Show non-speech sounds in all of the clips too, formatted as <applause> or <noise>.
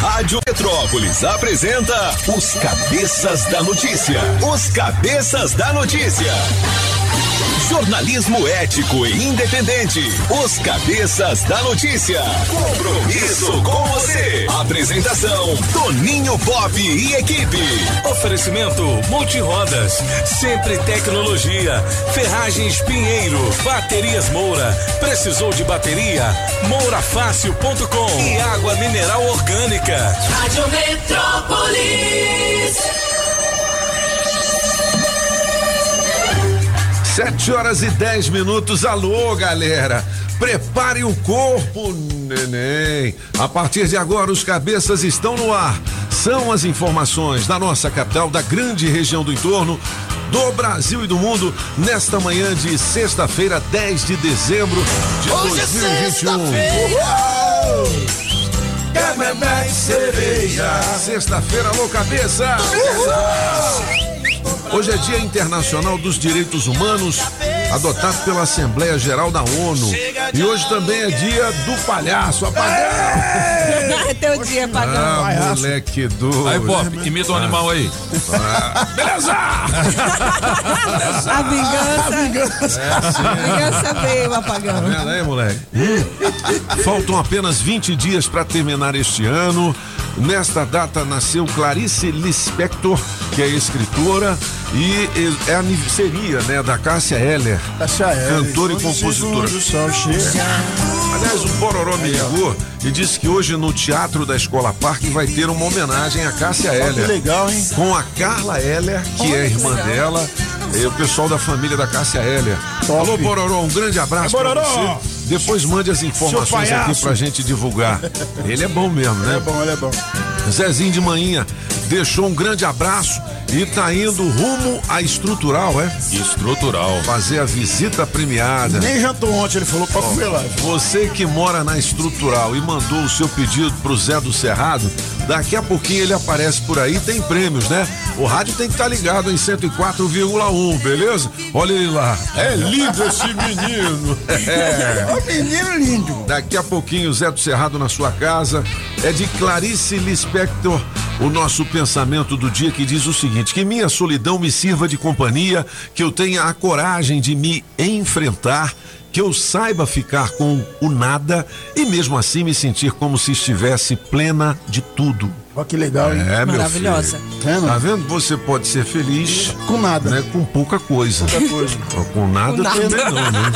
Rádio Metrópolis apresenta os Cabeças da Notícia. Os Cabeças da Notícia. Jornalismo ético e independente. Os Cabeças da Notícia. Compromisso com você. Apresentação: Toninho Pop e equipe. Oferecimento Multirodas, Sempre Tecnologia, Ferragens Pinheiro, Baterias Moura. Precisou de bateria? Mourafácil.com e água mineral orgânica. Rádio Metrópolis. Sete horas e dez minutos. Alô, galera. Prepare o corpo, neném. A partir de agora, os cabeças estão no ar. São as informações da nossa capital, da grande região do entorno, do Brasil e do mundo, nesta manhã de sexta-feira, 10 de dezembro de Hoje é 2021. Cabemé e sereia. Sexta-feira, alô, cabeça. Hoje é Dia Internacional dos Direitos Humanos, adotado pela Assembleia Geral da ONU. E hoje também é dia do palhaço. Apagão! É <laughs> teu dia, pagão. Ah, moleque doido. Aí, Pop, imita um animal aí. Beleza! A vingança. A vingança veio, apagão. Tá vendo aí, moleque? Faltam apenas 20 dias para terminar este ano. Nesta data nasceu Clarice Lispector, que é escritora e é a seria, né, da Cássia Eller, cantora e compositora. Aliás, o Bororó me ligou e disse que hoje no Teatro da Escola Parque vai ter uma homenagem a Cássia Eller. legal, hein? Com a Carla Heller, que é irmã dela, e o pessoal da família da Cássia Heller. Alô, Bororó, um grande abraço É, Bororó! Depois mande as informações aqui pra gente divulgar. Ele é bom mesmo, né? É bom, ele é bom. Zezinho de Manhinha deixou um grande abraço e tá indo rumo à estrutural, é? Estrutural. Fazer a visita premiada. Nem jantou ontem, ele falou pra comer lá. Você que mora na estrutural e mandou o seu pedido pro Zé do Cerrado, daqui a pouquinho ele aparece por aí, tem prêmios, né? O rádio tem que estar ligado em 104,1, beleza? Olha ele lá. É lindo esse menino. <laughs> É. Ó, menino lindo. Daqui a pouquinho, Zé do Cerrado na sua casa. É de Clarice Lispector, o nosso pensamento do dia que diz o seguinte: que minha solidão me sirva de companhia, que eu tenha a coragem de me enfrentar, que eu saiba ficar com o nada e mesmo assim me sentir como se estivesse plena de tudo. Ó, que legal, hein? É, Maravilhosa. Vendo? Tá vendo? Você pode ser feliz Com nada. né? Com pouca coisa. coisa. Ó, Com nada, Com nada. também não, né?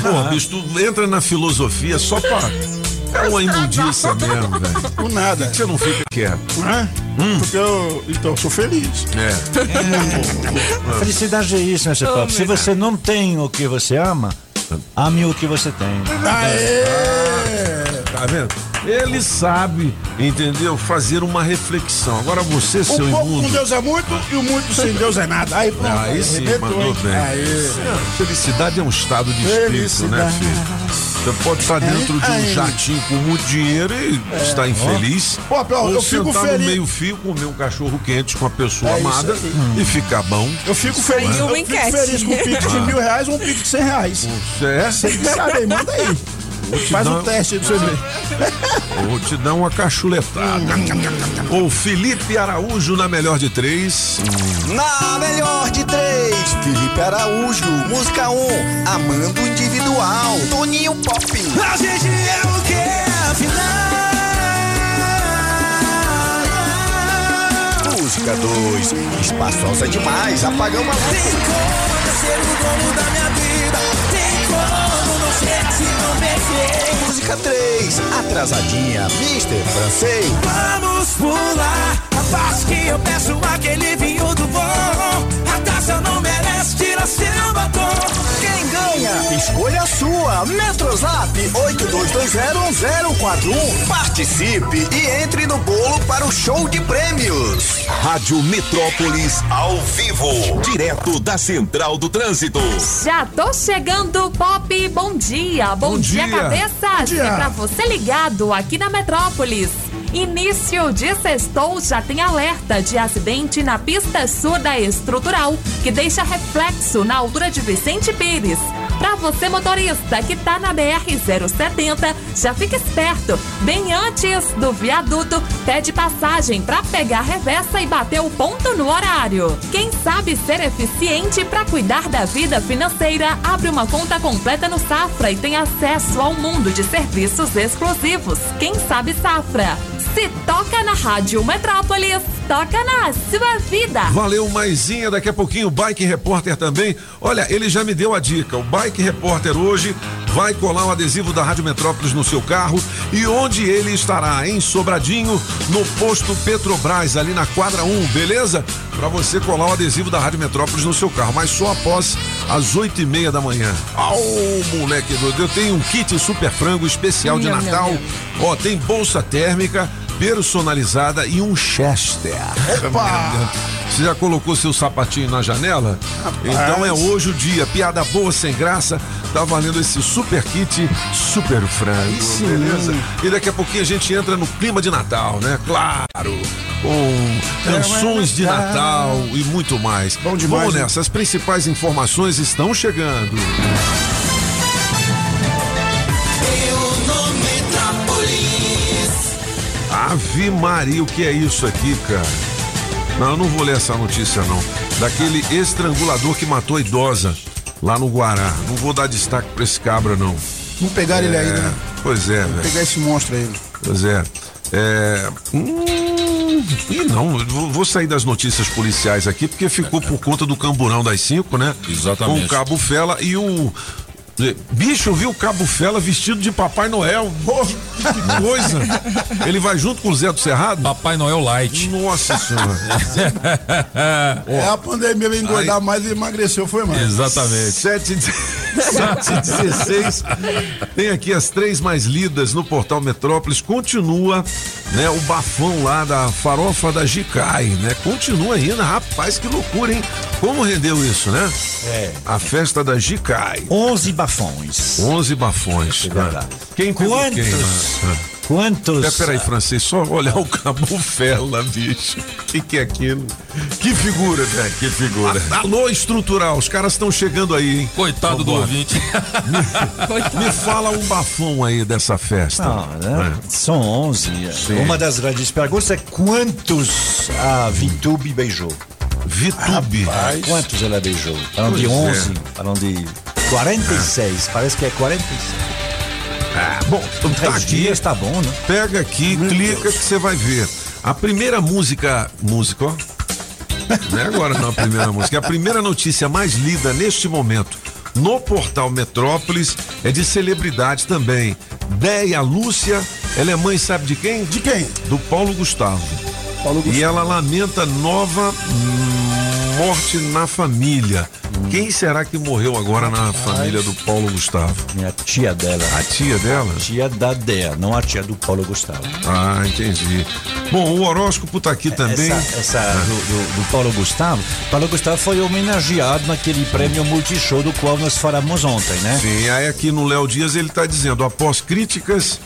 <laughs> Pô, bicho, tu entra na filosofia só pra. É uma imundícia mesmo, velho. Com nada. Você não fica quieto. Hã? Porque eu. Então, eu sou feliz. É. <laughs> Felicidade é isso, né, seu? Se você não tem o que você ama, ame o que você tem. Aê! Tá vendo? Ele sabe, entendeu? Fazer uma reflexão. Agora você, O seu pouco com imundo. Deus é muito e o muito sem Deus é nada. Aí pronto. Aí sim, mandou bem. Aí. Felicidade é um estado de espírito, né, filho? Você pode estar dentro de um jatinho com muito dinheiro e estar infeliz. Pô, Pel, ou eu fico sentar no feliz. meio fio, comer um cachorro quente com a pessoa É amada e ficar bom. Eu fico feliz. Eu uma fico feliz com um pix de <laughs> mil reais ou um pix de cem reais. É, Você que sabe aí, manda aí. Faz dar- um teste aí pra você ver. Vou te dar uma cachuletada. O Felipe Araújo na melhor de três. Na melhor de três, Felipe Araújo, música 1, um, Amando Individual, Toninho Pop. A gente é o que afinal? Música 2, espaçosa demais, apagão uma Tem como ser o dono da minha vida, perfeito. Música 3, atrasadinha, Mister Francês. Vamos pular a que eu peço aquele vinho do bom. A taça não merece tirar seu batom. Escolha a sua. Metrozap 82201041. Participe e entre no bolo para o show de prêmios. Rádio Metrópolis ao vivo, direto da Central do Trânsito. Já tô chegando, Pop. Bom dia. Bom, Bom dia, dia. cabeças. dia. E pra você ligado aqui na Metrópolis. Início de sextou já tem alerta de acidente na pista sul da estrutural, que deixa reflexo na altura de Vicente Pires. Pra você motorista que tá na BR 070, já fica esperto. Bem antes do viaduto, pede passagem pra pegar reversa e bater o ponto no horário. Quem sabe ser eficiente pra cuidar da vida financeira, abre uma conta completa no Safra e tem acesso ao mundo de serviços exclusivos. Quem sabe Safra? Se toca na Rádio Metrópolis, toca na sua vida. Valeu, Maisinha. Daqui a pouquinho o Bike Repórter também. Olha, ele já me deu a dica. O Bike Repórter hoje vai colar o adesivo da Rádio Metrópolis no seu carro. E onde ele estará? Em Sobradinho, no posto Petrobras, ali na quadra 1, beleza? Para você colar o adesivo da Rádio Metrópolis no seu carro, mas só após as oito e meia da manhã. Au, moleque doido. Eu tenho um kit super frango especial de Natal. Ó, tem bolsa térmica personalizada e um Chester. Você já colocou seu sapatinho na janela? Então é hoje o dia. Piada boa, sem graça. Tá valendo esse super kit, super frango, beleza? E daqui a pouquinho a gente entra no clima de Natal, né? Claro. Com canções de Natal e muito mais. Bom demais, Vamos nessa. As principais informações estão chegando. Ave Maria, o que é isso aqui, cara? Não, eu não vou ler essa notícia, não. Daquele estrangulador que matou a idosa lá no Guará. Não vou dar destaque pra esse cabra, não. Não pegaram ele É, ainda, né? Pois é, velho. Pegar esse monstro aí. Pois é. É. Hum, e não, vou sair das notícias policiais aqui, porque ficou por conta do camburão das cinco, né? Exatamente. Com o Cabo Fela e o. Bicho, viu o Cabo Fela vestido de Papai Noel. <laughs> Pô, que coisa! Ele vai junto com o Zé do Cerrado? Papai Noel Light. Nossa senhora. <laughs> É a pandemia veio engordar mais e emagreceu, foi mais. Exatamente. 7 e 16. Tem aqui as três mais lidas no portal Metrópolis. Continua, né, o bafão lá da farofa da Gicai, né? Continua ainda, rapaz, que loucura, hein? Como rendeu isso, né? É. A festa da Gicai. 11 bafões. 11 bafões. É verdade. Quem Quantos? quem? né? Quantos? É, peraí, francês, só olhar o Cabo Fela, bicho. O que, que é aquilo? Que figura, velho. Que figura. Alô, estrutural, os caras estão chegando aí, hein? Coitado do Vambora. ouvinte. <laughs> Me fala um bafão aí dessa festa. Não, né? São 11. Uma das grandes perguntas é quantos a Vitube beijou? Vitube. Quantos ela beijou? Falam de Pois é. 11, falam de 46, parece que é 46. Ah, bom, então tá aqui. dias tá bom, né? Pega aqui, clica que você vai ver. A primeira música. Música, ó. Não é agora não a primeira música. A primeira notícia mais lida neste momento no portal Metrópolis é de celebridade também. Deia Lúcia, ela é mãe, sabe de quem? De quem? Do Paulo Gustavo. Paulo E Gustavo. ela lamenta nova morte na família. Quem será que morreu agora na família do Paulo Gustavo? Minha tia dela. A tia dela? Tia da Dea, não a tia do Paulo Gustavo. Ah, entendi. Bom, o horóscopo tá aqui também. Essa, essa do, do- do Paulo Gustavo. Paulo Gustavo foi homenageado naquele prêmio Multishow do qual nós falamos ontem, né? Sim, aí aqui no Léo Dias ele tá dizendo, após críticas,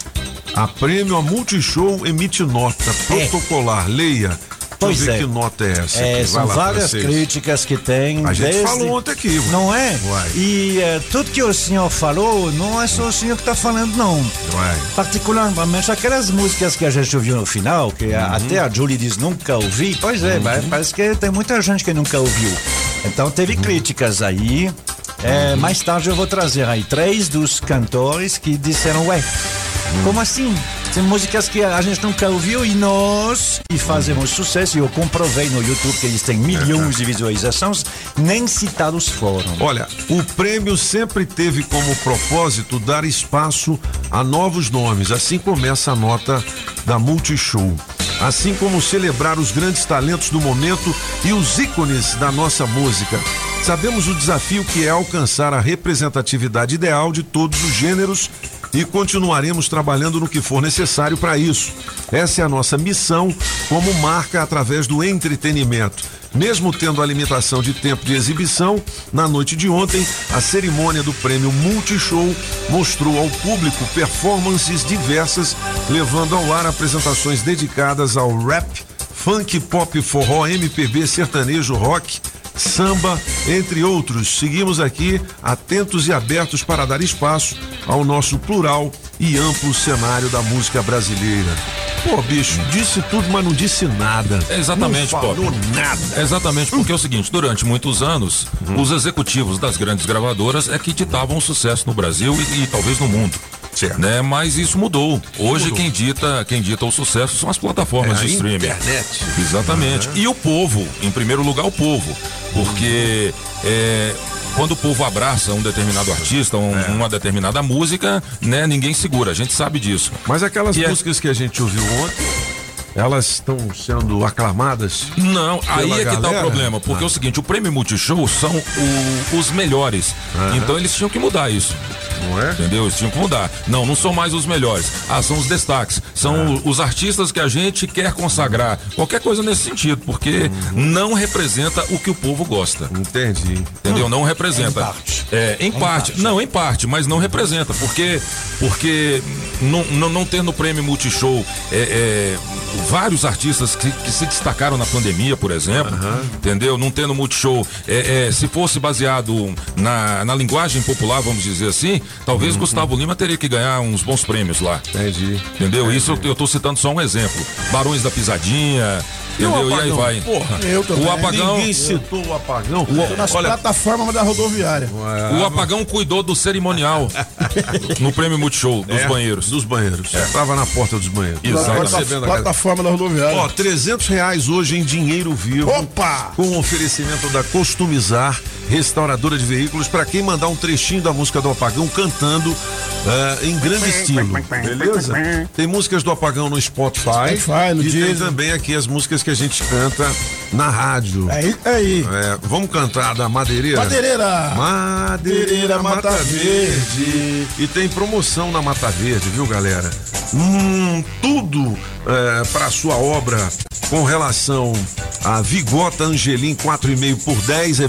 a prêmio a Multishow emite nota protocolar. Leia. Pois é. que nota é essa. É, são lá, várias francês. críticas que tem. A gente desde- falou ontem aqui, ué. Não é? Uai. E eh, tudo que o senhor falou, não é só o senhor que está falando, não. Uai. Particularmente aquelas músicas que a gente ouviu no final, que Uhum. até a Julie diz nunca ouvi. Pois é, mas parece que tem muita gente que nunca ouviu. Então Uhum. teve críticas aí. Eh, mais tarde eu vou trazer aí três dos cantores que disseram, ué, Uhum. como assim? Tem músicas que a gente nunca ouviu e nós, que fazemos sucesso, e eu comprovei no YouTube que eles têm milhões de visualizações, nem citados foram. Olha, o prêmio sempre teve como propósito dar espaço a novos nomes. Assim começa a nota da Multishow. Assim como celebrar os grandes talentos do momento e os ícones da nossa música. Sabemos o desafio que é alcançar a representatividade ideal de todos os gêneros e continuaremos trabalhando no que for necessário para isso. Essa é a nossa missão como marca através do entretenimento. Mesmo tendo a limitação de tempo de exibição, na noite de ontem, a cerimônia do prêmio Multishow mostrou ao público performances diversas, levando ao ar apresentações dedicadas ao rap, funk, pop, forró, MPB, sertanejo, rock, samba, entre outros. Seguimos aqui atentos e abertos para dar espaço ao nosso plural e amplo cenário da música brasileira. Pô, bicho, disse tudo, mas não disse nada. Exatamente, não falou Pop. nada. Exatamente, porque é o seguinte, durante muitos anos, Uhum. os executivos das grandes gravadoras é que ditavam o sucesso no Brasil e, e talvez no mundo. Certo. Né? Mas isso mudou. Hoje Mudou. quem dita, quem dita o sucesso são as plataformas É, de streaming. internet. Exatamente. E o povo, em primeiro lugar o povo, porque é, quando o povo abraça um determinado artista, um- É. uma determinada música, né, ninguém segura. A gente sabe disso. Mas aquelas E é- músicas que a gente ouviu ontem, elas estão sendo aclamadas? Não, aí é que tá o problema, porque é Ah. o seguinte, o prêmio Multishow são o- os melhores. Então eles tinham que mudar isso. Não é? Entendeu? Eles tinham que mudar. Não, não são mais os melhores. Ah, são os destaques. São o- os artistas que a gente quer consagrar. Qualquer coisa nesse sentido, porque não representa o que o povo gosta. Entendi. Entendeu? Não representa. Em parte. É, em, parte. Não, em parte, mas não representa. Porque, porque não, não, não ter no prêmio Multishow é, é, vários artistas que, que se destacaram na pandemia, por exemplo. Entendeu? Não ter no Multishow. É, é, se fosse baseado na, na linguagem popular, vamos dizer assim, talvez Gustavo Lima teria que ganhar uns bons prêmios lá. Entendi. Entendeu? Isso eu, eu tô citando só um exemplo. Barões da Pisadinha. O Entendeu? E, aí vai. Porra. Eu também. O apagão. Ninguém citou o apagão. Tô nas Olha, plataformas da rodoviária. O apagão cuidou do cerimonial <laughs> no prêmio Multishow dos é, banheiros. Dos banheiros. Tava na porta dos banheiros. Casa. Plataforma da rodoviária. Ó, 300 reais hoje em dinheiro vivo. Opa! Com oferecimento da Customizar, restauradora de veículos, para quem mandar um trechinho da música do Apagão cantando eh, em grande estilo. Beleza? Tem músicas do Apagão no Spotify. Spotify, no e tem também aqui as músicas que a gente canta na rádio. É aí, é aí. É, vamos cantar da Madeireira? Madeireira. Madeireira Mata Verde. E tem promoção na Mata Verde, viu, galera? Hum, tudo é, para sua obra com relação a Vigota Angelim 4,5 por 10 é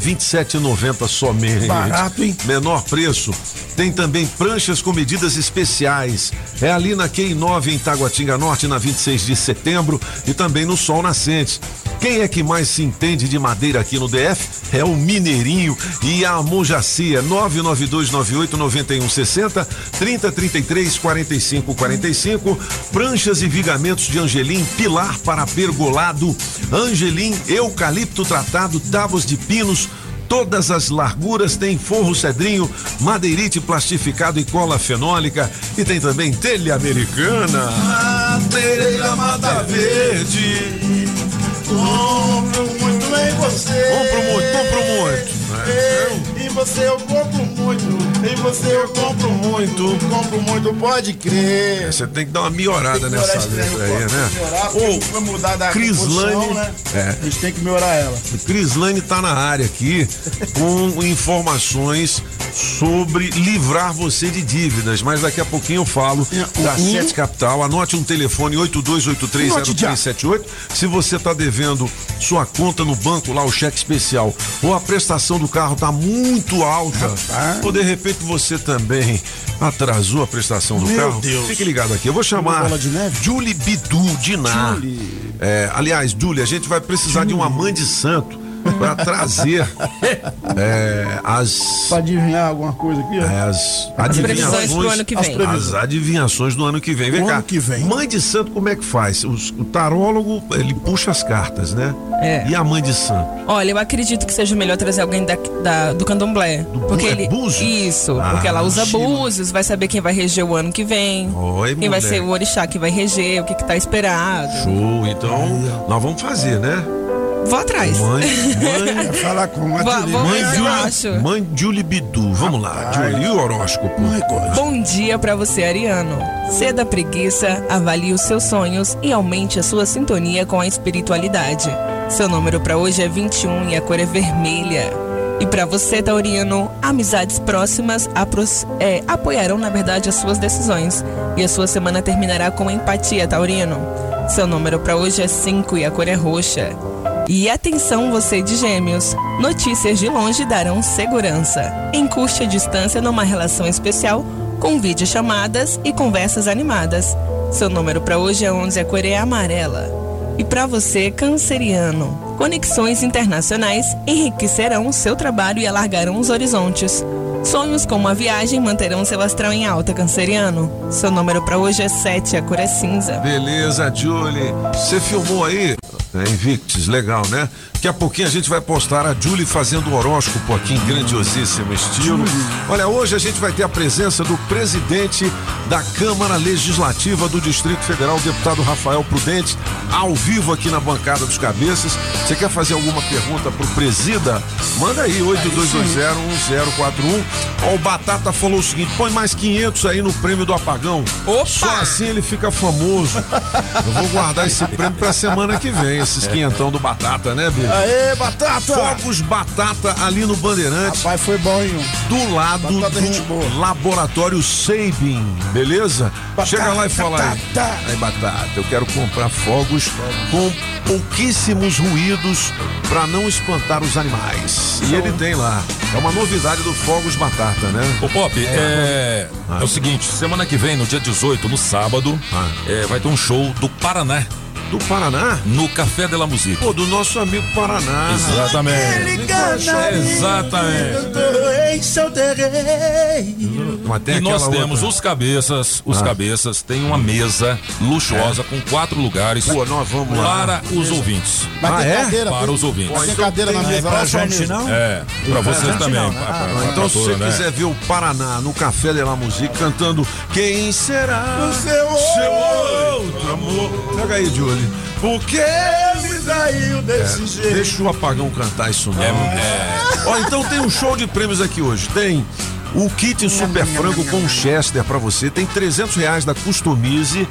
27,90 somente. Barato, hein? Menor preço. Tem também pranchas com medidas especiais. É ali na Q9 em Taguatinga Norte, na 26 de setembro e também no Sol Nascente. Quem é que mais se entende de madeira aqui no DF? É o Mineirinho e a Mojacia, 992989160, 3033 4545, pranchas e vigamentos de Angelim, pilar para pergolado, Angelim, eucalipto tratado, tábuas de pinos, Todas as larguras tem forro cedrinho, madeirite plastificado e cola fenólica e tem também telha americana. Madeireira Mata Verde. Compro muito em você. Compro muito, compro muito. Ei, Em você eu compro muito. Em você eu compro muito. Compro muito, pode crer. Você tem que dar uma melhorada nessa letra aí, né? Melhorar, porque pra mudar da Crislane, composição, né? é. A gente tem que melhorar ela. Crislane tá na área aqui com informações sobre livrar você de dívidas, mas daqui a pouquinho eu falo da Uhum. Sete Capital. Anote um telefone 82830378. Se você tá devendo sua conta no banco lá, o cheque especial, ou a prestação do carro tá muito alta, ou de repente você também atrasou a prestação do Meu carro, Deus. fique ligado aqui. Eu vou chamar? Julie Bidu Dinar. É, aliás, Julie, a gente vai precisar de uma mãe de santo para trazer <laughs> é, as, Pra adivinhar alguma coisa aqui, ó. é, as previsões adivinhações pro ano que As vem. previsões. As adivinhações do ano que vem. Vem O cá. ano que vem. Mãe de santo, como é que faz? Os- o tarólogo, ele puxa as cartas, né? É. E a mãe de santo? Olha, eu acredito que seja melhor trazer alguém da, da- do candomblé. porque é ele. búzio? Isso, Ah, porque ela usa China. búzios, vai saber quem vai reger o ano que vem. Oi, quem vai ser o orixá que vai reger, o que, que tá esperado. Show. Então, nós vamos fazer, né? Vou atrás. Mãe, mãe, <laughs> falar com a Vá- vamos mãe. Julie, mãe Julie Bidu. Vamos lá, Julie. O horóscopo? Bom dia pra você, Ariano. Ceda a preguiça, avalie os seus sonhos e aumente a sua sintonia com a espiritualidade. Seu número pra hoje é 21 e a cor é vermelha. E pra você, Tauriano, amizades próximas apros- é, apoiarão, na verdade, as suas decisões. E a sua semana terminará com empatia, Taurino. Seu número pra hoje é 5 e a cor é roxa. E atenção você de gêmeos, notícias de longe darão segurança. Encurte a distância numa relação especial com videochamadas e conversas animadas. Seu número para hoje é 11, a cor é amarela. E para você, canceriano, conexões internacionais enriquecerão o seu trabalho e alargarão os horizontes. Sonhos com uma viagem manterão seu astral em alta, canceriano. Seu número para hoje é 7, a cor é cinza. Beleza, Julie. Você filmou aí? É, Invictus, legal, né? Daqui a pouquinho a gente vai postar a Julie fazendo o horóscopo aqui em grandiosíssimo estilo. Olha, hoje a gente vai ter a presença do presidente da Câmara Legislativa do Distrito Federal, o deputado Rafael Prudente, ao vivo aqui na bancada dos cabeças. Você quer fazer alguma pergunta pro presida? Manda aí, 82201041. Ó, o Batata falou o seguinte: põe mais 500 aí no prêmio do apagão. Opa! Só assim ele fica famoso. Eu vou guardar esse prêmio pra semana que vem, esses quinhentão do Batata, né, bicho? Aê, batata! Fogos Batata ali no Bandeirante, Rapaz, foi bom, hein? do lado Batata, gente do boa. laboratório Sabin, beleza? Batata, Chega lá e fala aí. batata. Aí, Batata, eu quero comprar fogos com pouquíssimos ruídos pra não espantar os animais. E ele tem lá. É uma novidade do Fogos Batata, né? Ô Pop, é, é o seguinte, semana que vem, no dia 18, no sábado, Ah. é, vai ter um show do Paraná, Do Paraná? no Café de la Musique. Pô, do nosso amigo Paraná. Exatamente. Exatamente. Seu E nós temos outra. os cabeças, os Ah. cabeças, tem uma mesa luxuosa com quatro lugares Pô, nós vamos lá. para os ouvintes. Vai Ah, ter é? cadeira. Para os ouvintes. Vai ter Então cadeira na mesa. pra gente não? É, para vocês também. não, pra- né? pra- Ah, pra Então, se você né? quiser ver o Paraná no Café de la Musique cantando Quem será O seu outro amor? Pega aí, Porque Ele saiu desse jeito. Deixa o apagão cantar isso não. É, é, Ó, então tem um show de prêmios aqui hoje. Tem o kit super frango com Chester pra você. Tem 300 reais da Customize,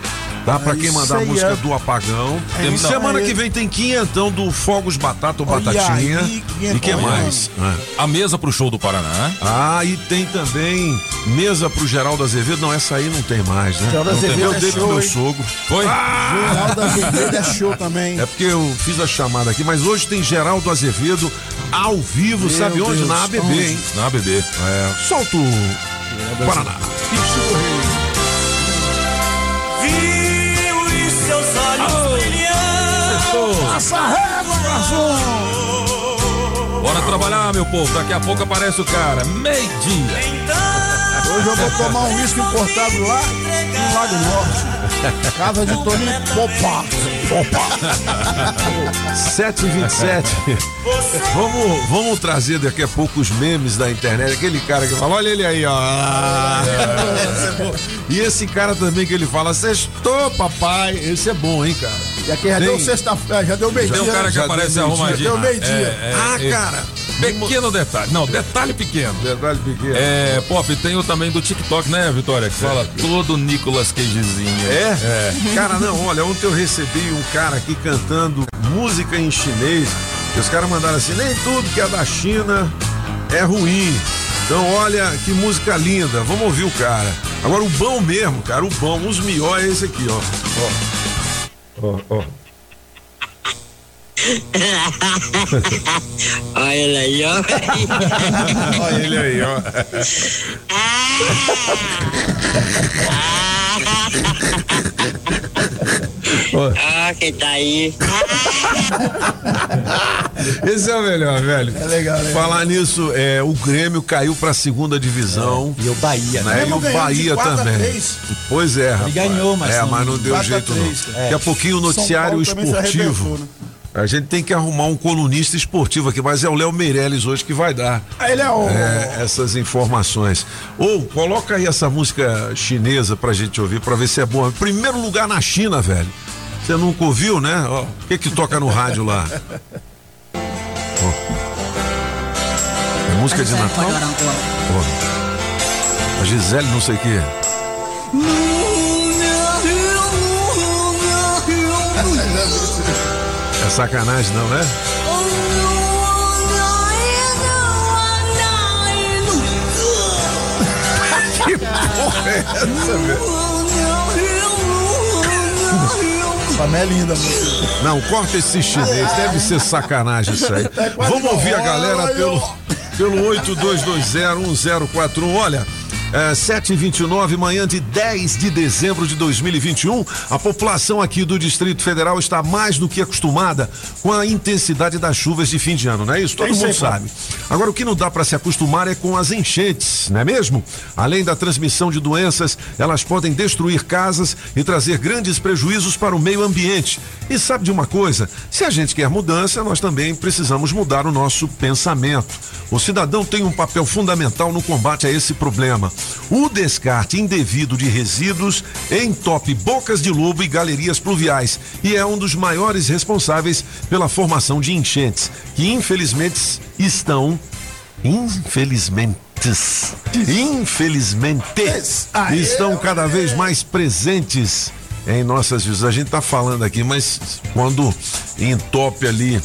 tá? Pra quem Isso mandar a música é. do apagão. É E isso semana aí. que vem tem quinhentão do Fogos Batata ou Batatinha. e que mais? Ah. a mesa pro show do Paraná. Ah, e tem também mesa pro Geraldo Azevedo. Não, essa aí não tem mais, né? Geraldo tem Azevedo é Eu dei pro meu sogro. Foi? Geraldo Azevedo é show também. É porque eu fiz a chamada aqui, mas hoje tem Geraldo Azevedo ao vivo, Meu sabe onde? Deus, Na ABB, onde? hein? Na bebê. É, solta o Paraná. Viu e seus olhos brilhando. Passa régua, garçom. Bora trabalhar, meu povo. Daqui a pouco aparece o cara. Meio-dia. Hoje eu vou tomar um uísque <laughs> importado lá no Lago Norte. Casa de Toninho Popa. Popa. 7h27. vamos, vamos trazer daqui a pouco os memes da internet. Aquele cara que fala, olha ele aí, ó. E esse cara também que ele fala, sextou, papai. Esse é bom, hein, cara? E aqui já Tem- deu sexta-feira, já deu meio-dia. Tem um cara que Já aparece arrumadinho. Deu meio-dia. É, é, ah, é, cara. Pequeno detalhe. Não, detalhe pequeno. Verdade pequena. É, Pop, tem o também do TikTok, né, Vitória? Que fala todo Nicolas Cagezinho. É? Cara, não, olha, ontem eu recebi um cara aqui cantando música em chinês. E os caras mandaram assim: nem tudo que é da China é ruim. Então, olha que música linda. Vamos ouvir o cara. Agora, o bom mesmo, cara, o bom, os melhor é esse aqui, ó. Ó, ó, ó. Olha ele aí, ó. Olha ele aí, ó. Ah, quem tá aí? <laughs> Esse é o melhor, velho. É legal, né? Falar nisso, é, o Grêmio caiu pra segunda divisão. E o Bahia, né? né? E o Bahia também. Pois é, rapaz. ganhou, mas É, não- mas não deu jeito não. cara. Daqui a pouquinho o noticiário esportivo. A gente tem que arrumar um colunista esportivo aqui, mas é o Léo Meirelles hoje que vai dar Aí ele é o. é, essas informações. Ou coloca aí essa música chinesa pra gente ouvir, pra ver se é boa. Primeiro lugar na China, velho. Você nunca ouviu, né? Ó, O que que toca no rádio lá? Ó. É música de Natal? Ó. A Gisele não sei o quê. É sacanagem não, né? <laughs> Que porra é essa, velho? <laughs> Essa é linda. Não, corta esse chinês, deve ser sacanagem isso aí. Tá Vamos ouvir a galera pelo, pelo 82201041. Olha, É, 7h29, manhã de 10 de dezembro de 2021. A população aqui do Distrito Federal está mais do que acostumada com a intensidade das chuvas de fim de ano, não é isso? Todo É mundo sabe. Agora, o que não dá para se acostumar é com as enchentes, não é mesmo? Além da transmissão de doenças, elas podem destruir casas e trazer grandes prejuízos para o meio ambiente. E sabe de uma coisa? Se a gente quer mudança, nós também precisamos mudar o nosso pensamento. O cidadão tem um papel fundamental no combate a esse problema. O descarte indevido de resíduos entope bocas de lobo e galerias pluviais e é um dos maiores responsáveis pela formação de enchentes, que infelizmente estão infelizmente infelizmente estão cada vez mais presentes em nossas vidas. A gente tá falando aqui, mas quando entope ali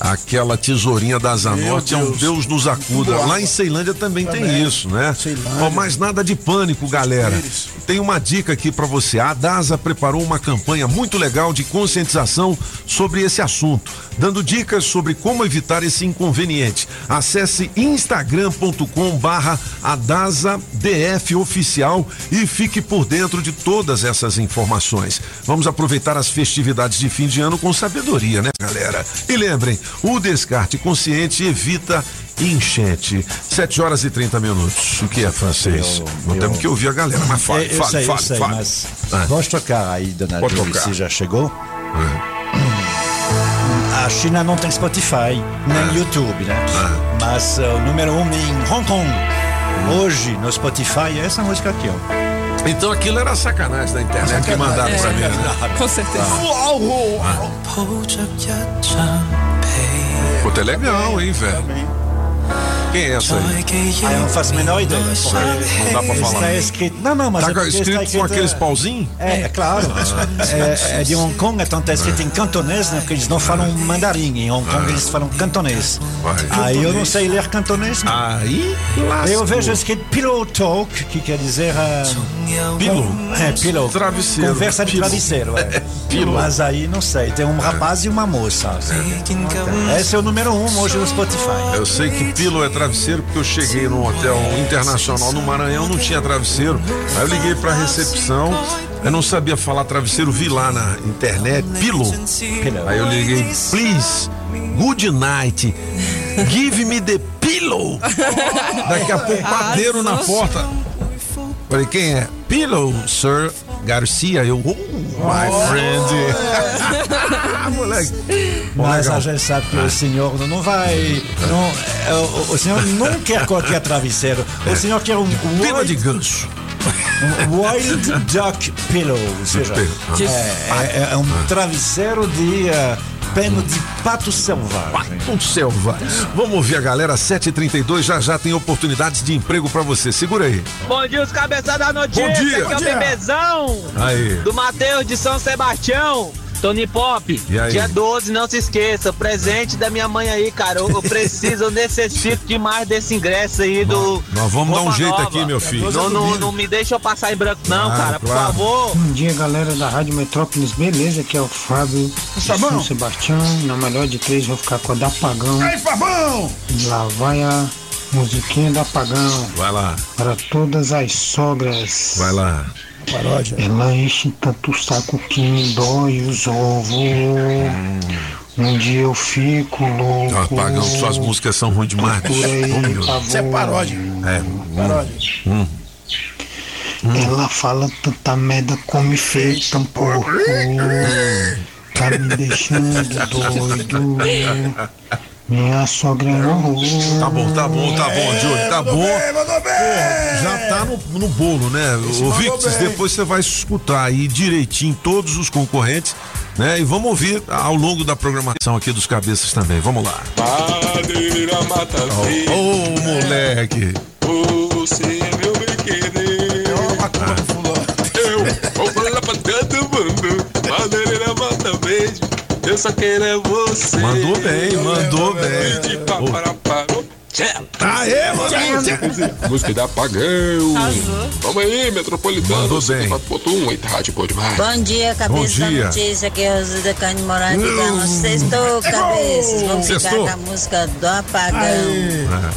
aquela tesourinha da Zanorte, é um Deus. Nos acuda. Lá em Ceilândia também, tem Também. isso, né? Ceilândia. Ó, mas nada de pânico, galera. Tem uma dica aqui pra você. A DASA preparou uma campanha muito legal de conscientização sobre esse assunto, dando dicas sobre como evitar esse inconveniente. Acesse instagram.com barra DF oficial e fique por dentro de todas essas informações. Vamos aproveitar as festividades de fim de ano com sabedoria, né, galera? E lembrem, o descarte consciente evita enchente. 7 horas e 30 minutos. O que é francês? Eu- Não eu- temos que ouvir a galera, mas fale, É, eu fale, sei, fale, eu sei, fale. mas Ah. vamos tocar aí, dona Pode tocar. se já chegou. A China não tem Spotify, nem YouTube, né? Mas uh, o número um em Hong Kong, hoje no Spotify, é essa música aqui, ó. Então aquilo era sacanagem da internet que mandaram pra mim, né? Com certeza. Pô, tá legal, hein, velho? Quem é essa aí? Ah, eu não faço a menor ideia. Não dá pra falar. Está escrito. Não, não, mas Tá é escrito está com aqueles pauzinhos? É, é claro. É, é de Hong Kong, então está escrito em cantonês, né? Porque eles não falam mandarim. Em Hong Kong eles falam cantonês. Aí eu não sei ler cantonês. não. Aí, Eu vejo escrito pillow talk, que quer dizer. Uh, Pillow? É, pillow. Travesseiro. Conversa de Pillow. travesseiro, é. <laughs> Pillow. Mas aí não sei. Tem um rapaz e uma moça. Esse é o número um hoje no Spotify. Eu sei que pilo é travesseiro porque eu cheguei num hotel internacional no Maranhão, não tinha travesseiro. Aí eu liguei pra recepção, eu não sabia falar travesseiro, vi lá na internet, pilo. Aí eu liguei, please, good night, give me the pillow. Daqui a pouco, padeiro na porta. Falei, quem é? Pillow, sir Garcia. Eu, oh, my friend. <laughs> Moleque. Bom, Mas legal. a gente sabe que o senhor não- vai. Não, é, o, o senhor não quer qualquer travesseiro. O senhor quer um Pila de gancho. um wild duck pillow. Ou seja, é, é- é um travesseiro de eh, peno de pato selvagem. Um selvagem. Vamos ouvir a galera, 7h32, já já tem oportunidades de emprego pra você. Segura aí. Bom dia, os cabeças da notícia. Bom dia. Aqui é o Bom dia. bebezão Aí. do Matheus de São Sebastião. Tony Pop, dia 12, não se esqueça, presente da minha mãe aí, cara. Eu, eu preciso, eu necessito demais desse ingresso aí do. Nós vamos dar um jeito Nova. aqui, meu filho. Não, não, não me deixa eu passar em branco, não, Claro, cara, por claro. favor. Bom dia, galera da Rádio Metrópolis, beleza? Aqui é o Fábio São Sebastião. Na melhor de três, vou ficar com a da Pagão. Ei, Fabão! Lá vai a musiquinha da Pagão. Vai lá, Para todas as sogras. vai lá. Paródia. Ela enche tanto o saco que me dói os ovos. Um dia eu fico louco. Ah, Pagão, suas músicas são ruins demais. Por aí, Oh. Isso é paródia. É. Paródia. Ela fala tanta merda, come feito um porco. Tá me deixando doido. Minha sogra é. Tá bom, tá bom, tá bom, Johnny, tá bom. bem. Já tá no, no bolo, né? Bem. depois você vai escutar aí direitinho todos os concorrentes, né? E vamos ouvir ao longo da programação aqui dos cabeças também. Vamos lá. Madeira mata Ô, ô, moleque. Você é meu bem querer. Ó, a culpa do fulano. Eu vou Eu só quero é você. Mandou bem, mandou bem. Tchau. Aê, mano! Música da Pagão. Vamos aí, Metropolitano. Mandou bem. 4.1, eita, rádio boa demais. Bom dia, cabeça Bom dia. da notícia. Aqui é Rosa da Carne Moraes. Sextou, cabeças. Vamos ficar com a música do Apagão.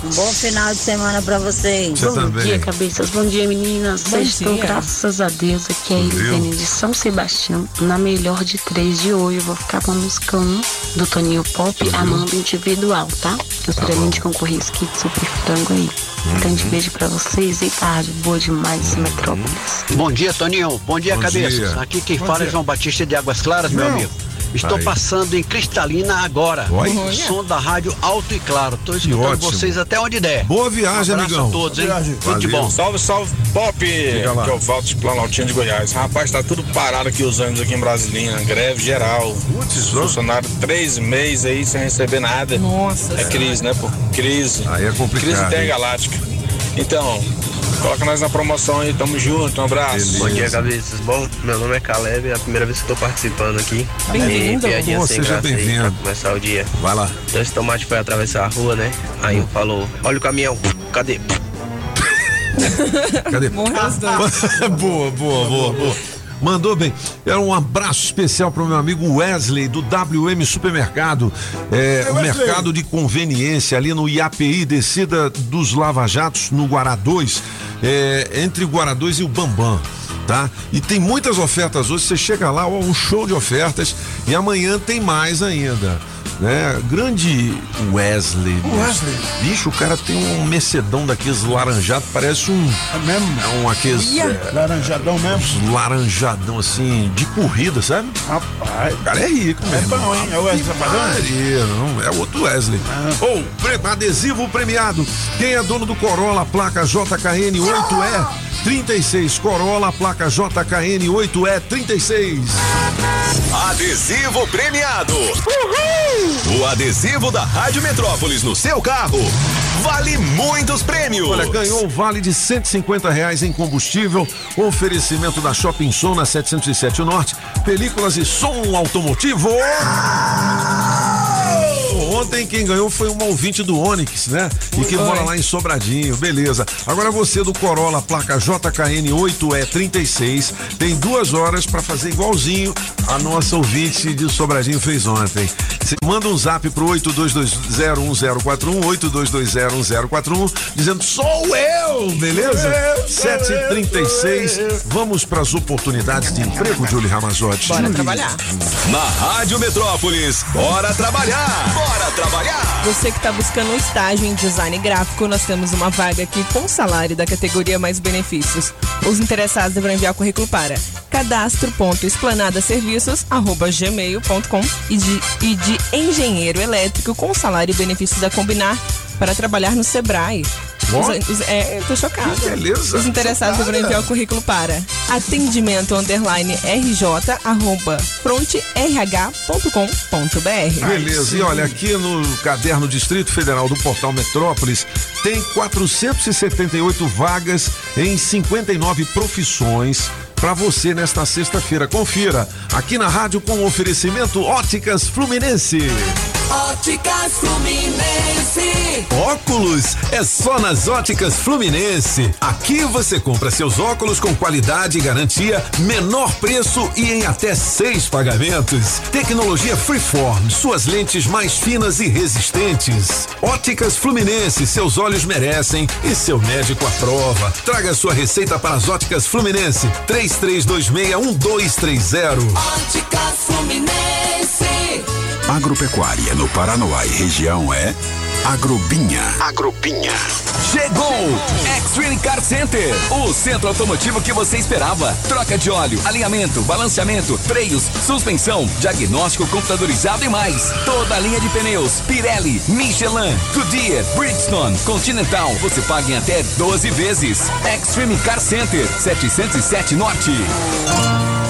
Um bom final de semana pra vocês. Bom dia, cabeças. Bom dia, meninas. Sextou, graças a Deus. Aqui é a de São Sebastião. Na melhor de três de hoje, eu vou ficar com a música 1 do Toninho Pop, Amando Individual, tá? Eu Tá queria concorrer esse kit super frango aí. Grande beijo pra vocês e tarde. Boa demais, Metrópolis. Bom dia, Toninho. Bom dia, Bom cabeças. dia. Aqui quem Bom fala é dia. João Batista de Águas Claras, meu amigo. Estou Aí. passando em Cristalina agora. Oi. O som da rádio alto e claro. Estou escutando ótimo. vocês até onde der. Boa viagem, um abraço amigão. a todos, hein? Boa viagem. Tudo de bom. Salve, salve, Pop! Que é o Valdo de Planaltinho de Goiás. Rapaz, tá tudo parado aqui os ônibus aqui em Brasilinha. Greve geral. Putz, funcionário três meses aí sem receber nada. Nossa. É crise, né, pô? Crise. Aí é complicado, Crise intergaláctica. Então, coloca nós na promoção aí. Tamo junto, um abraço. Bom dia, cabeças. Bom, meu nome é Caleb, é a primeira vez que estou participando aqui. Bem-vindo. E sem seja bem-vindo. pra começar o dia. Vai lá. Então esse tomate foi atravessar a rua, né? Aí um falou, olha o caminhão, cadê? Cadê? <laughs> Morreu os dois. <laughs> boa, boa, boa, boa. Mandou bem. Era um abraço especial para o meu amigo Wesley, do WM Supermercado. É, o mercado de conveniência ali no IAPI, descida dos Lava Jatos, no Guará 2, é, entre o Guará 2 e o Bambam. Tá? E tem muitas ofertas hoje. Você chega lá, ó, um show de ofertas. E amanhã tem mais ainda. Né? Grande Wesley. bicho. Wesley. Bicho, o cara tem um mercedão daqueles laranjado, parece um. É mesmo? É um aqueles. Ia. é, Laranjadão mesmo? uns laranjadão assim, de corrida, sabe? Rapaz. O cara é rico, É meu irmão. bom, hein? É o Wesley? Maria, não, é outro Wesley. Ou, pre- adesivo premiado. Quem é dono do Corolla, placa JKN 8E 36. Corolla, placa JKN 8E 36. Adesivo premiado. O adesivo da Rádio Metrópolis no seu carro vale muitos prêmios. Olha, ganhou o vale de 150 reais em combustível. Oferecimento da Shopping Som na 707 Norte. Películas e som automotivo. Ontem quem ganhou foi uma ouvinte do Onix, né? E que mora lá em Sobradinho, beleza. Agora você do Corolla, placa JKN 8E36, tem duas horas pra fazer igualzinho a nossa ouvinte de Sobradinho fez ontem. Você manda um zap pro 82201041, 82201041, dizendo sou eu, beleza? 7h36, vamos pras oportunidades de emprego, Julie Ramazotti. Bora trabalhar. Na Rádio Metrópolis, bora trabalhar! Bora trabalhar! Você que está buscando um estágio em design gráfico, nós temos uma vaga aqui com salário da categoria mais benefícios. Os interessados deverão enviar currículo para cadastro.esplanadaserviços@gmail.com e de, e de engenheiro elétrico com salário e benefícios a combinar para trabalhar no Sebrae. Os- os- é, tô chocada. Que beleza. Os interessados Chocada. deverão enviar o currículo para atendimento underline rj arroba frontrh.com.br. Beleza, e olha, aqui no caderno Distrito Federal do Portal Metrópolis tem 478 vagas em 59 profissões para você nesta sexta-feira. Confira aqui na rádio com oferecimento Óticas Fluminense. Óticas Fluminense. Óculos é só nas Óticas Fluminense. Aqui você compra seus óculos com qualidade e garantia, menor preço e em até seis pagamentos. Tecnologia Freeform, suas lentes mais finas e resistentes. Óticas Fluminense, seus olhos merecem e seu médico aprova. Traga sua receita para as Óticas Fluminense. 33261230. Óticas Fluminense. Agropecuária no Paranoá e região é Agrobinha. Agrobinha. Chegou! Extreme Car Center, o centro automotivo que você esperava. Troca de óleo, alinhamento, balanceamento, freios, suspensão, diagnóstico computadorizado e mais. Toda a linha de pneus, Pirelli, Michelin, Goodyear, Bridgestone, Continental. Você paga em até 12 vezes. Extreme Car Center, 707 Norte.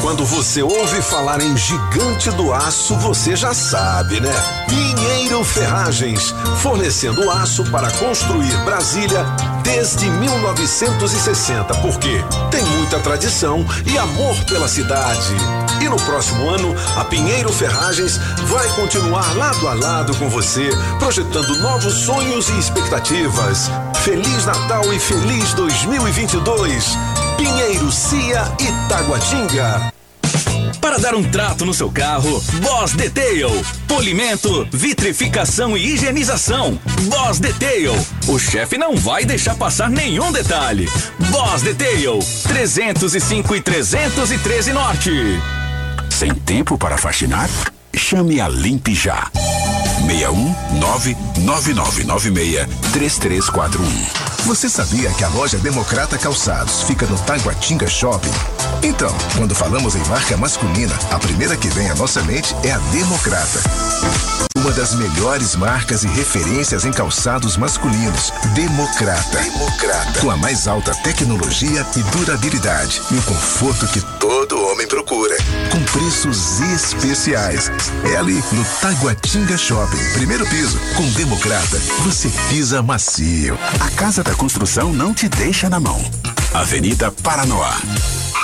Quando você ouve falar em gigante do aço, você já sabe, né? Pinheiro Ferragens, fornecendo aço para construir Brasília desde 1960, porque tem muita tradição e amor pela cidade. E no próximo ano, a Pinheiro Ferragens vai continuar lado a lado com você, projetando novos sonhos e expectativas. Feliz Natal e feliz 2022. Pinheiro Cia Itaguatinga. Para dar um trato no seu carro, Boss Detail. Polimento, vitrificação e higienização. Boss Detail. O chefe não vai deixar passar nenhum detalhe. Boss Detail. 305 e 313 Norte. Sem tempo para faxinar? Chame a Limpe Já. 61999963341. Você sabia que a loja Democrata Calçados fica no Taguatinga Shopping? Então, quando falamos em marca masculina, a primeira que vem à nossa mente é a Democrata. Uma das melhores marcas e referências em calçados masculinos. Democrata. Democrata. Com a mais alta tecnologia e durabilidade. E o conforto que todo homem procura. Com preços especiais. É ali no Taguatinga Shopping. Primeiro piso. Com Democrata, você pisa macio. A Casa da Construção não te deixa na mão. Avenida Paranoá.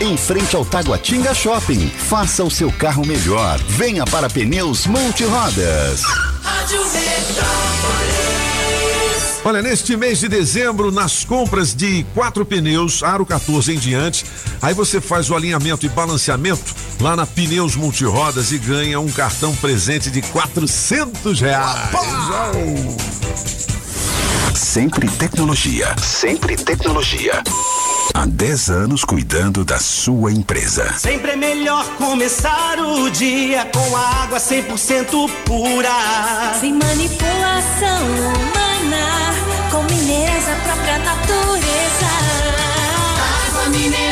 em frente ao Taguatinga Shopping. Faça o seu carro melhor. Venha para Pneus Multirodas. Rádio Metrópolis. Olha, neste mês de dezembro, nas compras de quatro pneus, aro 14 em diante, aí você faz o alinhamento e balanceamento lá na Pneus Multirodas e ganha um cartão presente de 400 reais. Sempre tecnologia. Sempre tecnologia. Há 10 anos cuidando da sua empresa. Sempre é melhor começar o dia com a água 100% pura. Sem manipulação humana, com minerais da própria natureza. Água mineral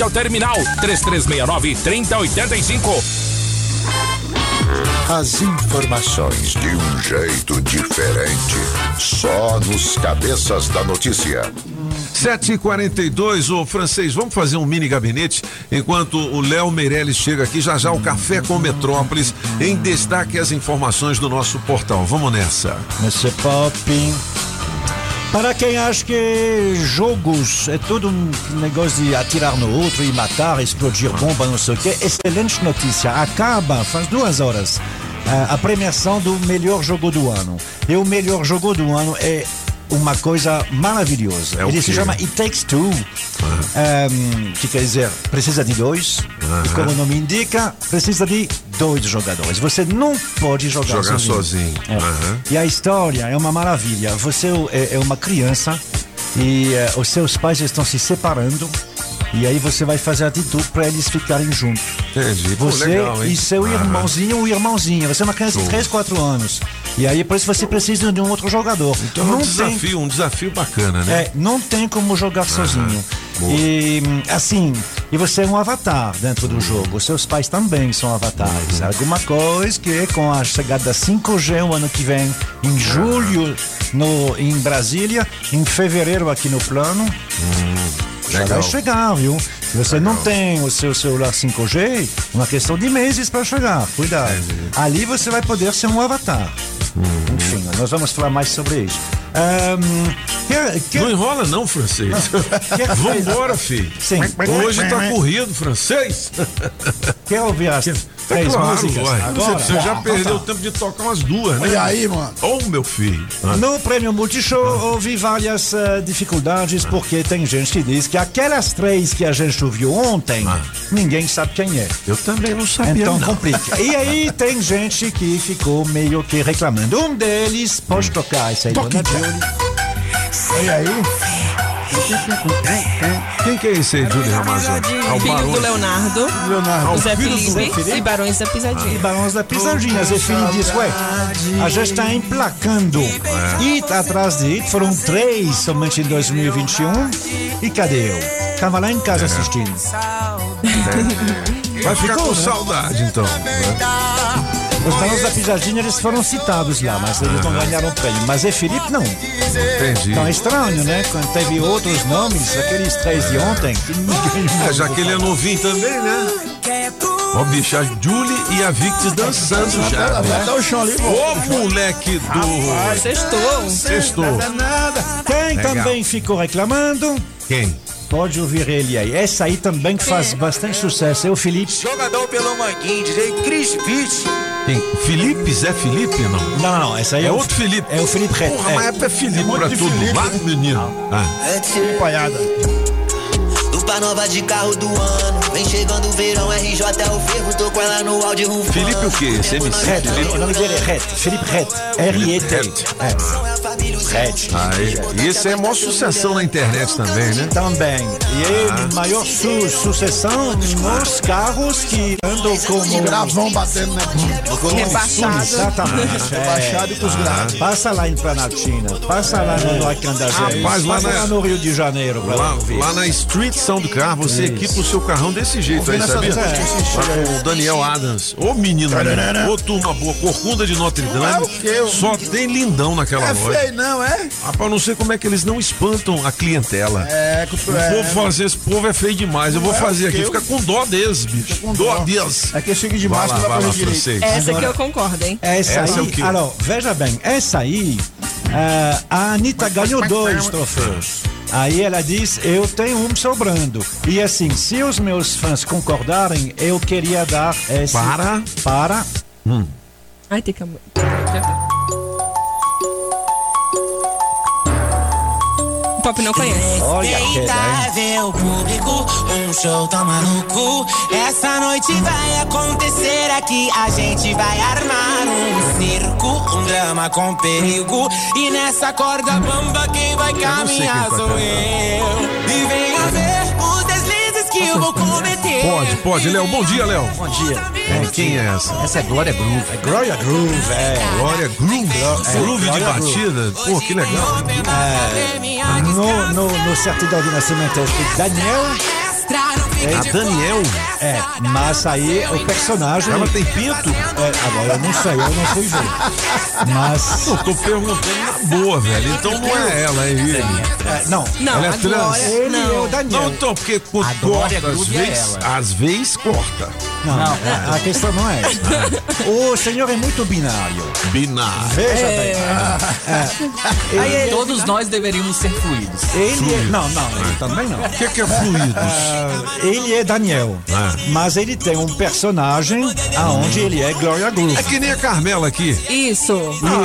ao terminal 3369 3085. As informações de um jeito diferente. Só nos cabeças da notícia. 7h42, ô francês, vamos fazer um mini gabinete enquanto o Léo Meirelles chega aqui. Já já o Café com Metrópolis em destaque as informações do nosso portal. Vamos nessa. Monsieur Pop. Para quem acha que jogos é todo um negócio de atirar no outro e matar, explodir bomba, não sei o quê, excelente notícia. Acaba, faz duas horas, a- a premiação do melhor jogo do ano. E o melhor jogo do ano é uma coisa maravilhosa. É Ele se chama It Takes Two, Ehm, que quer dizer, precisa de dois. E como o nome indica, precisa de dois jogadores. Você não pode jogar, Jogar sozinho. sozinho. É. E a história é uma maravilha. Você é, é uma criança e eh, os seus pais estão se separando. E aí você vai fazer de tudo para eles ficarem juntos. Entendi. Pô, Você legal, hein? e seu Aham. irmãozinho ou irmãozinha. Você é uma criança de Show. 3, 4 anos. E aí por isso você precisa de um outro jogador. Então é um não tem desafio, um desafio bacana, né? é, não tem como jogar sozinho. E hum, assim, e você é um avatar dentro do jogo. Os seus pais também são avatares. Alguma coisa que com a chegada da 5G o ano que vem, em julho no, em Brasília, em fevereiro aqui no plano. Já legal. vai chegar, viu? Se você não tem o seu celular 5G, uma questão de meses para chegar. Cuidado. Ali você vai poder ser um avatar. Enfim, nós vamos falar mais sobre isso. Ahn, quer- quer- Não enrola não, francês. Quer- Vambora, filho. Sim. Hoje tá corrido, francês. Quer ouvir as Tá três claro. Agora? Você, você já Bom, perdeu então o tempo de tocar umas duas, né? E aí, mano? Ô, meu filho. Ah. No Prêmio Multishow houve várias eh, dificuldades, porque tem gente que diz que aquelas três que a gente ouviu ontem, ninguém sabe quem é. Eu também não sabia, Então não. complica. E aí tem gente que ficou meio que reclamando. Um deles, pode tocar esse aí, dona Julie. E aí? Quem que é esse aí, Júlio Ramazão? Ah, o Filho do Leonardo, Leonardo. o Zé filho do Felipe, Zé Felipe? e Barões da Pisadinha. E Barões da Pisadinha. Zé Felipe disse, ué, a gente está emplacando It atrás de It. Foram três somente em 2021. E cadê eu? Tava lá em casa assistindo. <laughs> Vai ficar Ficou, com né? saudade, então. né? Os Barões da Pisadinha, eles foram citados lá, mas eles não ganharam o prêmio. Mas Zé Felipe, não. Entendi. Então é estranho, né? Quando teve outros nomes, aqueles três de ontem, que ninguém É, já que ele é novinho também, né? Ó, bicho, a Julie e a Victis dançando já. Vai né? dar o chão ali, Ô, moleque do. Sextou. Sextou. Quem Legal. também ficou reclamando? Quem? Pode ouvir ele aí. Essa aí também que faz bastante sucesso. É o Felipe. Jogador pelo Manguinho, DJ Chris Pitt. Quem? Felipe? Zé Felipe? Não. Não, não, essa aí é, É outro Felipe. É o Felipe Reto. Porra, mas é Felipe monte pra de tudo. Felipe. Lá, menino. Ah. Empaiada. Dupla nova de carro do ano. Vem chegando o verão, RJ é o fervo. Tô com ela no áudio rufando. Felipe o quê? Esse MC? Reto. O nome dele é Reto. Felipe Reto. R-E-T. É. Reto. Ah, e- e esse é a maior sucessão na internet também, né? Também. E Ah. ele, maior su sucessão nos carros que andam como... Gravão batendo, né? Rebaixado. Exatamente. <laughs> é. Baixado com os graves. Passa lá em Planaltina, passa lá no Arcandazé, Rapaz, lá passa na- lá no Rio de Janeiro. Lá, lá na Street Sound Car, você equipa o seu carrão desse jeito aí, sabia? com o Daniel Adams. Ô menino, ô turma boa, corcunda de Notre Não é Dame. o quê? Só tem lindão naquela É loja. feio, não, é? Rapaz, eu não sei como é que eles não espantam a clientela. É, que O povo fala assim, esse povo é feio demais. Eu vou Não é fazer aqui, fica com dó deles, bicho. com Dó dó. deles. É que chega de Vai lá, vai lá, fazer francês. Essa aqui eu concordo, hein? Essa, Essa é o aí, quê? alô, veja bem, essa aí, ah, a Anitta ganhou dois troféus. Aí ela diz, eu tenho um sobrando. E assim, se os meus fãs concordarem, eu queria dar esse... Para? Para... Ai, tem que... Pop não conhece. Olha o público, um show tão maluco. Essa noite vai acontecer aqui. A gente vai armar um circo, um drama com perigo. E nessa corda bamba, quem vai caminhar quem tá sou eu. E venha ver os deslizes que eu vou. Pode, pode. Léo, bom dia, Léo. Bom dia. É, quem é essa? Essa é Glória Groove. É Glória Groove, é. Glória Groove. Groove de batida. Pô, que legal. No, no, no certidão de nascimento é escrito Daniel. A Daniel. É, mas aí o personagem. Ela tem pinto? É, agora eu não sei, eu não fui ver. Mas. <laughs> Eu tô perguntando na boa, velho. Então não é ela, é ele. É, não. Não, Ela é trans. Glória... Ele é o Não. Daniel. Não, então, porque corta às é vezes, às vezes corta. Não, a- a questão não é essa. <laughs> O senhor é muito binário. Binário. Veja bem. Aí é todos nós deveríamos ser fluidos. Ele é. Não, não, ele também não. O que, que é fluidos? Ah, ele é Daniel, Ah. mas ele tem um personagem aonde ele é Gloria Groove. É que nem a Carmela aqui. Isso.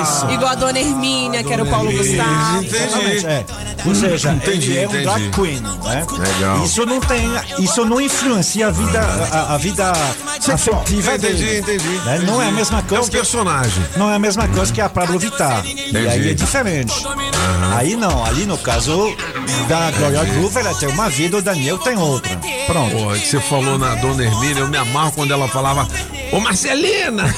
Isso. Igual a Dona Hermínia, que era o Paulo Gustavo. Entendi. Exatamente, é. Ou seja, Entendi, ele é um entendi. drag queen, né? Legal. Isso não tem, isso não influencia a vida, a, a vida afetiva Entendi, dele. entendi. né? Não é a mesma É coisa um que personagem. não é a mesma coisa que a Pablo Vittar. E aí é diferente. Aí não, ali no caso da Gloria Groove, ela tem uma vida, o Daniel tem outra. Pronto. Pô, é que você falou na Dona Hermínia, eu me amarro quando ela falava Ô Marcelina! <laughs>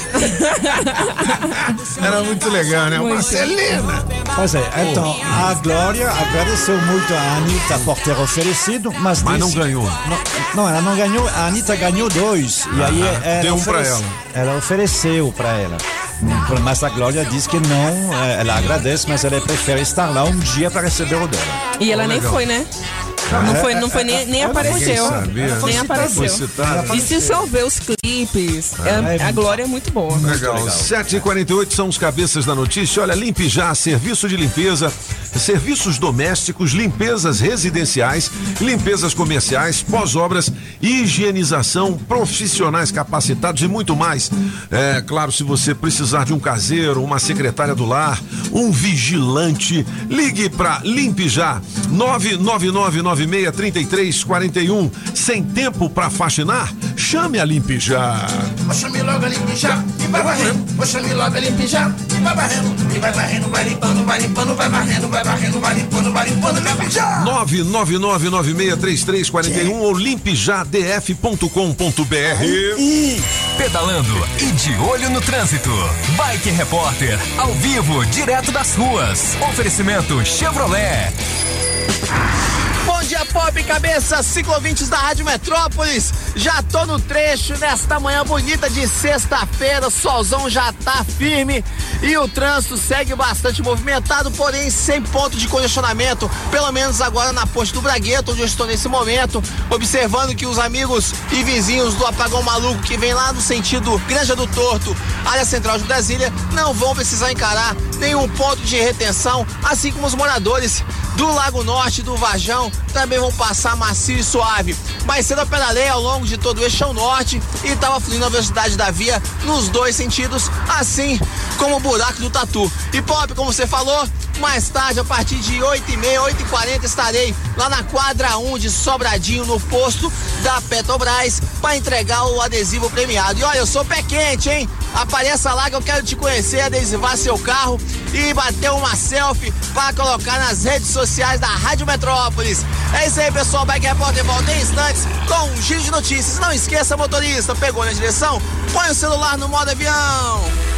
Era muito legal, né? Ô Marcelina! Pois é, então a Glória agradeceu muito a Anitta por ter oferecido, mas. Mas não disse- ganhou. Não, não, ela não ganhou, a Anitta ganhou dois. E aí Ah, ela, deu um pra oferece- ela. ela ofereceu pra ela. Mas a Glória diz que não, eh, ela agradece, mas ela prefere estar lá um dia para receber o dela. E ela nem Legal. foi, né? Não é? foi, não foi nem, nem apareceu. Nem apareceu. E se você ver os clipes, é- a glória é muito boa. Legal. 7h48 são os cabeças da notícia. Olha, Limpe Já, serviço de limpeza, serviços domésticos, limpezas residenciais, limpezas comerciais, pós-obras, higienização, profissionais capacitados e muito mais. É claro, se você precisar de um caseiro, uma secretária do lar, um vigilante, ligue para Limpe Já, 999963341. Sem tempo para faxinar? Chame a. Vou chamar logo a limpijar e vai varrendo. Chamar logo a limpijar e vai varrendo. E vai varrendo, vai limpando, vai limpando, vai varrendo, vai varrendo, vai limpando, vai limpando, limpijar. 999963341 ou limpejadf.com.br. Pedalando e de olho no trânsito. Bike Repórter, ao vivo, direto das ruas. Oferecimento Chevrolet. Bom dia, Pop Cabeça, ciclovintes da Rádio Metrópolis. Já tô no trecho nesta manhã bonita de sexta-feira. Solzão já tá firme e o trânsito segue bastante movimentado, porém sem ponto de congestionamento. Pelo menos agora na Ponte do Bragueto, onde eu estou nesse momento, observando que os amigos e vizinhos do Apagão Maluco que vem lá no sentido Granja do Torto, área central de Brasília, não vão precisar encarar nenhum ponto de retenção, assim como os moradores do Lago Norte, do Vajão, também vão passar macio e suave. Mais cedo eu pedalei ao longo de todo o eixão norte e estava fluindo a velocidade da via nos dois sentidos, assim como o buraco do Tatu. E Pop, como você falou, mais tarde, a partir de 8h30, 8h40, estarei lá na quadra 1 de Sobradinho, no posto da Petrobras, para entregar o adesivo premiado. E olha, eu sou pé quente, hein? Apareça lá que eu quero te conhecer, adesivar seu carro e bater uma selfie para colocar nas redes sociais da Rádio Metrópolis. É isso aí, pessoal. Bike Repórter volta em instantes com um giro de notícias. Não esqueça, motorista, pegou na direção? Põe o celular no modo avião.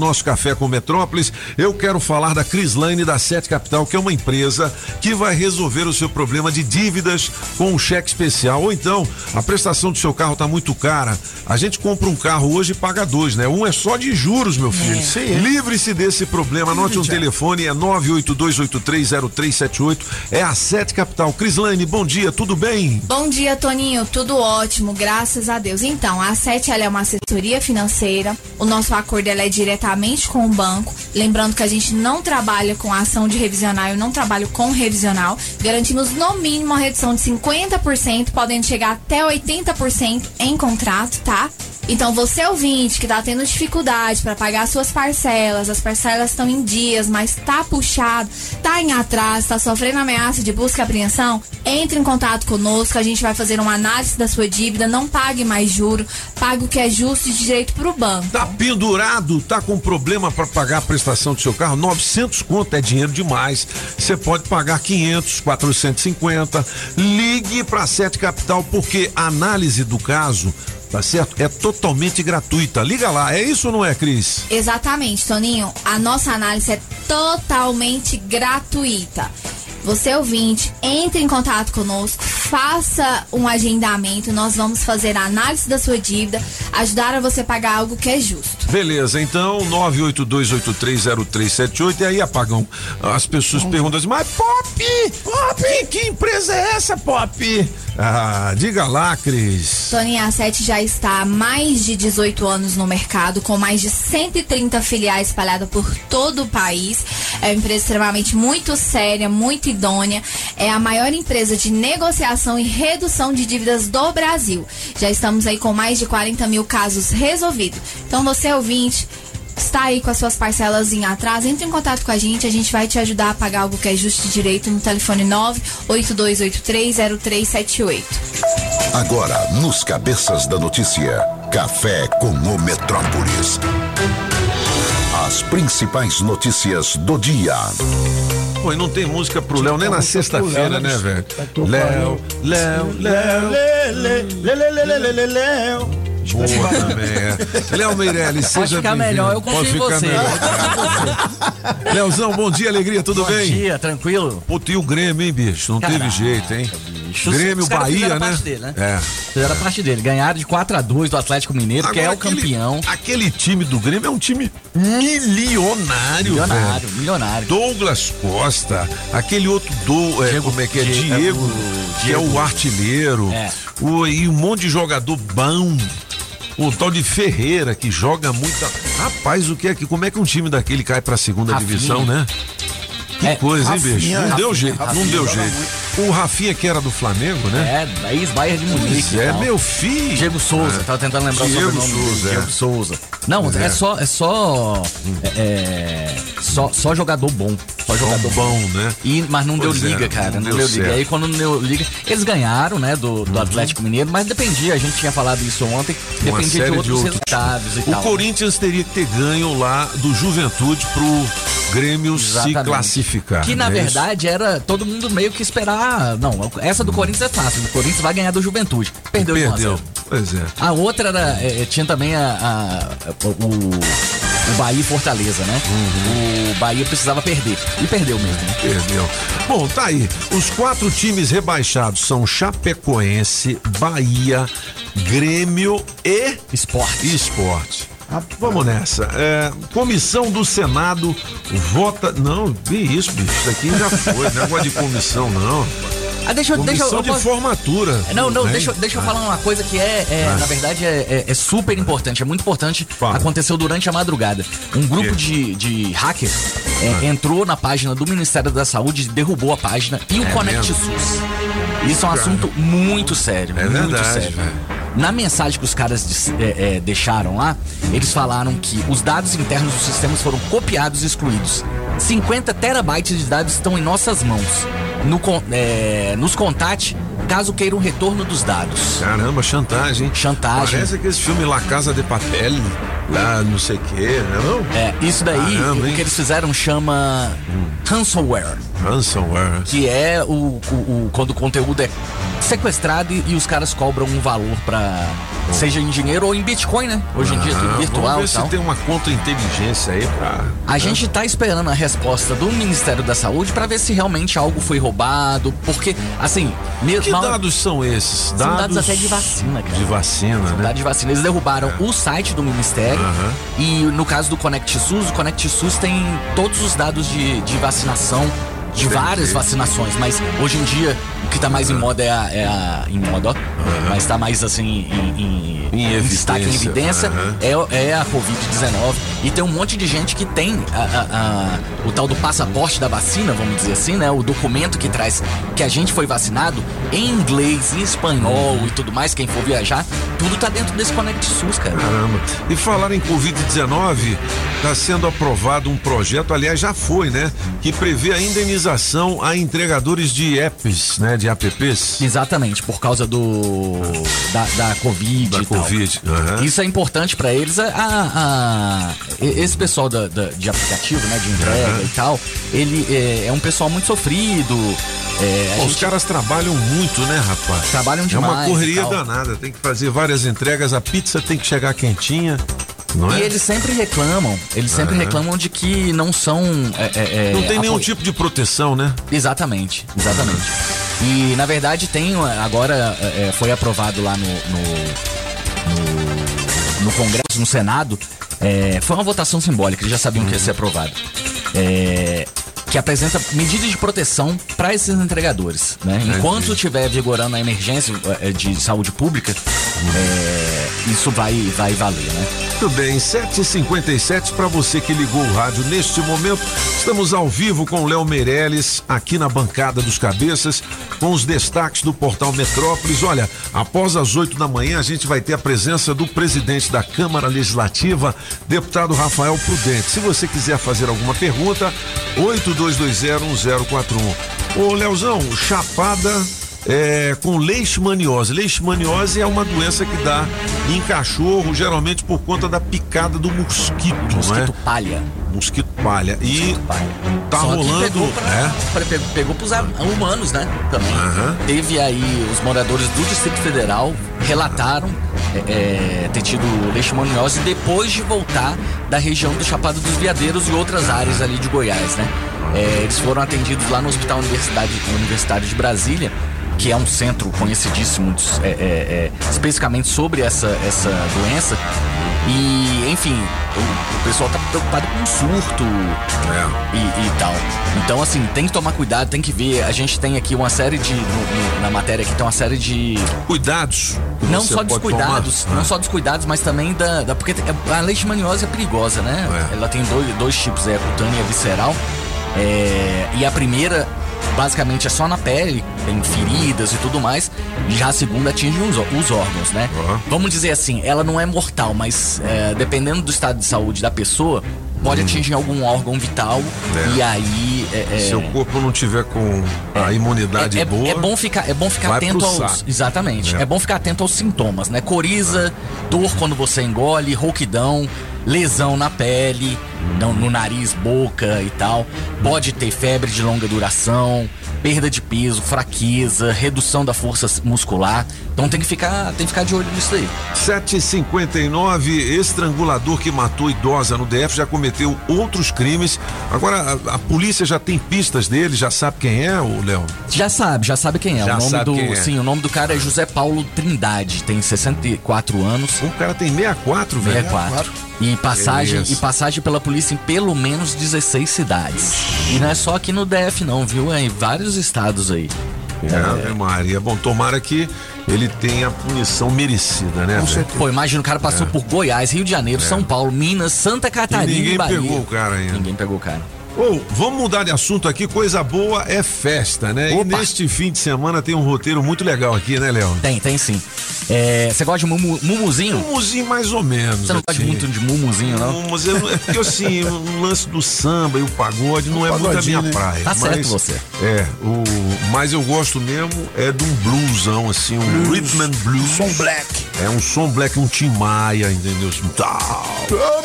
nosso café com Metrópolis. Eu quero falar da Crislane da Sete Capital, que é uma empresa que vai resolver o seu problema de dívidas com um cheque especial. Ou então, a prestação do seu carro está muito cara. A gente compra um carro hoje e paga dois, né? Um é só de juros, meu filho. Livre-se desse problema. Anote um telefone, é 982830378. É a Sete Capital. Crislane, bom dia, tudo bem? Bom dia, Toninho. Tudo ótimo, graças a Deus. Então, a Sete ela é uma assessoria financeira. O nosso acordo ela é diretamente com o banco. Lembrando que a gente não trabalha com ação de revisional, eu não trabalho com revisional. Garantimos no mínimo uma redução de 50%, podendo chegar até 80% em contrato, tá? Então, você ouvinte que tá tendo dificuldade para pagar suas parcelas, as parcelas estão em dias, mas tá puxado, tá em atraso, tá sofrendo ameaça de busca e apreensão, entre em contato conosco, a gente vai fazer uma análise da sua dívida, não pague mais juro, pague o que é justo e direito pro banco. Tá pendurado, tá com problema para pagar a prestação do seu carro? 900 conto é dinheiro demais. Você pode pagar 500, 450. Ligue para Sete Capital porque a análise do caso, tá certo? É totalmente gratuita. Liga lá, é isso ou não é, Cris? Exatamente, Toninho. A nossa análise é totalmente gratuita. Você ouvinte, entre em contato conosco, faça um agendamento, nós vamos fazer a análise da sua dívida, ajudar a você pagar algo que é justo. Beleza, então 982830378 e aí apagam. As pessoas perguntam assim, mas Pop, Pop, que empresa é essa, Pop? Ah, diga lá, Cris. Toninho a 7 já está há mais de 18 anos no mercado, com mais de 130 filiais espalhadas por todo o país. É uma empresa extremamente muito séria, muito Idônea é a maior empresa de negociação e redução de dívidas do Brasil. Já estamos aí com mais de 40 mil casos resolvidos. Então você ouvinte, está aí com as suas parcelas em atraso, entre em contato com a gente, a gente vai te ajudar a pagar algo que é justo e direito no telefone 982830378. Agora, nos Cabeças da Notícia, Café com o Metrópolis. As principais notícias do dia. Pô, e não tem música pro Léo nem na sexta-feira, né, velho? Léo, Léo, Léo. Léo. Boa também. Léo Meirelles, seja Pode ficar bem-vindo. melhor, eu confio Pode em ficar você. melhor. Leozão, bom dia, alegria, tudo Bom bem? dia, tranquilo? Pô, e o Grêmio, hein, bicho? Não teve Caraca, jeito, hein? Bicho. Grêmio, Bahia, a né? parte dele, né? É. Fizeram a parte dele. Ganharam de 4x2 do Atlético Mineiro, que é Agora, o campeão. Aquele time do Grêmio é um time milionário, Milionário, velho. milionário. Douglas Costa, aquele outro do, é, como é que é? Diego- Diego, que é Diego. o artilheiro. É. O, e um monte de jogador bom. O tal de Ferreira, que joga muita. Rapaz, o que é que. Como é que um time daquele cai pra segunda Rafinha. divisão, né? Que É, coisa, hein, bicho? Não deu jeito, não deu jeito. O Rafinha, que era do Flamengo, né? É, ex-Bayern de Munique. É, e tal. meu filho. Diego Souza, É. tava tentando lembrar Diego o sobrenome Souza, é. Diego Souza. Não, é. é. só, é só, é, só, só jogador bom. Só jogador bom, né? E, mas não Pois deu é, liga, cara. não Não, deu deu liga. certo. Aí quando não deu liga, eles ganharam, né, do, do Atlético Mineiro, mas dependia, a gente tinha falado isso ontem, Uma dependia de outros, de outros. resultados e O tal. Corinthians teria que ter ganho lá do Juventude pro Grêmio se Exatamente. classificar. Que na é isso? verdade era todo mundo meio que esperar. Não, essa do Corinthians é fácil. O Corinthians vai ganhar do Juventude. Perdeu, de 1 a 0. Perdeu. Pois é. A outra era. é, é, tinha também a, a- o, o Bahia e Fortaleza, né? O Bahia precisava perder. E perdeu mesmo, né? Perdeu. Bom, tá aí. Os quatro times rebaixados são Chapecoense, Bahia, Grêmio e Esporte. Esporte. Vamos nessa. É, comissão do Senado vota. Não, que isso, bicho. Isso aqui já foi. Não é negócio de comissão, não. Ah, deixa, eu- deixa eu- Comissão eu de posso- formatura. Não, não, Hein? deixa, eu- deixa eu falar uma coisa que é, é, Ah. na verdade, é, é- é super importante, é muito importante. Aconteceu durante a madrugada. Um grupo de, de hackers é, Ah. entrou na página do Ministério da Saúde, derrubou a página e o É Connect mesmo? SUS. Isso é um assunto muito sério. É muito verdade, sério. velho. Na mensagem que os caras é, é, deixaram lá, eles falaram que os dados internos dos sistemas foram copiados e excluídos. 50 terabytes de dados estão em nossas mãos. No é, nos contate caso queira um retorno dos dados. Caramba, chantagem. Chantagem. Parece aquele filme La Casa de Papel, lá não sei o quê, né? Não? É, isso daí, Caramba, o hein? que eles fizeram chama ransomware. Ransomware. Que é o, o- o- quando o conteúdo é sequestrado e, e os caras cobram um valor pra. Seja em dinheiro ou em Bitcoin, né? Hoje em dia é Ah, tudo virtual Vamos ver e se tal. tem uma contra-inteligência aí pra. A gente tá esperando a resposta do Ministério da Saúde pra ver se realmente algo foi roubado, porque, assim, mesmo. Que dados são esses? São dados até de vacina, cara. De vacina, né? Dados de vacina. Eles derrubaram o site do Ministério Aham. e no caso do Connect SUS, o Connect SUS tem todos os dados de, de vacinação, de várias vacinações, mas hoje em dia o que tá mais em moda é a. É a em moda, ó, mas tá mais assim em, em, Em em destaque, em evidência. é, é a Covid-19. E tem um monte de gente que tem a- a- a- o tal do passaporte da vacina, vamos dizer assim, né? O documento que traz que a gente foi vacinado em inglês, em espanhol e tudo mais, quem for viajar, tudo tá dentro desse Connect SUS, cara. Caramba. E falar em Covid-19, está sendo aprovado um projeto, aliás, já foi, né? Que prevê a indenização a entregadores de apps, né? De apps. Exatamente, por causa do. da, da Covid. Da. Covid, aham. Isso é importante pra eles. A- esse pessoal da- da- de aplicativo, né, de entrega Aham. e tal, ele é, é um pessoal muito sofrido. é, Pô, Os gente- caras trabalham muito, né, rapaz? Trabalham É uma demais correria danada. Tem que fazer várias entregas, a pizza tem que chegar quentinha. E é? eles sempre reclamam, eles sempre Aham. reclamam de que não são. é, é, é, Não tem nenhum tipo de proteção, né? Exatamente, exatamente. E na verdade tem agora é, foi aprovado lá no, no, no, no Congresso, no Senado, é, foi uma votação simbólica, eles já sabiam que ia ser aprovado. É, que apresenta medidas de proteção para esses entregadores. Né? Enquanto estiver vigorando a emergência é, de saúde pública, é, isso vai, vai valer, né? Muito bem, 7h57 para você que ligou o rádio neste momento. Estamos ao vivo com Léo Meirelles, aqui na bancada dos cabeças, com os destaques do portal Metrópolis. Olha, após as 8 da manhã, a gente vai ter a presença do presidente da Câmara Legislativa, deputado Rafael Prudente. Se você quiser fazer alguma pergunta, 82201041. Ô, Leozão, Chapada é, com leishmaniose. Leishmaniose é uma doença que dá em cachorro, geralmente por conta da picada do mosquito, Mosquito não é? palha. Mosquito palha. E tá Só rolando. Pegou, pra, né? pra- pegou, pegou pros a- humanos, né? Também. Teve aí os moradores do Distrito Federal relataram é, é, ter tido leishmaniose depois de voltar da região do Chapada dos Veadeiros e outras áreas ali de Goiás, né? É, eles foram atendidos lá no Hospital Universidade, Universitário de Brasília, que é um centro conhecidíssimo é, é, é, especificamente sobre essa, essa doença. E, enfim, o, o pessoal tá preocupado com um surto e, e tal. Então, assim, tem que tomar cuidado, tem que ver. A gente tem aqui uma série de. no- no- na matéria aqui tem uma série de. Cuidados. Não só dos cuidados, tomar. não Ah. só dos cuidados, mas também da. da- porque a leishmaniose é perigosa, né? Ela tem dois, dois tipos, é a cutânea e a visceral. É, e a primeira, basicamente, é só na pele, tem feridas e tudo mais. Já a segunda atinge os, os órgãos, né? Vamos dizer assim, ela não é mortal, mas é, dependendo do estado de saúde da pessoa, pode atingir algum órgão vital. Hum. É. E aí. é, é, Se o corpo não tiver com a imunidade é, é- boa. é bom ficar, é bom ficar atento aos. saco. Exatamente. É. É. bom ficar atento aos sintomas, né? Coriza, dor quando você engole, rouquidão, lesão na pele, no, no nariz, boca e tal. Pode ter febre de longa duração, perda de peso, fraqueza, redução da força muscular. Então tem que ficar, tem que ficar de olho nisso aí. 759, estrangulador que matou idosa no DF já cometeu outros crimes. Agora a, a polícia já tem pistas dele, já sabe quem é, o Léo? Já sabe, já sabe quem é. Já o nome do, é. sim, o nome do cara é José Paulo Trindade, tem 64 anos. O cara tem 64, velho. 64. E passagem, e passagem pela polícia em pelo menos 16 cidades. E não é só aqui no DF não, viu? É em vários estados aí. É, Ave Maria. Bom, tomara que ele tenha a punição merecida, né? velho? Pô, imagina, o cara passou É. por Goiás, Rio de Janeiro, São Paulo, Minas, Santa Catarina E ninguém e pegou o cara ainda. Ninguém pegou o cara. Ô, vamos mudar de assunto aqui, coisa boa é festa, né? E neste fim de semana tem um roteiro muito legal aqui, né, Léo? Tem, tem sim. É, Você gosta de mumu, mumuzinho? Mumuzinho mais ou menos. Você não gosta assim. muito de mumuzinho, não? Eu- é porque assim, <laughs> o lance do samba e o pagode não é muito a minha né? praia. Tá certo mas- você. É, o, mas eu gosto mesmo é de um bluesão, assim, um rhythm and blues. Som black. É um som black, um Tim Maia, entendeu? Assim, tal.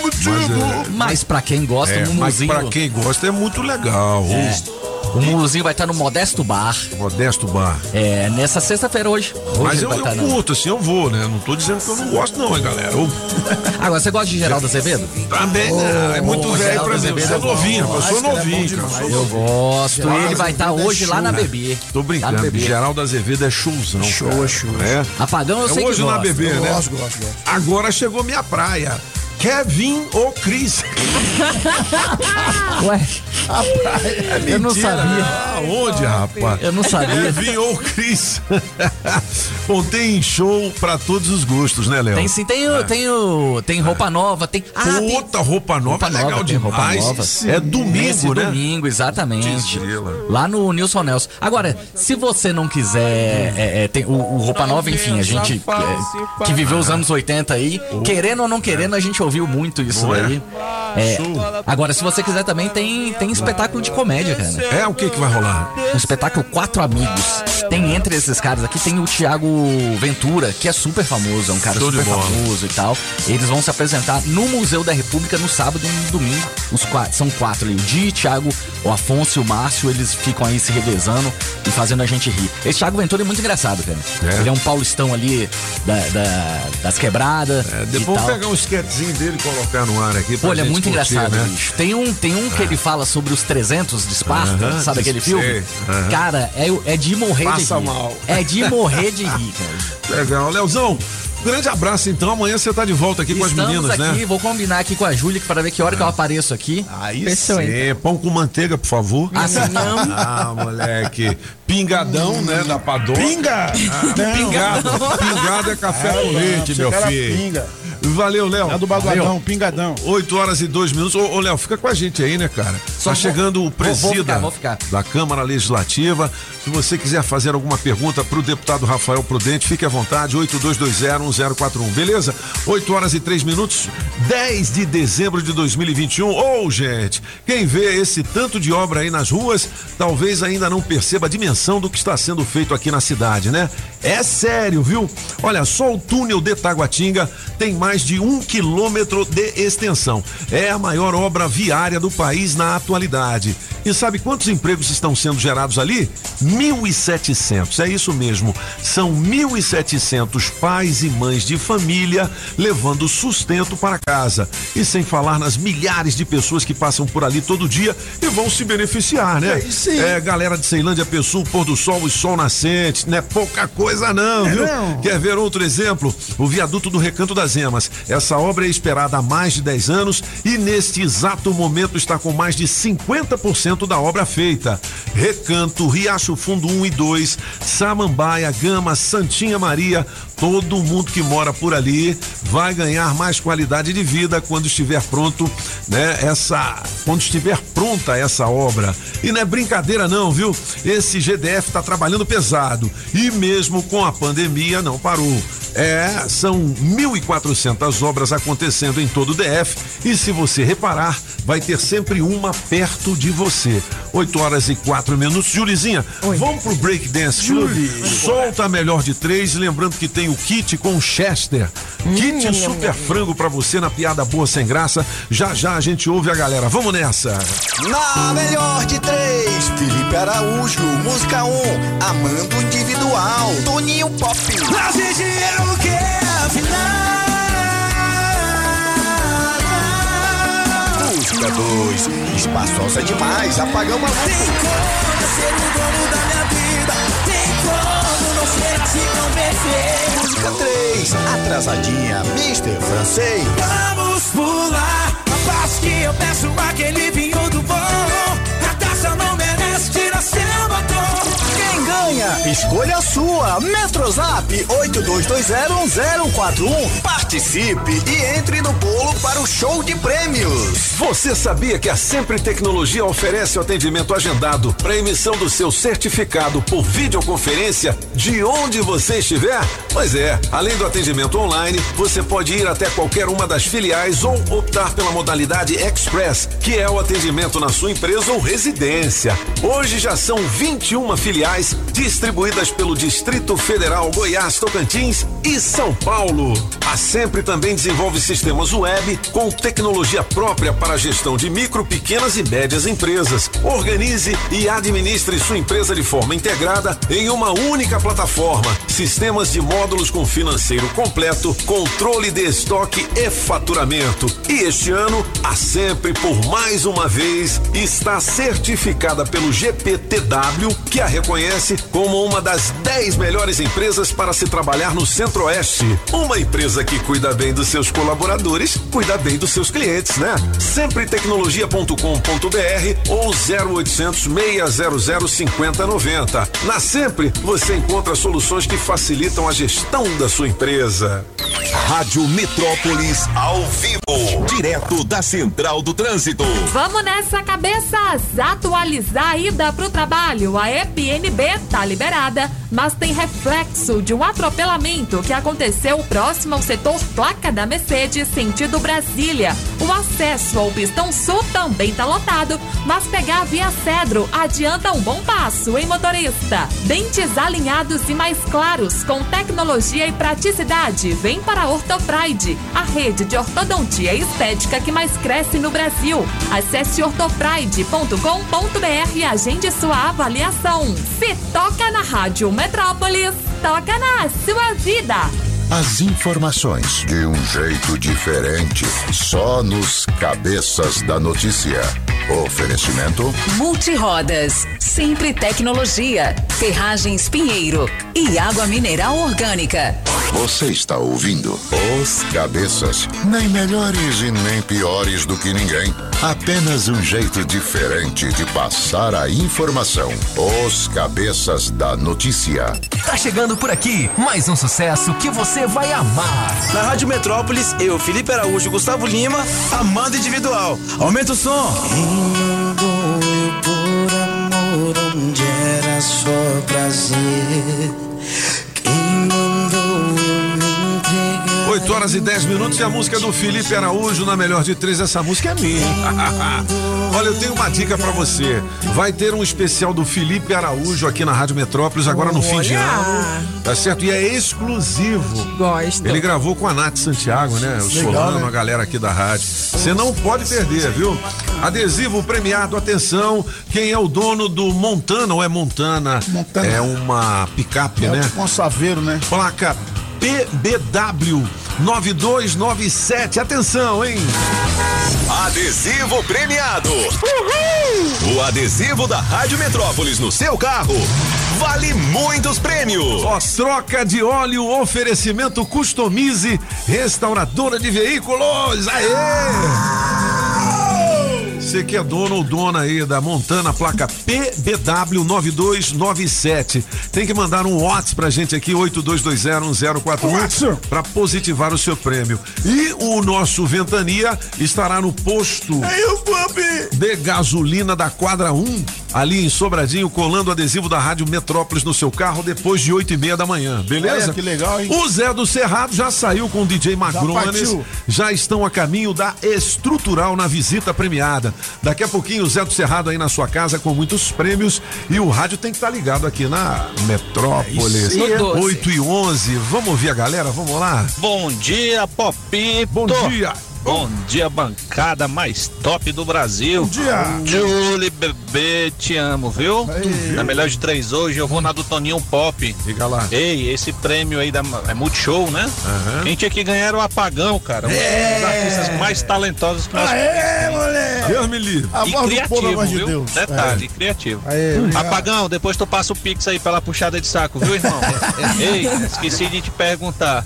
Mas, é, Mas pra quem gosta, é, o mas mumuzinho. pra quem gosta é muito legal. É. O mumuzinho vai estar no Modesto Bar. Modesto Bar. É, nessa sexta-feira hoje. Hoje Mas eu, eu curto, assim, eu vou, né? Não tô dizendo que eu não gosto, não, hein, galera. Eu, <laughs> Agora, você gosta de Geraldo Azevedo? Também, né? É muito velho pra mim. Eu sou novinho, eu sou novinho, cara. Eu gosto. Geraldo ele vai estar é hoje lá show, na né? BB. Tô Lá brincando. BB. Geraldo Azevedo é showzão. Show, cara. é show. É. Apagão eu É sei que hoje na gosta. BB, Eu né? gosto, gosto, gosto. Agora chegou minha praia. Kevin ou Cris? <laughs> Ué, praia. É eu não mentira, sabia. né? Aonde, rapaz? Eu não sabia. Kevin ou Cris? <laughs> Bom, tem show pra todos os gostos, né, Léo? Tem sim, tem, o- tem, o, tem roupa nova, tem. Ah, tem Puta, roupa nova, roupa é legal nova, tem roupa demais. nova. Sim. É domingo, Esse né? domingo, exatamente. Estrela. Lá no Nilson Nelson. Agora, se você não quiser. é, é, tem o, o Roupa Nova, enfim, a gente é, que viveu os anos 80 aí, querendo ou não querendo, a gente ouviu muito isso Não é? aí. É, agora, se você quiser também, tem, tem espetáculo de comédia, cara. É, o que que vai rolar? Um espetáculo Quatro Amigos. Tem entre esses caras aqui, tem o Thiago Ventura, que é super famoso, é um cara Show super famoso e tal. Eles vão se apresentar no Museu da República no sábado e no domingo. Os quatro, são quatro ali. O Di, Thiago, o Afonso e o Márcio, eles ficam aí se revezando e fazendo a gente rir. Esse Thiago Ventura é muito engraçado, cara. É? Ele é um paulistão ali da, da- das quebradas. É, depois pegar um esquetezinho dele e colocar no ar aqui. pra é gente muito curtir, engraçado, né? bicho. Tem um, tem um que ele fala sobre os 300 de Esparta, Aham, sabe aquele filme? aham. Cara, é, é de morrer Passa de rir. mal. É de morrer de rir, cara. <laughs> Legal, Leozão. Grande abraço, então. Amanhã você tá de volta aqui com as Estamos meninas, aqui, né? vou combinar aqui com a Júlia para ver que hora que eu apareço aqui. Aí Fechou, sim. então. Pão com manteiga, por favor. Ah, sim. <laughs> Ah, moleque. Pingadão, né, da Padona. Pinga! Ah, Não. pingado. <laughs> Pingado é café É, com não, leite, meu filho. pinga. Valeu, Léo. É do baguadão, pingadão. 8 horas e 2 minutos. Ô, ô, Léo, fica com a gente aí, né, cara? Só tá vou- chegando o vou- vou presida ficar, vou ficar. da Câmara Legislativa. Se você quiser fazer alguma pergunta pro deputado Rafael Prudente, fique à vontade, 82201041, beleza? 8 horas e 3 minutos, 10 de dezembro de 2021. Ô, gente, quem vê esse tanto de obra aí nas ruas, talvez ainda não perceba a dimensão do que está sendo feito aqui na cidade, né? É sério, viu? Olha, só o túnel de Taguatinga tem mais de um quilômetro de extensão. É a maior obra viária do país na atualidade. E sabe quantos empregos estão sendo gerados ali? 1.700. É isso mesmo. São 1.700 pais e mães de família levando sustento para casa. E sem falar nas milhares de pessoas que passam por ali todo dia e vão se beneficiar, né? É. É, galera de Ceilândia, Pessoa, pôr do sol e sol nascente. Não é pouca coisa, não, É, viu? não. Quer ver outro exemplo? O viaduto do Recanto das Emas. Essa obra é esperada há mais de 10 anos e neste exato momento está com mais de 50% da obra feita. Recanto, Riacho Fundo 1 e 2, Samambaia, Gama, Santinha Maria, todo mundo que mora por ali vai ganhar mais qualidade de vida quando estiver pronto, né? Essa, quando estiver pronta essa obra. E não é brincadeira não, viu? Esse GDF tá trabalhando pesado e mesmo com a pandemia não parou. É, são 1.400 obras acontecendo em todo o DF e se você reparar, vai ter sempre uma perto de você. 8 horas e 4 minutos. Julizinha, vamos pro break dance. Julie. Solta a melhor de três, lembrando que tem o kit com Chester. Kit super frango pra você na piada boa sem graça. Já já a gente ouve a galera. Vamos nessa. Na melhor de três, Felipe Araújo, música 1, um, Amando Individual, Toninho Pop. A gente é o que afinal? Música 2, espaçosa demais, apagão maluco. Tem como ser o dono da minha vida? Tem como não ser assim tão perfeito? Música 3, atrasadinha, Mr. Francês. Vamos pular a parte que eu peço aquele vinho do bom. A taça não merece, tira seu batom. Quem ganha? Escolha a sua. Metrozap 82201041. Participe e entre no bolo para o show de prêmios. Você sabia que a Sempre Tecnologia oferece o atendimento agendado para emissão do seu certificado por videoconferência de onde você estiver? Pois é, além do atendimento online, você pode ir até qualquer uma das filiais ou optar pela modalidade Express, que é o atendimento na sua empresa ou residência. Hoje já são 21 filiais distribuídas pelo Distrito Federal, Goiás, Tocantins e São Paulo. A Sempre também desenvolve sistemas web com tecnologia própria para a gestão de micro, pequenas e médias empresas. Organize e administre sua empresa de forma integrada em uma única plataforma. Sistemas de módulos com financeiro completo, controle de estoque e faturamento. E este ano, a Sempre, por mais uma vez, está certificada pelo GPTW, que a reconhece como uma das 10 melhores empresas para se trabalhar no Centro-Oeste. Uma empresa que cuida bem dos seus colaboradores, cuida bem dos seus clientes, né? Sempretecnologia.com.br ou 0800 600 5090. Na Sempre, você encontra soluções que facilitam a gestão da sua empresa. Rádio Metrópolis ao vivo, direto da Central do Trânsito. Vamos nessa, cabeças! Atualizar a ida pro trabalho. A EPNB tá liberada, mas tem reflexo de um atropelamento que aconteceu próximo ao setor placa da Mercedes, sentido Brasília. O acesso ao pistão sul também tá lotado, mas pegar via Cedro adianta um bom passo, hein, motorista? Dentes alinhados e mais claros, com tecnologia e praticidade. Vem para a Ortopride, a rede de ortodontia estética que mais cresce no Brasil. Acesse ortopride.com.br e agende sua avaliação. Se toca na Rádio Metrópolis, toca na sua vida. As informações de um jeito diferente, só nos cabeças da notícia. Oferecimento Multirodas, Sempre Tecnologia, Ferragens Pinheiro e Água Mineral Orgânica. Você está ouvindo Os Cabeças. Nem melhores e nem piores do que ninguém. Apenas um jeito diferente de passar a informação. Os Cabeças da Notícia. Tá chegando por aqui mais um sucesso que você vai amar. Na Rádio Metrópolis, eu, Felipe Araújo, Gustavo Lima, Amanda Individual. Aumenta o som. por amor onde era só prazer. 8 horas e 10 minutos e a música do Felipe Araújo na melhor de três. Essa música é minha. <laughs> Olha, eu tenho uma dica pra você. Vai ter um especial do Felipe Araújo aqui na Rádio Metrópolis agora no fim de Olha. ano. Tá certo? E é exclusivo. Gosto. Ele gravou com a Nath Santiago, né? O Legal, Solano, né? a galera aqui da rádio. Você não pode perder, viu? Adesivo premiado, atenção. Quem é o dono do Montana ou é Montana? Montana. É uma picape, É né? tipo um saveiro, né? Placa PBW 9297. Atenção, hein? Adesivo premiado. O adesivo da Rádio Metrópolis no seu carro vale muitos prêmios. Ó, troca de óleo, oferecimento customize, restauradora de veículos. Aê! Você que é dono ou dona aí da Montana, placa PBW 9297. Tem que mandar um WhatsApp pra gente aqui, 82201041, pra positivar o seu prêmio. E o nosso Ventania estará no posto de gasolina da quadra 1, ali em Sobradinho, colando o adesivo da Rádio Metrópolis no seu carro depois de 8 e meia da manhã, beleza? Olha, que legal, hein? O Zé do Cerrado já saiu com o DJ Magrones, partiu. já estão a caminho da Estrutural na visita premiada. Daqui a pouquinho o Zé do Cerrado aí na sua casa com muitos prêmios e o rádio tem que estar ligado aqui na Metrópolis. É isso aí. 8 e 11. Vamos ouvir a galera? Vamos lá? Bom dia, Popito. Bom dia. Bom dia, bancada mais top do Brasil. Bom dia. Julie, bebê, te amo, viu? Na melhor de três hoje, eu vou na do Toninho Pop. Fica lá. Ei, esse prêmio aí da é Multishow, né? Quem tinha que ganhar era o Apagão, cara. Um dos artistas mais talentosos que nós Aê, moleque! Deus me livre. A E criativo, amor de viu? Deus. Detalhe, criativo. Aê. Apagão, depois tu passa o Pix aí pela puxada de saco, viu, irmão? <laughs> Ei, esqueci de te perguntar.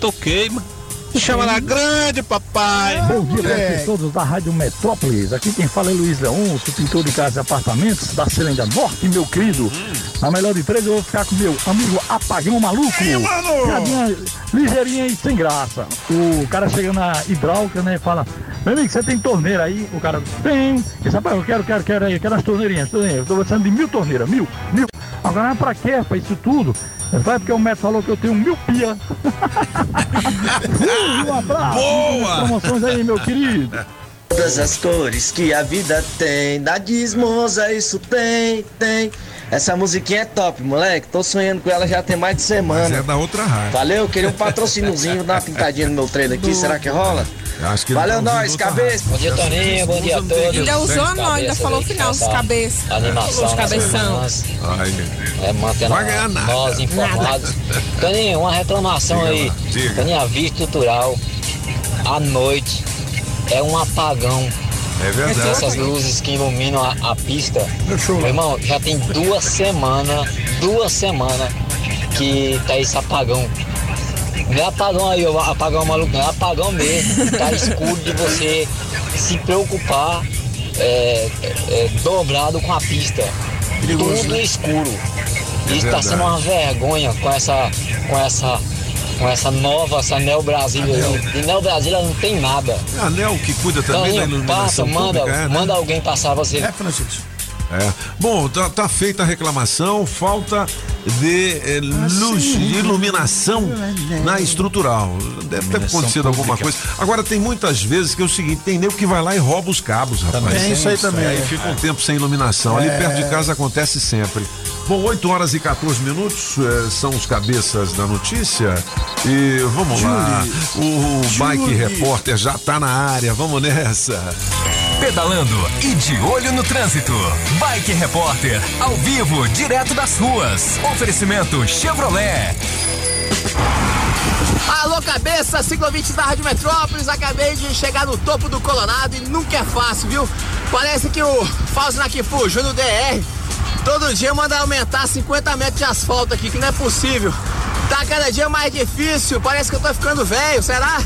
Toquei, mano. Chama na grande, papai. Bom dia, para todos da Rádio Metrópolis. Aqui quem fala é Luiz Leôncio, pintor de casas e apartamentos da Celenda Norte, meu querido. Na melhor de três, eu vou ficar com meu amigo Apagão Maluco. Piadinha ligeirinha e sem graça. O cara chega na hidráulica, né, e fala: Meu amigo, você tem torneira aí? O cara tem. Diz, rapaz, eu quero, quero, quero aí, eu quero as torneirinhas. torneirinhas. Eu tô precisando de mil torneiras, mil, mil. Agora, pra quê, pra isso tudo? Ele fala porque o médico falou que eu tenho mil pia. Uh, <laughs> um abraço. Boa! Promoções aí, meu querido. Todas as cores que a vida tem, da Dismosa isso tem, tem. Essa musiquinha é top, moleque. Tô sonhando com ela já tem mais de semana. Mas é da outra rádio. Valeu, queria um patrocíniozinho, dar uma pintadinha no meu trailer aqui, será que rola? Acho que Valeu tá nós, cabeça. Bom dia, Toninho, bom dia a todos. Ainda usou não, ainda falou o final, os cabeças. Animação Os cabeção. É, mantendo Vai ganhar nada. nós informados. Toninho, uma reclamação Diga aí. lá, diga. Toninho, a via estrutural, à noite, é um apagão. É verdade. Essas luzes que iluminam a, a pista. Meu irmão, já tem duas semanas, duas semanas que tá esse apagão. Não é apagão aí, ó, apagão maluco, não é apagão mesmo. Tá escuro de você se preocupar é, é, é, dobrado com a pista. Tudo escuro. Isso tá sendo uma vergonha com essa. com essa. com essa nova, essa Neo Brasília aí. E Neo Brasília não tem nada. É a ANEL que cuida também da Toninho, passa, iluminação manda, pública, é, né? manda alguém passar você. É, Francisco. É. Bom, tá, tá feita a reclamação, falta de eh, luz, de iluminação na estrutural. Deve ter acontecido alguma coisa. Agora, tem muitas vezes que é o seguinte: tem nego que vai lá e rouba os cabos, rapaz. Tem isso aí também. Aí fica um tempo sem iluminação. Ali É. perto de casa acontece sempre. Bom, 8 horas e 14 minutos eh, são os cabeças da notícia. E vamos lá. O Bike Julie. Repórter já tá na área. Vamos nessa. Pedalando e de olho no trânsito. Bike Repórter, ao vivo, direto das ruas. Oferecimento Chevrolet. Alô, cabeça, ciclovintes da Rádio Metrópolis. Acabei de chegar no topo do Colorado e nunca é fácil, viu? Parece que o Fausto Nakifu, Júnior DR, todo dia manda aumentar 50 metros de asfalto aqui, que não é possível. Tá cada dia mais difícil, parece que eu tô ficando velho, será?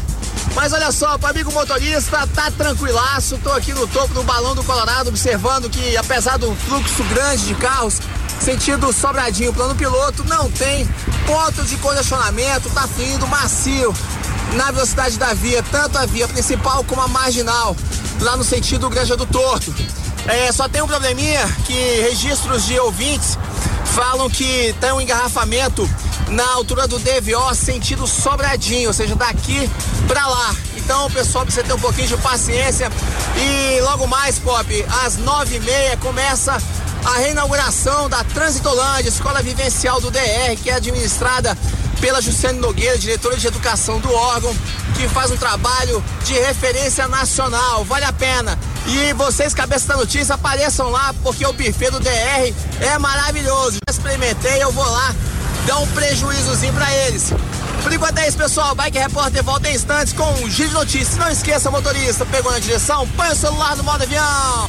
Mas olha só, para amigo motorista, tá tranquilaço. Tô aqui no topo do balão do Colorado, observando que apesar do fluxo grande de carros, sentido Sobradinho, plano piloto, não tem ponto de congestionamento, tá fluindo macio na velocidade da via, tanto a via principal como a marginal, lá no sentido Granja do Torto. É, só tem um probleminha que registros de ouvintes falam que tem um engarrafamento na altura do DVO, sentido Sobradinho, ou seja, daqui pra lá. Então pessoal precisa ter um pouquinho de paciência. E logo mais, Pop, às nove e meia começa a reinauguração da Transitolândia, escola vivencial do DR, que é administrada pela Jussiane Nogueira, diretora de educação do órgão, que faz um trabalho de referência nacional. Vale a pena. E vocês, cabeça da notícia, apareçam lá, porque o buffet do DR é maravilhoso. Já experimentei, eu vou lá dar um prejuízozinho pra eles. Enquanto é isso, pessoal. Bike Repórter volta em instantes com um giro de notícias. Não esqueça, motorista, pegou na direção, põe o celular no modo avião.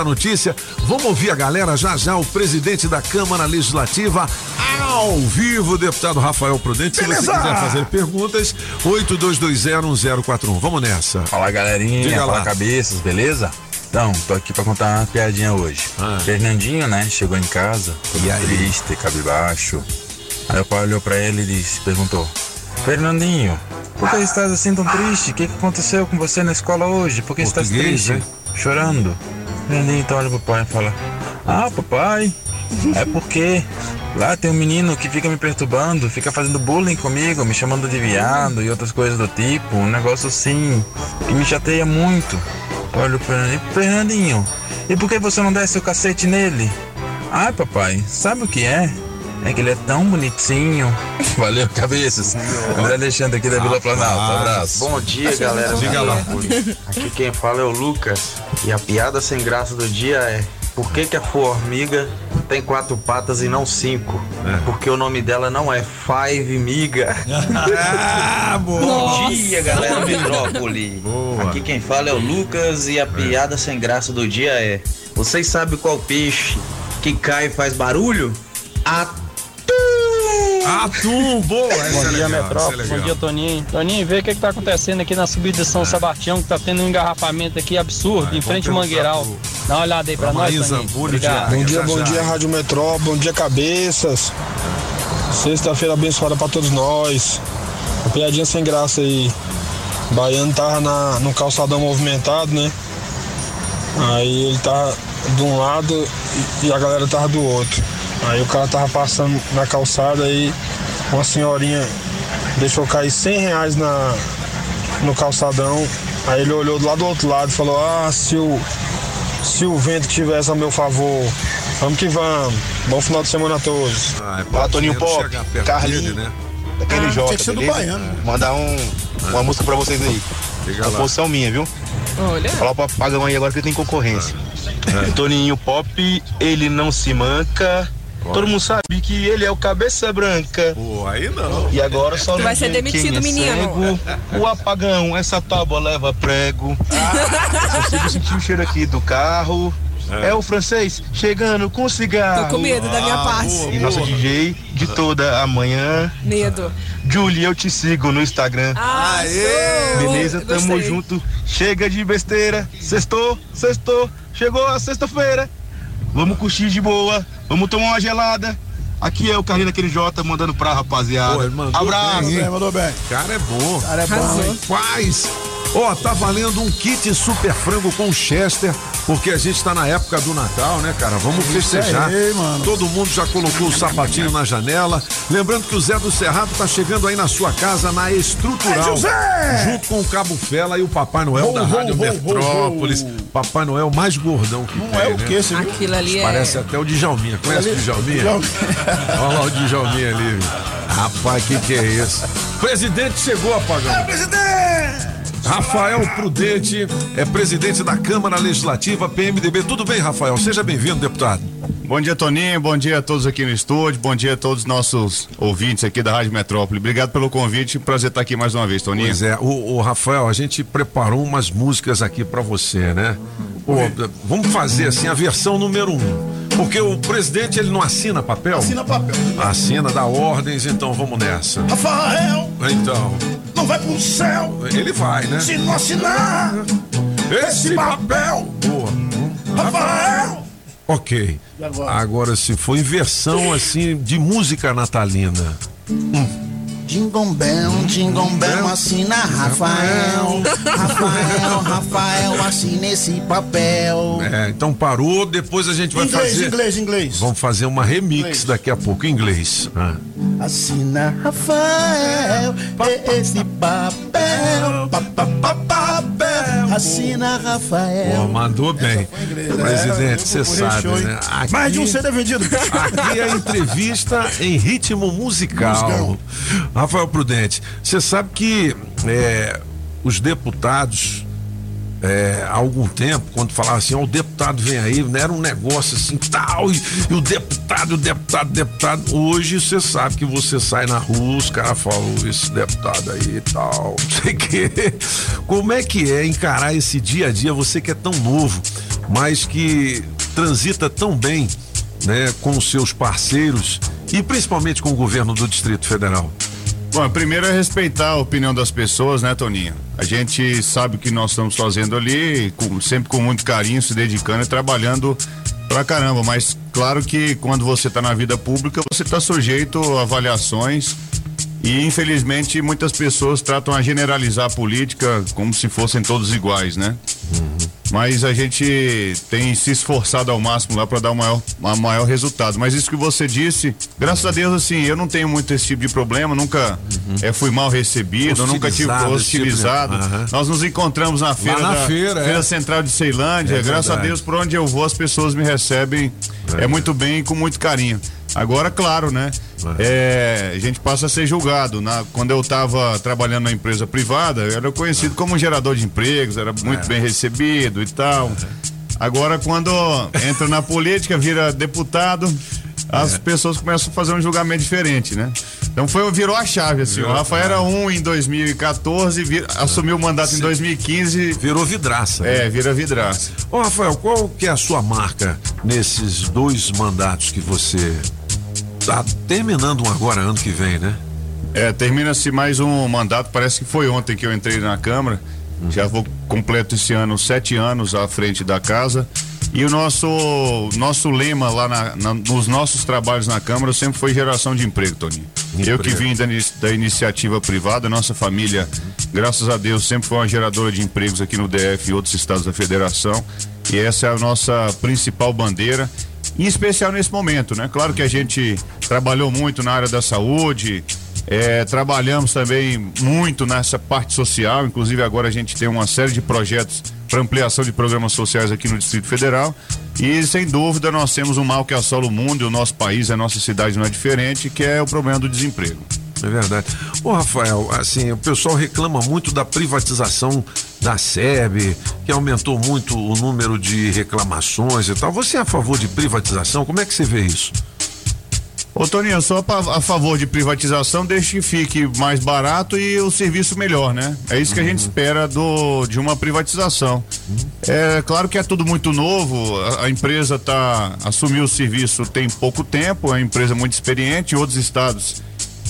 notícia. Vamos ouvir a galera já já, o presidente da Câmara Legislativa, ao vivo, deputado Rafael Prudente. Se Beleza. você quiser fazer perguntas, 82201041. Vamos nessa. Fala galerinha, Diga fala lá. cabeças, beleza? Então, tô aqui pra contar uma piadinha hoje. Ah. Fernandinho, né, chegou em casa, todo triste, cabisbaixo. Aí o pai olhou pra ele e disse, perguntou: Fernandinho, por que estás assim tão triste? O que, que aconteceu com você na escola hoje? Por que estás triste? né? Chorando. Fernandinho então olha pro pai e fala: Ah, papai, é porque lá tem um menino que fica me perturbando, fica fazendo bullying comigo, me chamando de viado e outras coisas do tipo, um negócio assim, que me chateia muito. Olha o Fernandinho, Fernandinho, e por que você não desce o cacete nele? Ai, papai, sabe o que é? É que ele é tão bonitinho. <laughs> Valeu, cabeças. André Alexandre aqui da Vila Planalto. Abraço. Bom dia, galera. Diga lá. Aqui quem fala é o Lucas. E a piada sem graça do dia é: por que, que a formiga tem quatro patas e não cinco? Porque o nome dela não é Five Miga. <laughs> ah, Bom dia, galera Metrópole. Aqui quem fala é o Lucas e a piada sem graça do dia é: vocês sabem qual peixe que cai e faz barulho? Atum, boa! Bom dia, Metrópole. Bom dia, Toninho. Toninho, vê o que, que tá acontecendo aqui na subida de São Sebastião, que tá tendo um engarrafamento aqui absurdo, em frente ao Mangueiral. Dá uma olhada aí pra nós, Toninho. Obrigado. Bom dia, bom dia, Rádio Metrópole, bom dia, cabeças. Sexta-feira abençoada pra todos nós. Uma piadinha sem graça aí. O baiano tava na, no calçadão movimentado, né? Aí ele tava de um lado e, e a galera tava do outro. Aí o cara tava passando na calçada e uma senhorinha deixou cair 100 reais na, no calçadão. Aí ele olhou do lado do outro lado e falou: Ah, se o, se o vento tivesse a meu favor, vamos que vamos. Bom final de semana a todos. Lá, Toninho Pop, Carlinhos, né? daquele Ah, tinha baiano. Mandar um, uma música pra vocês aí. Composição minha, viu? Olha. Falar pro Pagão aí agora que tem concorrência. Toninho Pop, ele não se manca. Todo mundo sabe que ele é o cabeça branca. Pô, aí não. E agora só Tu vai ser demitido, é menino. cego. O apagão, essa tábua leva prego. Eu consigo sentir o cheiro aqui do carro. É. o francês chegando com cigarro. Tô com medo da minha parte. E nossa DJ de toda a manhã. Medo. Julie, eu te sigo no Instagram. Aê! Beleza, tamo Gostei. junto. Chega de besteira. Sextou, sextou. Chegou a sexta-feira. Vamos curtir de boa. Vamos tomar uma gelada. Aqui é o Carlinho daquele J mandando pra rapaziada. Pô, mandou Abraço. bem, hein? Mandou bem. Cara é bom. Cara é bom? Quais? Ó, tá valendo um kit super frango com Chester porque a gente tá na época do Natal, né, cara? Vamos festejar. aí, mano. Todo mundo já colocou o sapatinho na janela. Lembrando que o Zé do Cerrado tá chegando aí na sua casa na Estrutural. É, José! Junto com o Cabo Fela e o Papai Noel Ho, da Rádio ho, Metrópolis. Papai Noel mais gordão que Não tem, é o né? quê, você viu? Aquilo ali é. Parece até o Djalminha. Conhece o Djalminha? Djalminha. Olha lá o Djalminha ali. Rapaz, que que é isso? Presidente chegou, apagão. Presidente! Rafael Prudente é presidente da Câmara Legislativa PMDB. Tudo bem, Rafael? Seja bem-vindo, deputado. Bom dia, Toninho. Bom dia a todos aqui no estúdio. Bom dia a todos os nossos ouvintes aqui da Rádio Metrópole. Obrigado pelo convite. Prazer estar aqui mais uma vez, Toninho. Pois é, o, o Rafael, a gente preparou umas músicas aqui pra você, né? Pô, vamos fazer assim a versão número um. Porque o presidente ele não assina papel? Assina papel. Assina, dá ordens, então vamos nessa. Rafael, Então, não vai pro céu ele vai, né? se não assinar esse papel. Boa. Rafael! Ok. Agora? Agora, se for em versão assim de música natalina. Jingle Bell, Jingle Bell, assina Rafael. Rafael, Rafael, assina esse papel. É, então parou, depois a gente vai Inglês, fazer. inglês, inglês. Vamos fazer uma remix Inglês. daqui a pouco, em inglês. Ah. Assina Rafael, esse papel. Pa, pa, pa, papel. Assina Rafael. Pô, mandou bem. inglês, Presidente, é, você sabe, show, né? Aqui- Mais de um CD vendido. Aqui é entrevista em ritmo musical. Musicão. Rafael Prudente, você sabe que é, os deputados, é, há algum tempo, quando falavam assim, ó, o deputado vem aí, né, era um negócio assim, tal, e, e o deputado, o deputado, o deputado. Hoje você sabe que você sai na rua, os caras falam, esse deputado aí e tal, <laughs> não sei o quê. Como é que é encarar esse dia a dia, você que é tão novo, mas que transita tão bem né, com os seus parceiros e principalmente com o governo do Distrito Federal? Bom, primeiro é respeitar a opinião das pessoas, né, Toninho? A gente sabe o que nós estamos fazendo ali, com- sempre com muito carinho, se dedicando e trabalhando pra caramba. Mas claro que quando você tá na vida pública, você tá sujeito a avaliações e infelizmente muitas pessoas tratam a generalizar a política como se fossem todos iguais, né? Mas a gente tem se esforçado ao máximo lá para dar o maior, a maior resultado. Mas isso que você disse, graças a Deus, assim, eu não tenho muito esse tipo de problema, nunca eh, fui mal recebido, nunca tive Hostilizado, tipo de-. Aham. Nós nos encontramos na feira, na da, feira, é. Central de Ceilândia. É graças a. Deus, por onde eu vou, as pessoas me recebem é, muito bem e com muito carinho. Agora, claro, né? é, a gente passa a ser julgado. Na, quando eu estava trabalhando na empresa privada, eu era conhecido como um gerador de empregos, era muito bem recebido e tal. Agora, quando entra na política, vira deputado, as pessoas começam a fazer um julgamento diferente, né? Então foi, virou a chave, assim. Virou o Rafael era um em 2014, vir- assumiu o mandato em 2015. Virou vidraça. É, né? vira vidraça. Ô Rafael, qual que é a sua marca nesses dois mandatos que você tá terminando um agora ano que vem, né? É, termina-se mais um mandato, parece que foi ontem que eu entrei na Câmara. Já vou completo esse ano sete anos à frente da casa. E o nosso, nosso lema lá na- na- nos nossos trabalhos na Câmara sempre foi geração de emprego, Toninho. Eu que vim da, da iniciativa privada, nossa família, graças a Deus, sempre foi uma geradora de empregos aqui no DF e outros estados da federação. E essa é a nossa principal bandeira. Em especial nesse momento, né? Claro que a gente trabalhou muito na área da saúde, é, trabalhamos também muito nessa parte social, inclusive agora a gente tem uma série de projetos para ampliação de programas sociais aqui no Distrito Federal. E sem dúvida nós temos um mal que assola o mundo e o nosso país, a nossa cidade não é diferente, que é o problema do desemprego. É verdade. Ô Rafael, assim, o pessoal reclama muito da privatização da SEB, que aumentou muito o número de reclamações e tal. Você é a favor de privatização? Como é que você vê isso? Ô Toninho, eu sou a, favor de privatização, desde que fique mais barato e o serviço melhor, né? É isso que a gente espera do, de uma privatização. É claro que é tudo muito novo, a, a empresa tá assumiu o serviço tem pouco tempo, é uma empresa muito experiente, outros estados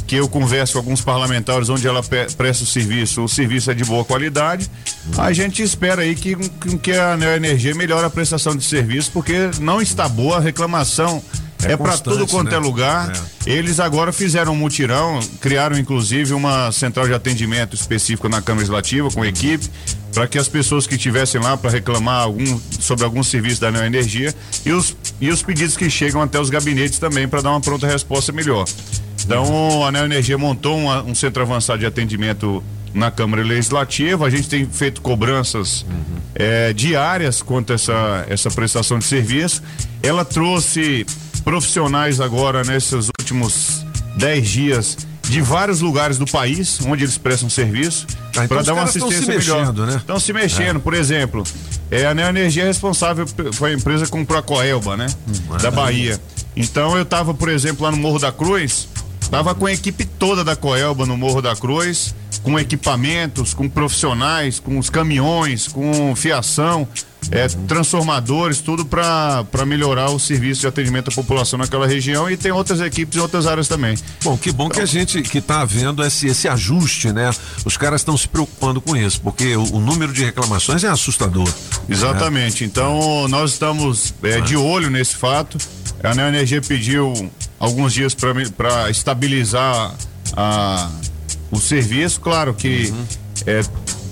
que eu converso com alguns parlamentares onde ela presta o serviço, o serviço é de boa qualidade. A gente espera aí que, que- a Neoenergia melhore a prestação de serviço, porque não está boa a reclamação. É É, para tudo quanto né? é lugar. Eles agora fizeram um mutirão, criaram inclusive uma central de atendimento específica na Câmara Legislativa com equipe, para que as pessoas que estivessem lá para reclamar algum, sobre algum serviço da Neoenergia e os, e os pedidos que chegam até os gabinetes também para dar uma pronta resposta melhor. Então a Neoenergia montou uma- um centro avançado de atendimento na Câmara Legislativa, a gente tem feito cobranças eh, diárias quanto a essa, essa prestação de serviço. Ela trouxe profissionais agora nesses últimos 10 dias de vários lugares do país onde eles prestam serviço Ah, então para dar uma caras estão se assistência melhor. mexendo, né? Estão se mexendo, por exemplo, é, a Neoenergia é responsável, foi a empresa que comprou a Coelba, né? da Bahia. Então eu tava, por exemplo, lá no Morro da Cruz, tava com a equipe toda da Coelba no Morro da Cruz, com equipamentos, com profissionais, com os caminhões, com fiação, é, transformadores, tudo para melhorar o serviço de atendimento à população naquela região e tem outras equipes em outras áreas também. Bom, que bom que a gente que está vendo esse, esse ajuste, né? Os caras estão se preocupando com isso, porque o, o número de reclamações é assustador. Exatamente. Então nós estamos é, de olho nesse fato. A Neoenergia pediu alguns dias para estabilizar a, o serviço. Claro que é,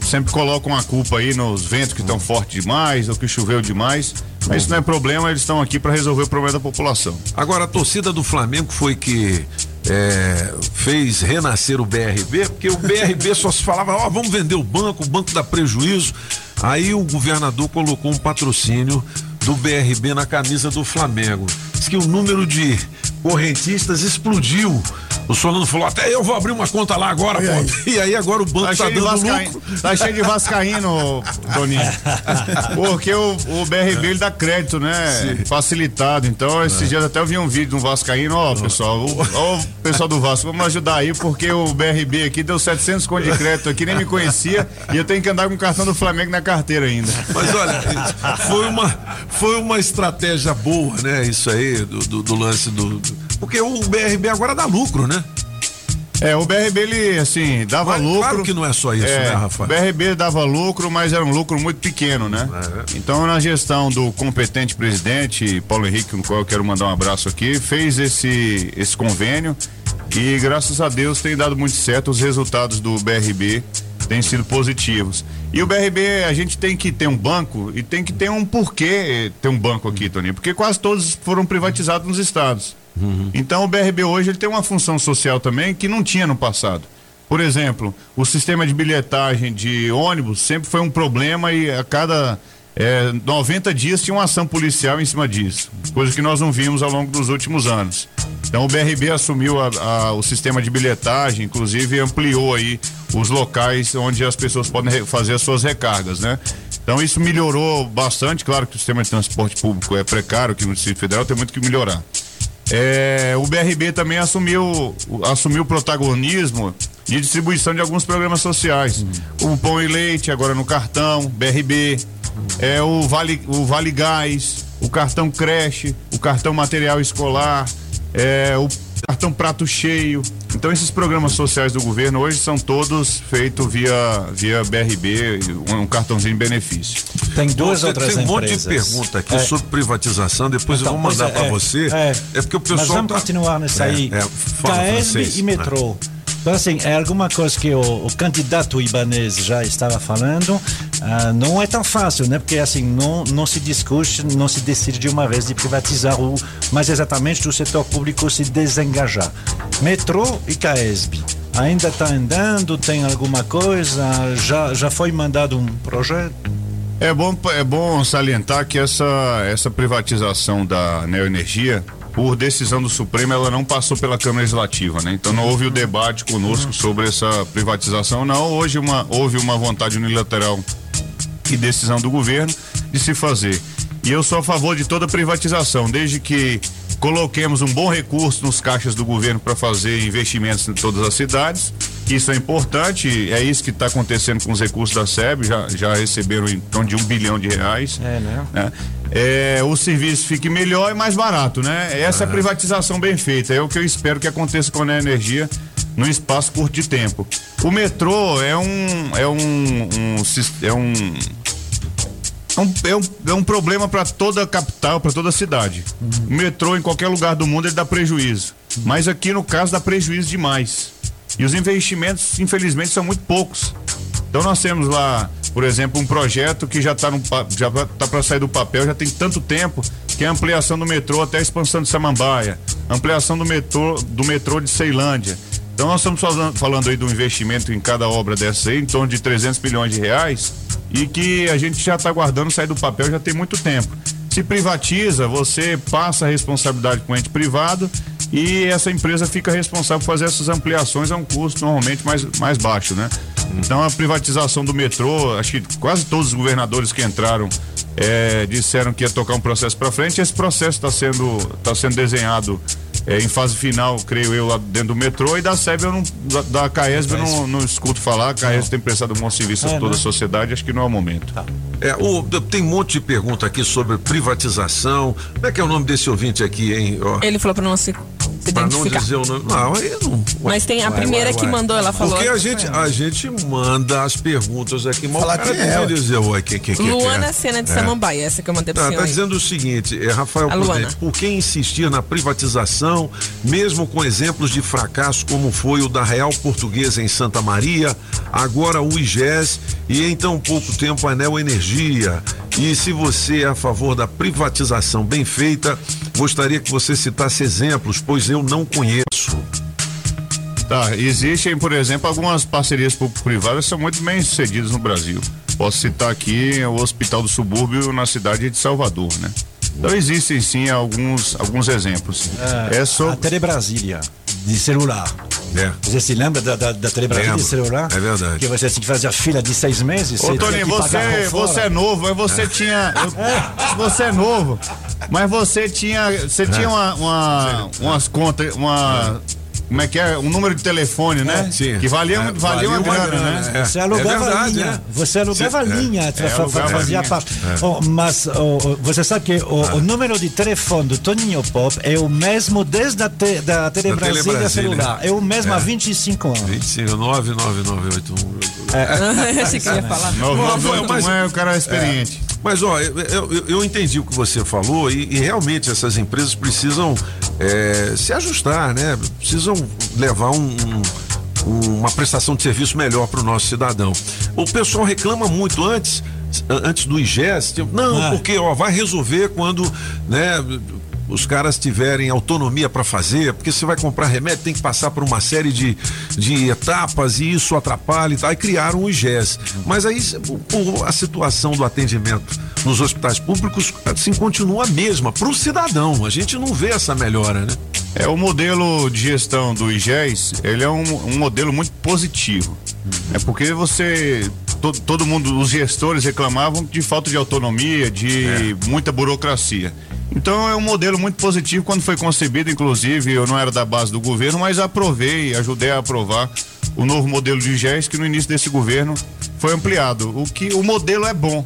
sempre colocam a culpa aí nos ventos que estão fortes demais ou que choveu demais. Mas isso não é problema, eles estão aqui para resolver o problema da população. Agora, a torcida do Flamengo foi que é, fez renascer o BRB, porque o BRB <laughs> só se falava, ó, vamos vender o banco, o banco dá prejuízo. Aí o governador colocou um patrocínio do BRB na camisa do Flamengo. Diz que o número de correntistas explodiu. O Solano falou, até eu vou abrir uma conta lá agora, pô. E aí agora o banco Tá tá, cheio, de dando vascaíno, lucro. tá cheio de vascaíno, Toninho. Porque o, o BRB ele dá crédito, né? Facilitado. Então, esses dias até eu vi um vídeo de um vascaíno, ó, pessoal, o, ó, o pessoal do Vasco, vamos ajudar aí, porque o BRB aqui deu 700 conto de crédito aqui, nem me conhecia, e eu tenho que andar com o cartão do Flamengo na carteira ainda. Mas olha, foi uma, foi uma estratégia boa, né? Isso aí, do, do, do lance do, do- Porque o BRB agora dá lucro, né? É, o BRB, ele, assim, dava Mas lucro. claro que não é só isso, né, Rafael? O BRB dava lucro, mas era um lucro muito pequeno, né? Então, na gestão do competente presidente, Paulo Henrique, no qual eu quero mandar um abraço aqui, fez esse, esse convênio e, graças a Deus, tem dado muito certo. Os resultados do BRB têm sido positivos. E o BRB, a gente tem que ter um banco e tem que ter um porquê ter um banco aqui, Toninho, porque quase todos foram privatizados nos estados. Então o BRB hoje ele tem uma função social também que não tinha no passado. Por exemplo, o sistema de bilhetagem de ônibus sempre foi um problema e a cada é, 90 dias tinha uma ação policial em cima disso, coisa que nós não vimos ao longo dos últimos anos. Então o BRB assumiu a- a- o sistema de bilhetagem, inclusive ampliou aí os locais onde as pessoas podem fazer as suas recargas, né? Então isso melhorou bastante, claro que o sistema de transporte público é precário aqui no Distrito Federal, tem muito que melhorar. É, o BRB também assumiu, assumiu o protagonismo de distribuição de alguns programas sociais. O Pão e Leite, agora no cartão, BRB, é, o, vale, o Vale Gás, o cartão creche, o cartão material escolar, é, o cartão prato cheio. Então esses programas sociais do governo hoje são todos feitos via, via BRB, um, um cartãozinho de benefício. Tem duas Você outras tem um monte de empresas. pergunta aqui É. sobre privatização, depois Então, eu vou mandar é, para é, você. é. É, porque o pessoal. Mas vamos tá- continuar nisso É, aí. é, fala Caesb francês, e metrô. Então, assim, é alguma coisa que o, o candidato ibanês já estava falando. ah, não é tão fácil, né? Porque, assim, não, não se discute, não se decide de uma vez de privatizar o, mas exatamente do setor público se desengajar. Metrô e Caesb. Ainda está andando? Tem alguma coisa? Já, já foi mandado um projeto? É bom, é bom salientar que essa, essa privatização da Neoenergia, por decisão do Supremo, ela não passou pela Câmara Legislativa, né? Então não houve o debate conosco sobre essa privatização, não. Hoje uma, houve uma vontade unilateral e decisão do governo de se fazer. E eu sou a favor de toda privatização, desde que coloquemos um bom recurso nos caixas do governo para fazer investimentos em todas as cidades. Isso é importante, é isso que está acontecendo com os recursos da SEB, já, já receberam em torno de um bilhão de reais. É, né? né? É, o serviço fique melhor e mais barato, né? Essa é a privatização bem feita, é o que eu espero que aconteça com a energia no espaço curto de tempo. O metrô é um é um, um é um é um, é um, é um problema para toda a capital, para toda a cidade. O metrô em qualquer lugar do mundo ele dá prejuízo, mas aqui no caso dá prejuízo demais. E os investimentos, infelizmente, são muito poucos. Então nós temos lá por exemplo, um projeto que já está já tá para sair do papel, já tem tanto tempo, que é a ampliação do metrô até a expansão de Samambaia, ampliação do metrô do metrô de Ceilândia. Então nós estamos falando, aí do investimento em cada obra dessa aí, em torno de 300 milhões de reais, e que a gente já está guardando sair do papel já tem muito tempo. Se privatiza, você passa a responsabilidade com o ente privado e essa empresa fica responsável por fazer essas ampliações a um custo normalmente mais, mais baixo, né? Então a privatização do metrô, acho que quase todos os governadores que entraram é, disseram que ia tocar um processo para frente. Esse processo está sendo, tá sendo desenhado é, em fase final, creio eu, lá dentro do metrô e da SEB, eu não, da, da CAESB eu não, não escuto falar. A CAESB tem prestado um bom serviço a É, toda né? a sociedade, acho que não é o momento. É, o- tem um monte de pergunta aqui sobre privatização. Como é que é o nome desse ouvinte aqui, hein? Ó, Ele falou pra não se, pra não identificar. dizer o nome. Não, aí não. Mas tem a Ué, primeira ué, que ué. mandou, ela falou. Porque a gente, a gente manda as perguntas aqui, mas Falar cara quem é, que dizer, ué, quem, quem, quem Luana. Sena de É. Samambaia, essa que eu mandei pro Tá, senhor. tá aí. dizendo o seguinte, é Rafael. Prudente, por que insistir na privatização, mesmo com exemplos de fracasso como foi o da Real Portuguesa em Santa Maria, agora o IGES e em tão pouco tempo a Neo Energia? E se você é a favor da privatização bem feita, gostaria que você citasse exemplos, pois eu não conheço. Tá, existem, por exemplo, algumas parcerias público-privadas que são muito bem sucedidas no Brasil. Posso citar aqui o Hospital do Subúrbio na cidade de Salvador, né? Então existem sim alguns, alguns exemplos. É, só A Telebrasília, de celular. É. Você se lembra da, da, da Telebrasília de celular? É verdade. Que você tinha que fazer a fila de seis meses. Ô, Toninho, você, você é novo, mas você tinha. eu- <laughs> você é novo, mas você tinha. Você tinha uma, uma- umas contas, uma. Como é que é? Um número de telefone, né? É, sim. Que valia, É, valia valia uma uma grana, grana, né? é. Você alugava linha. Você alugava Você- linha. é, é, fa- alugava fazia linha. parte. É. Oh, mas oh, oh, você sabe que o, o número de telefone do Toninho Pop é o mesmo desde a te, da Telebrasília Telebrasília. celular. É o mesmo há É. 25 anos. 25 99981. É. <laughs> Achei que você ia falar. É o cara experiente. É. Mas, ó, eu, eu- eu entendi o que você falou e, e realmente essas empresas precisam é, se ajustar, né? Precisam levar um- um- uma prestação de serviço melhor para o nosso cidadão. O pessoal reclama muito antes. Antes do IGES, tipo, não, Ah. porque ó, vai resolver quando, né, os caras tiverem autonomia para fazer, porque você vai comprar remédio, tem que passar por uma série de, de etapas e isso atrapalha e tal. Aí criaram o IGES. Mas aí o- a situação do atendimento nos hospitais públicos assim continua a mesma para o cidadão. A gente não vê essa melhora, né? É o modelo de gestão do IGES, ele é um, um modelo muito positivo. É porque você to- todo mundo, os gestores reclamavam de falta de autonomia, de muita burocracia. Então é um modelo muito positivo quando foi concebido, inclusive eu não era da base do governo, mas aprovei, ajudei a aprovar o novo modelo de IGES que no início desse governo foi ampliado. O que o modelo é bom.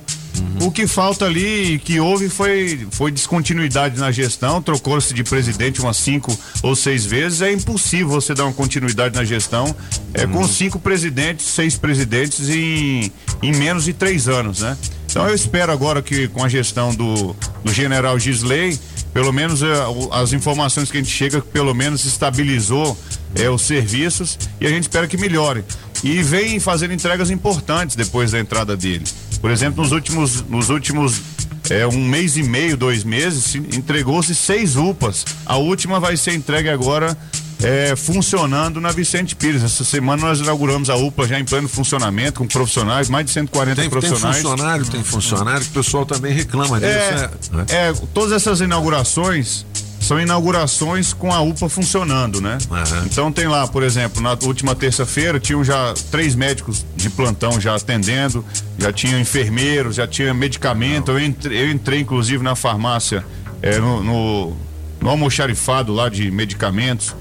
O que falta ali, que houve, foi, foi descontinuidade na gestão, trocou-se de presidente umas cinco ou seis vezes. É impossível você dar uma continuidade na gestão é, com cinco presidentes, seis presidentes em, em menos de três anos, né? Então eu espero agora que com a gestão do, do general Gisley, pelo menos o- as informações que a gente chega, pelo menos estabilizou é, os serviços e a gente espera que melhore. E vem fazendo entregas importantes depois da entrada dele. Por exemplo, nos últimos, nos últimos é, um mês e meio, dois meses, se- entregou-se seis UPAs. A última vai ser entregue agora é, funcionando na Vicente Pires. Essa semana nós inauguramos a UPA já em pleno funcionamento, com profissionais, mais de 140 Tem, tem profissionais. funcionário, tem funcionário, que o pessoal também reclama disso. É, né? é, todas essas inaugurações são inaugurações com a UPA funcionando, né? Então tem lá, por exemplo, na última terça-feira tinham já três médicos de plantão já atendendo, já tinha enfermeiros, já tinha medicamento. Eu entrei, eu entrei, inclusive na farmácia, é, no, no, no almoxarifado lá de medicamentos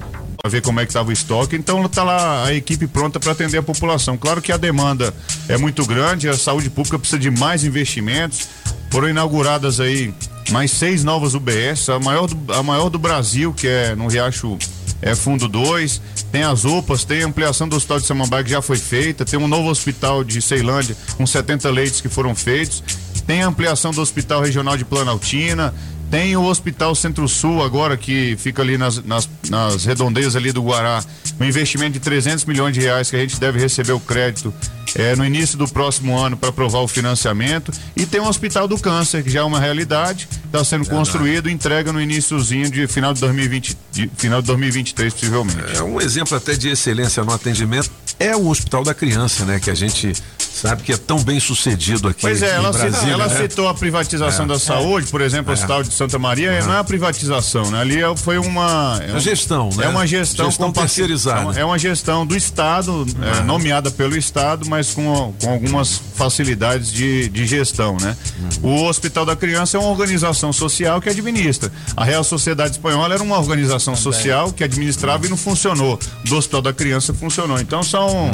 para ver como é que estava o estoque. Então tá lá a equipe pronta para atender a população. Claro que a demanda é muito grande, a saúde pública precisa de mais investimentos. Foram inauguradas aí mais seis novas UBS, a maior do, a maior do Brasil, que é no Riacho é Fundo 2. Tem as UPAs, tem a ampliação do Hospital de Samambaia que já foi feita, tem um novo hospital de Ceilândia com 70 leitos que foram feitos, tem a ampliação do Hospital Regional de Planaltina, tem o Hospital Centro-Sul agora que fica ali nas, nas, nas redondezas ali do Guará, um investimento de 300 milhões de reais que a gente deve receber o crédito é, no início do próximo ano para aprovar o financiamento. E tem o Hospital do Câncer, que já é uma realidade, está sendo Verdade. construído, entrega no iníciozinho de final de 2020, de, final de 2023, possivelmente. É um exemplo até de excelência no atendimento é o Hospital da Criança, né? Que a gente sabe que é tão bem sucedido aqui Pois é, ela, Brasília, citou, ela né? citou a privatização É. da saúde, por exemplo, o É. Hospital de Santa Maria, Uhum. não é a privatização, né? Ali é- foi uma. É A gestão, né? É uma gestão, Gestão terceirizada. é uma- É uma gestão do Estado, é, Uhum. nomeada pelo Estado, mas com, com algumas facilidades de, de gestão, né? O Hospital da Criança é uma organização social que administra. A Real Sociedade Espanhola era uma organização social que administrava e não funcionou. Do Hospital da Criança funcionou. Então são,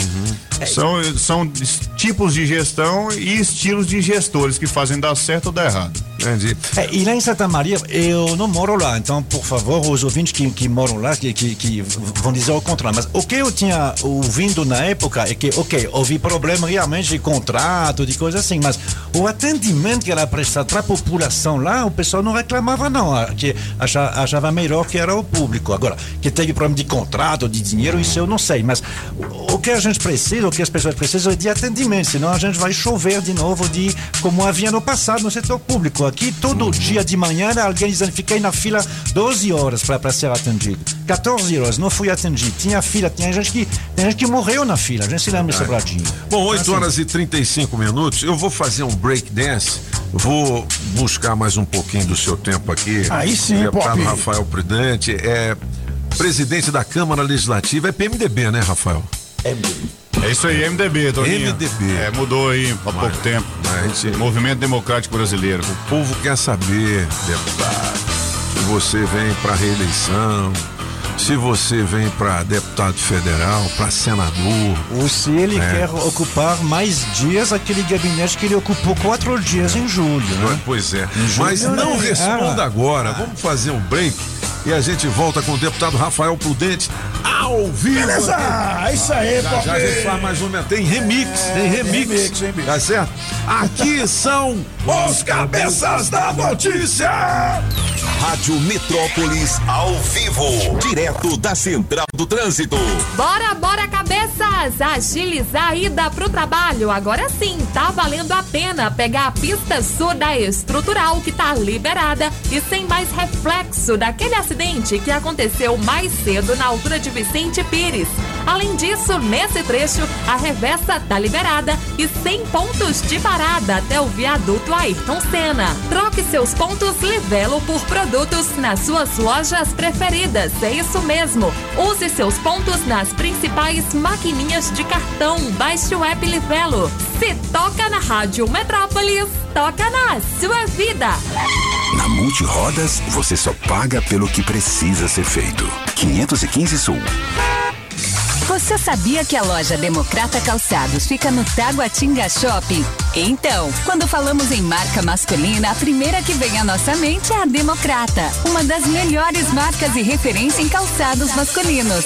são, são tipos de gestão e estilos de gestores que fazem dar certo ou dar errado. Entendi. É, e lá em Santa Maria, eu não moro lá, então, por favor, os ouvintes que, que moram lá, que, que, que vão dizer o contrário. Mas o que eu tinha ouvindo na época é que, ok, houve problema realmente de contrato, de coisa assim, mas o atendimento que era prestado para a população lá, o pessoal não reclamava, não, que achava, achava melhor que era o público. Agora, que teve problema de contrato, de dinheiro, isso eu não sei, mas o que a gente precisa, o que as pessoas precisam é de atendimento, senão a gente vai chover de novo de como havia no passado no setor público. Aqui, todo dia de manhã, alguém dizendo, fiquei na fila 12 horas para ser atendido. 14 horas, não fui atendido. Tinha fila, tinha gente que, tem gente que morreu na fila, a gente se lembra, Sobradinho. Bom, 8 Assim, horas e 35 minutos. Eu vou fazer um break dance. Vou buscar mais um pouquinho do seu tempo aqui. Aí sim, Deputado Pop. Rafael Prudente, é presidente da Câmara Legislativa, é PMDB, né, Rafael? É isso aí, MDB, Toninho. MDB. É, mudou aí há pouco tempo. Movimento Democrático Brasileiro. O povo quer saber, deputado, se você vem para reeleição, se você vem para deputado federal, para senador. Ou se ele É. quer ocupar mais dias aquele gabinete que ele ocupou quatro dias em julho. Né? Pois é. julho, Mas não né? responda Ah. agora. Vamos fazer um break e a gente volta com o deputado Rafael Prudente ao vivo. Beleza, aqui. é isso aí, já, já a gente faz mais uma. Tem remix, tem remix. remix, hein, bicho? tá certo? Aqui são os cabeças da notícia. Rádio Metrópolis ao vivo, direto da Central do Trânsito. Bora, bora, cabeças! Agilizar a ida pro trabalho. Agora sim, tá valendo a pena pegar a pista sul da estrutural que tá liberada e sem mais reflexo daquele acidente que aconteceu mais cedo na altura de Vicente Pires. Além disso, nesse trecho, a reversa tá liberada e sem pontos de parada até o viaduto Ayrton Senna. Troque seus pontos Livelo por produtos nas suas lojas preferidas. É isso mesmo. Use seus pontos nas principais maquininhas de cartão. Baixe o app Livelo. Se toca na Rádio Metrópolis, toca na sua vida. Na Multirodas, você só paga pelo que precisa ser feito. 515 Sul. Você sabia que a loja Democrata Calçados fica no Taguatinga Shopping? Então, quando falamos em marca masculina, a primeira que vem à nossa mente é a Democrata, uma das melhores marcas e referência em calçados masculinos.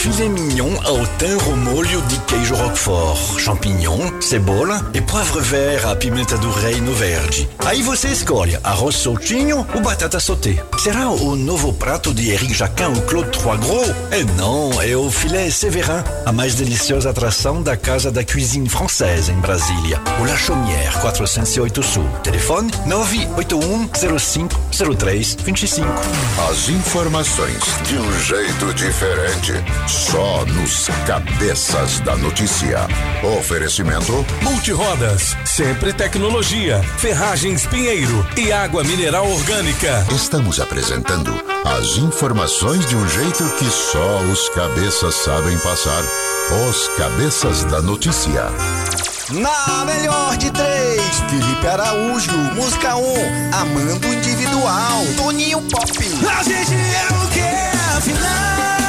Filet mignon ao thym molho de queijo roquefort, champignon, cebola e poivre vert à pimenta do reino verde. Aí você escolhe arroz soltinho ou batata sauté. Será o novo prato de Eric Jacquin ou Claude Trois Gros? É não, é o filet Séverin, a mais deliciosa atração da Casa da Cuisine Française em Brasília. O La Chaumière, 408 Sul. Telefone 981 05 03 25. As informações de um jeito diferente, só nos cabeças da notícia. Oferecimento Multirodas, sempre tecnologia, ferragens Pinheiro e água mineral orgânica. Estamos apresentando as informações de um jeito que só os cabeças sabem passar. Os cabeças da notícia. Na melhor de três, Felipe Araújo, música 1, um, Amando Individual, Toninho Pop. A gente é o que afinal.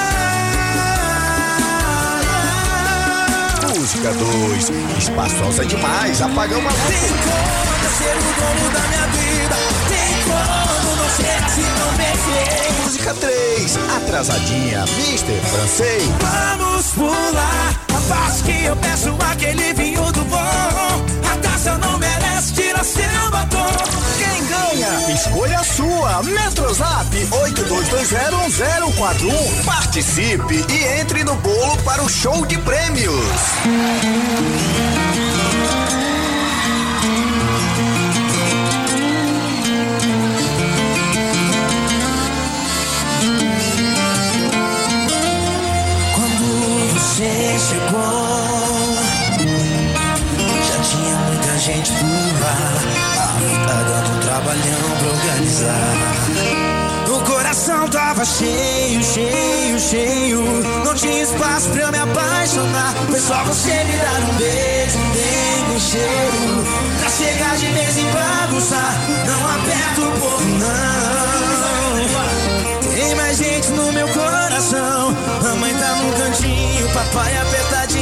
Música 2, espaçosa demais, apagão maluco. Tem como ser o dono da minha vida, tem como não ser se não merecer. Música 3, atrasadinha, Mister Francês. Vamos pular a passo que eu peço aquele vinho do bom. A taça não merece, tira Escolha a sua. Metrozap 82201041. Participe e entre no bolo para o show de prêmios. O coração tava cheio, cheio, cheio. Não tinha espaço pra eu me apaixonar. Foi só você me dar um beijo, um um cheiro. Pra chegar de vez em bagunçar. Não aperta o povo, não. Tem mais gente no meu coração. A mãe tá no cantinho, papai apertadinho.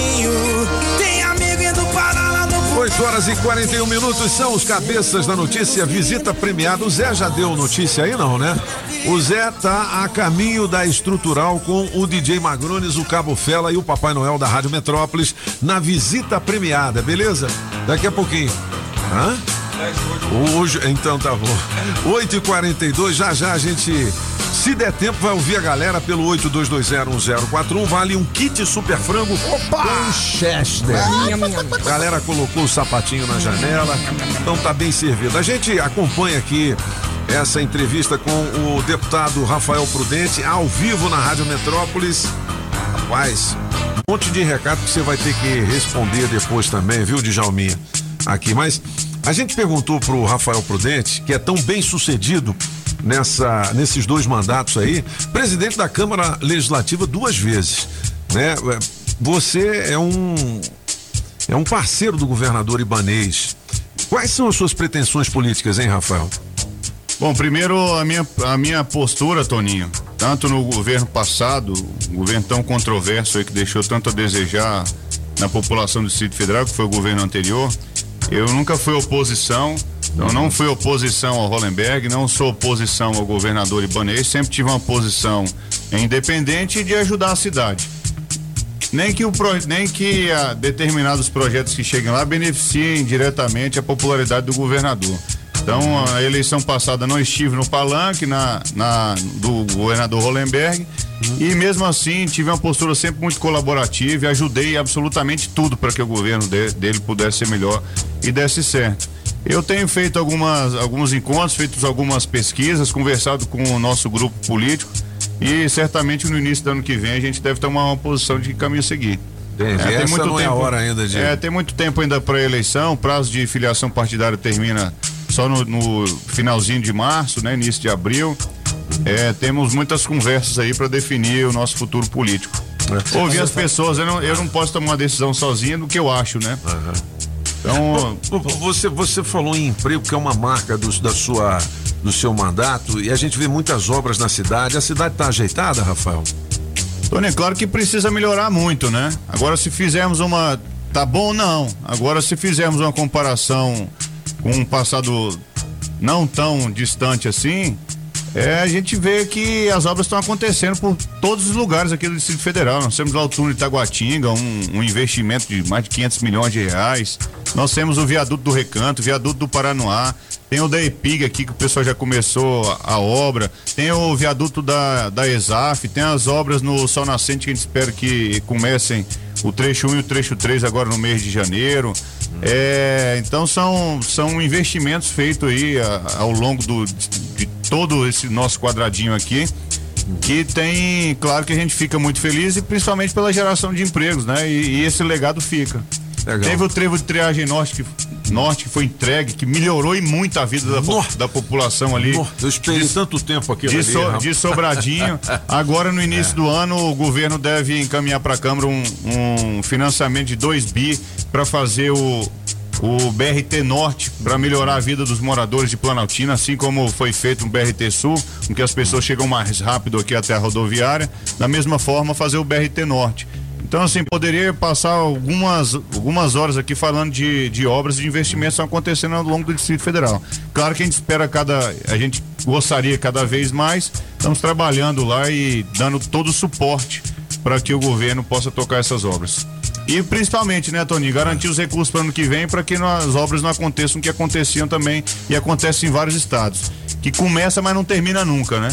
6 horas e 41 minutos são os cabeças da notícia. Visita premiada. O Zé já deu notícia aí, não, né? O Zé tá a caminho da estrutural com o DJ Magrones, o Cabo Fela e o Papai Noel da Rádio Metrópolis na visita premiada, beleza? Daqui a pouquinho. Hã? Hoje, então tá bom. 8h42, já já a gente se der tempo, vai ouvir a galera pelo 82201041. Vale um kit super frango Opa! com Chester. A galera colocou o sapatinho na janela, então tá bem servido. A gente acompanha aqui essa entrevista com o deputado Rafael Prudente, ao vivo na Rádio Metrópolis. Rapaz, um monte de recado que você vai ter que responder depois também, viu, Djalminha? Aqui, mas a gente perguntou pro Rafael Prudente, que é tão bem sucedido nessa, nesses dois mandatos aí, presidente da Câmara Legislativa duas vezes, né? Você é um é um parceiro do governador Ibanês. Quais são as suas pretensões políticas, hein, Rafael? Bom, primeiro a minha, a minha postura, Toninho, tanto no governo passado, um governo tão controverso aí que deixou tanto a desejar na população do Distrito Federal, que foi o governo anterior, eu nunca fui oposição, eu não fui oposição ao Hollenberg, não sou oposição ao governador Ibanez, sempre tive uma posição independente de ajudar a cidade. Nem que, o nem que ah, determinados projetos que cheguem lá beneficiem diretamente a popularidade do governador. Então, a eleição passada não estive no palanque na, na, do governador Hollenberg e mesmo assim tive uma postura sempre muito colaborativa e ajudei absolutamente tudo para que o governo de, dele pudesse ser melhor e desse certo. Eu tenho feito algumas, alguns encontros, feito algumas pesquisas, conversado com o nosso grupo político e certamente no início do ano que vem a gente deve tomar uma posição de que caminho seguir. Entendi. tem Essa não é a hora ainda de- É, tem muito tempo ainda para eleição, o prazo de filiação partidária termina só no, no finalzinho de março, né, início de abril. É, temos muitas conversas aí para definir o nosso futuro político. Ouvir as pessoas, eu não, eu não posso tomar uma decisão sozinho do que eu acho, né? Então, Vo- vo- você, você falou em emprego, que é uma marca do, da sua, do seu mandato, e a gente vê muitas obras na cidade. A cidade está ajeitada, Rafael? Tony, é claro que precisa melhorar muito, né? Agora, se fizermos uma. Tá bom, não. Agora, se fizermos uma comparação com um passado não tão distante assim, é, a gente vê que as obras estão acontecendo por todos os lugares aqui do Distrito Federal. Nós temos lá o túnel de Itaguatinga, um, um investimento de mais de 500 milhões de reais. Nós temos o viaduto do Recanto, o viaduto do Paranoá. Tem o da EPIG aqui que o pessoal já começou a, a obra. Tem o viaduto da, da ESAF. Tem as obras no Sol Nascente que a gente espera que comecem o trecho 1 e o trecho 3 agora no mês de janeiro. É, então são, são investimentos feitos aí a- ao longo do, de todo esse nosso quadradinho aqui que tem, claro que a gente fica muito feliz e principalmente pela geração de empregos, né? E, e esse legado fica. Teve o trevo de triagem norte que, norte que foi entregue, que melhorou e muito a vida da, po- da população ali. Eu esperei tanto tempo aqui. De, so- de Sobradinho. Agora, no início <laughs> do ano, o governo deve encaminhar para a Câmara um, um financiamento de 2 bi para fazer o, o BRT Norte, para melhorar a vida dos moradores de Planaltina, assim como foi feito no BRT Sul, com que as pessoas chegam mais rápido aqui até a rodoviária. Da mesma forma, fazer o BRT Norte. Então, assim, poderia passar algumas, algumas horas aqui falando de, de obras e de investimentos que estão acontecendo ao longo do Distrito Federal. Claro que a gente espera cada. A gente gostaria cada vez mais. Estamos trabalhando lá e dando todo o suporte para que o governo possa tocar essas obras. E principalmente, né, Toninho, garantir os recursos para ano que vem para que as obras não aconteçam o que aconteciam também e acontecem em vários estados. Que começa, mas não termina nunca, né?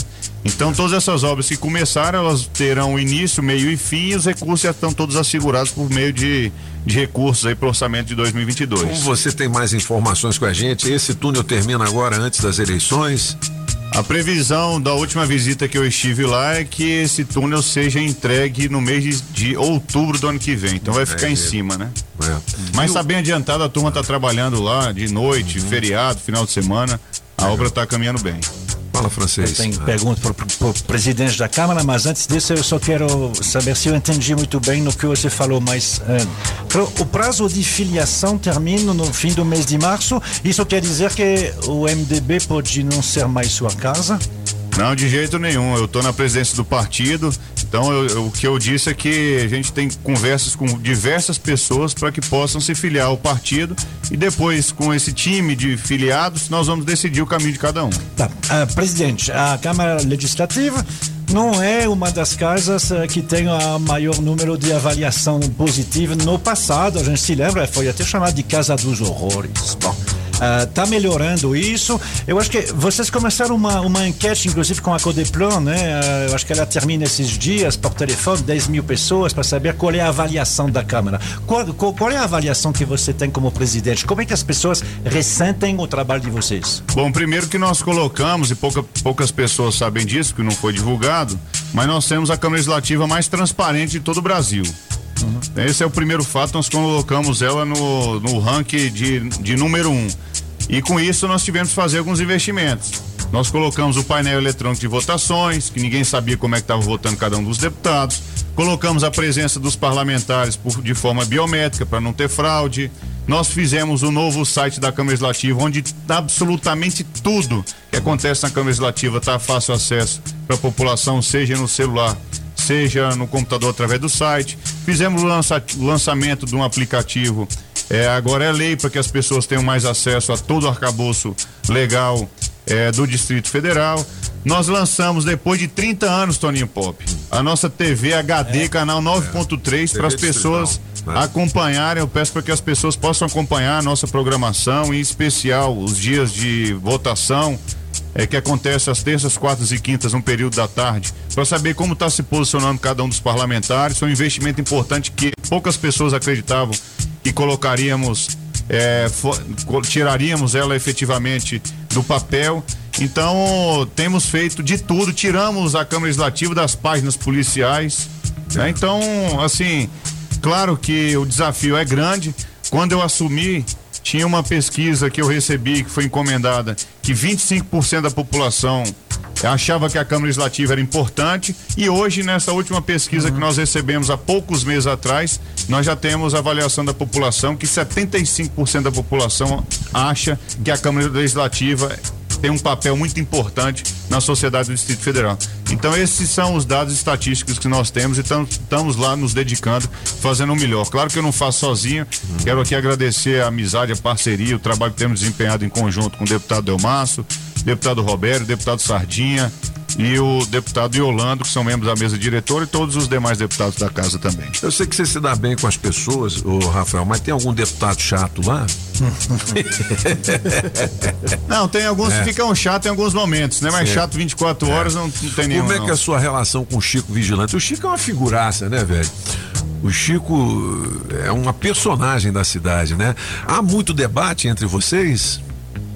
Então todas essas obras que começaram, elas terão início, meio e fim, e os recursos já estão todos assegurados por meio de, de recursos aí para o orçamento de 2022. Como você tem mais informações com a gente, esse túnel termina agora antes das eleições? A previsão da última visita que eu estive lá é que esse túnel seja entregue no mês de, de outubro do ano que vem. Então vai ficar em cima, né? Mas tá bem adiantado, a turma tá trabalhando lá de noite, feriado, final de semana. A obra tá caminhando bem. Fala francês. Eu tenho pergunta para o presidente da Câmara, mas antes disso eu só quero saber se eu entendi muito bem no que você falou, mas pro- o prazo de filiação termina no fim do mês de março. Isso quer dizer que o MDB pode não ser mais sua casa? Não, de jeito nenhum. Eu tô na presidência do partido, então eu- eu- o que eu disse é que a gente tem conversas com diversas pessoas para que possam se filiar ao partido e depois, com esse time de filiados, nós vamos decidir o caminho de cada um. Tá. Ah, presidente, a Câmara Legislativa não é uma das casas eh, que tem o maior número de avaliação positiva no passado. A gente se lembra, foi até chamado de Casa dos Horrores. Bom, está melhorando isso. Eu acho que vocês começaram uma, uma enquete, inclusive com a Codeplan, né? Ah, eu acho que ela termina esses dias por telefone, 10 mil pessoas, para saber qual é a avaliação da Câmara. Qual, qual, qual é a avaliação que você tem como presidente? Como é que as pessoas ressentem o trabalho de vocês? Bom, primeiro que nós colocamos, e pouca- poucas pessoas sabem disso, que não foi divulgado, mas nós temos a Câmara Legislativa mais transparente de todo o Brasil. Esse é o primeiro fato, nós colocamos ela no, no ranking de, de número um. E com isso nós tivemos que fazer alguns investimentos. Nós colocamos o painel eletrônico de votações, que ninguém sabia como é que estava votando cada um dos deputados. Colocamos a presença dos parlamentares por- de forma biométrica para não ter fraude. Nós fizemos o novo site da Câmara Legislativa, onde absolutamente tudo que acontece na Câmara Legislativa está fácil acesso para a população, seja no celular, seja no computador através do site. Fizemos o, lança- lançamento de um aplicativo. É, agora é lei para que as pessoas tenham mais acesso a todo o arcabouço legal é, do Distrito Federal. Nós lançamos, depois de 30 anos, Toninho Pop, a nossa TV HD, canal 9.3, para as pessoas né? acompanharem. Eu peço para que as pessoas possam acompanhar a nossa programação, em especial os dias de votação, é, que acontece às terças, quartas e quintas, no período da tarde, para saber como está se posicionando cada um dos parlamentares. Foi um investimento importante que poucas pessoas acreditavam que colocaríamos, é, tiraríamos ela efetivamente do papel. Então, temos feito de tudo, tiramos a Câmara Legislativa das páginas policiais. né? Então, assim, claro que o desafio é grande. Quando eu assumi, tinha uma pesquisa que eu recebi, que foi encomendada, que 25% da população achava que a Câmara Legislativa era importante e hoje nessa última pesquisa que nós recebemos há poucos meses atrás, nós já temos a avaliação da população que 75% da população acha que a Câmara Legislativa tem um papel muito importante na sociedade do Distrito Federal. Então esses são os dados estatísticos que nós temos e tam- estamos lá nos dedicando, fazendo o melhor. Claro que eu não faço sozinho, quero aqui agradecer a amizade, a parceria, o trabalho que temos desempenhado em conjunto com o deputado Delmaço, deputado Roberto, deputado Sardinha e o deputado Yolando, que são membros da mesa diretora e todos os demais deputados da casa também. Eu sei que você se dá bem com as pessoas, ô Rafael, mas tem algum deputado chato lá? <laughs> Não, tem alguns É. que ficam chatos em alguns momentos, né? Mas Sim. chato 24 horas não, não tem nenhum. Como é que é não. a sua relação com o Chico Vigilante? O Chico é uma figuraça, né, velho? O Chico é uma personagem da cidade, né? Há muito debate entre vocês?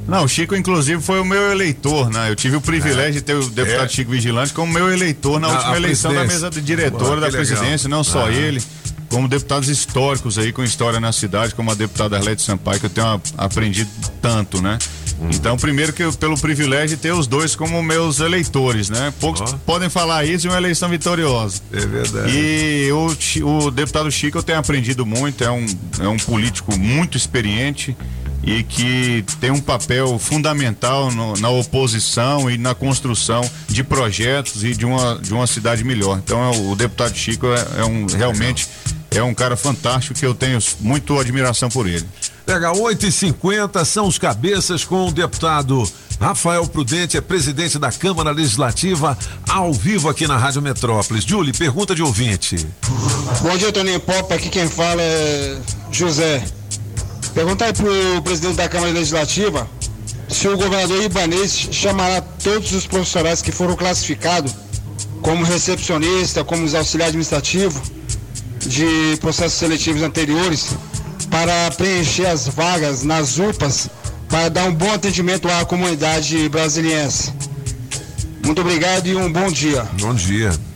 Não, o Chico, inclusive, foi o meu eleitor, né? Eu tive o privilégio de ter o deputado É. Chico Vigilante como meu eleitor na Na- última eleição da presidência. mesa de diretora da que legal. presidência, não só Ah. ele, como deputados históricos aí com história na cidade, como a deputada Arlete Sampaio, que eu tenho aprendido tanto, né? Hum. Então, primeiro que eu, pelo privilégio de ter os dois como meus eleitores, né? Poucos podem falar isso de uma eleição vitoriosa. É verdade. E o, o deputado Chico eu tenho aprendido muito, é um, é um político muito experiente e que tem um papel fundamental no- na oposição e na construção de projetos e de uma, de uma cidade melhor. Então é o, o deputado Chico é, é um realmente é um cara fantástico que eu tenho muito admiração por ele. Pega 8 e 50 são os cabeças com o deputado Rafael Prudente é presidente da Câmara Legislativa, ao vivo aqui na Rádio Metrópolis. Julie, pergunta de ouvinte. Bom dia, Toninho Pop. Aqui quem fala é José. Perguntar aí pro presidente da Câmara Legislativa se o governador Ibanês chamará todos os profissionais que foram classificados como recepcionista, como os auxiliares administrativos de processos seletivos anteriores para preencher as vagas nas UPAs para dar um bom atendimento à comunidade brasiliense. Muito obrigado e um bom dia. Bom dia.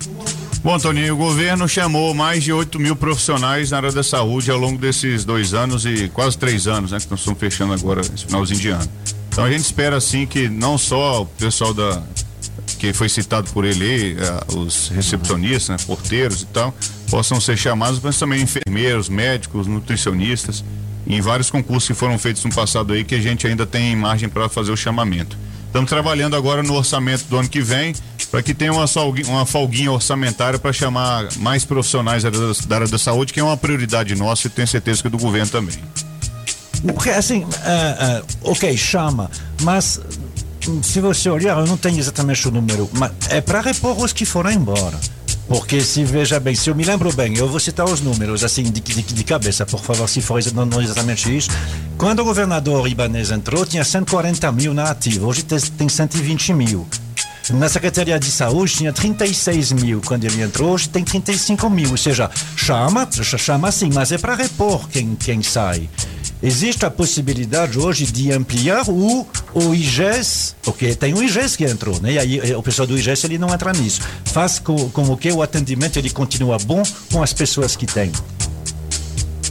Bom, Toninho, o governo chamou mais de 8 mil profissionais na área da saúde ao longo desses dois anos e quase três anos, né? Que nós estamos fechando agora, esse finalzinho de ano. Então a gente espera assim que não só o pessoal da que foi citado por ele, eh, os recepcionistas, né, porteiros e tal, possam ser chamados, mas também enfermeiros, médicos, nutricionistas, em vários concursos que foram feitos no passado aí que a gente ainda tem margem para fazer o chamamento. Estamos trabalhando agora no orçamento do ano que vem para que tenha uma, folguinha, uma folguinha orçamentária para chamar mais profissionais da, da área da saúde, que é uma prioridade nossa e tenho certeza que do governo também. Porque assim, uh, uh, ok, chama, mas hum, se você olhar, eu não tenho exatamente o número, mas é para repor os que foram embora. Porque se veja bem, se eu me lembro bem, eu vou citar os números assim de, de, de cabeça, por favor, se for não, não exatamente isso. Quando o governador Ibanez entrou, tinha 140 mil na ativa, hoje tem, tem 120 mil. Na Secretaria de Saúde tinha 36 mil quando ele entrou, hoje tem 35 mil. Ou seja, chama, chama sim, mas é para repor quem, quem sai. Existe a possibilidade hoje de ampliar o, o IGES, porque tem o IGES que entrou, né? E aí o pessoal do IGES ele não entra nisso. Faz com, com que o atendimento ele continua bom com as pessoas que tem.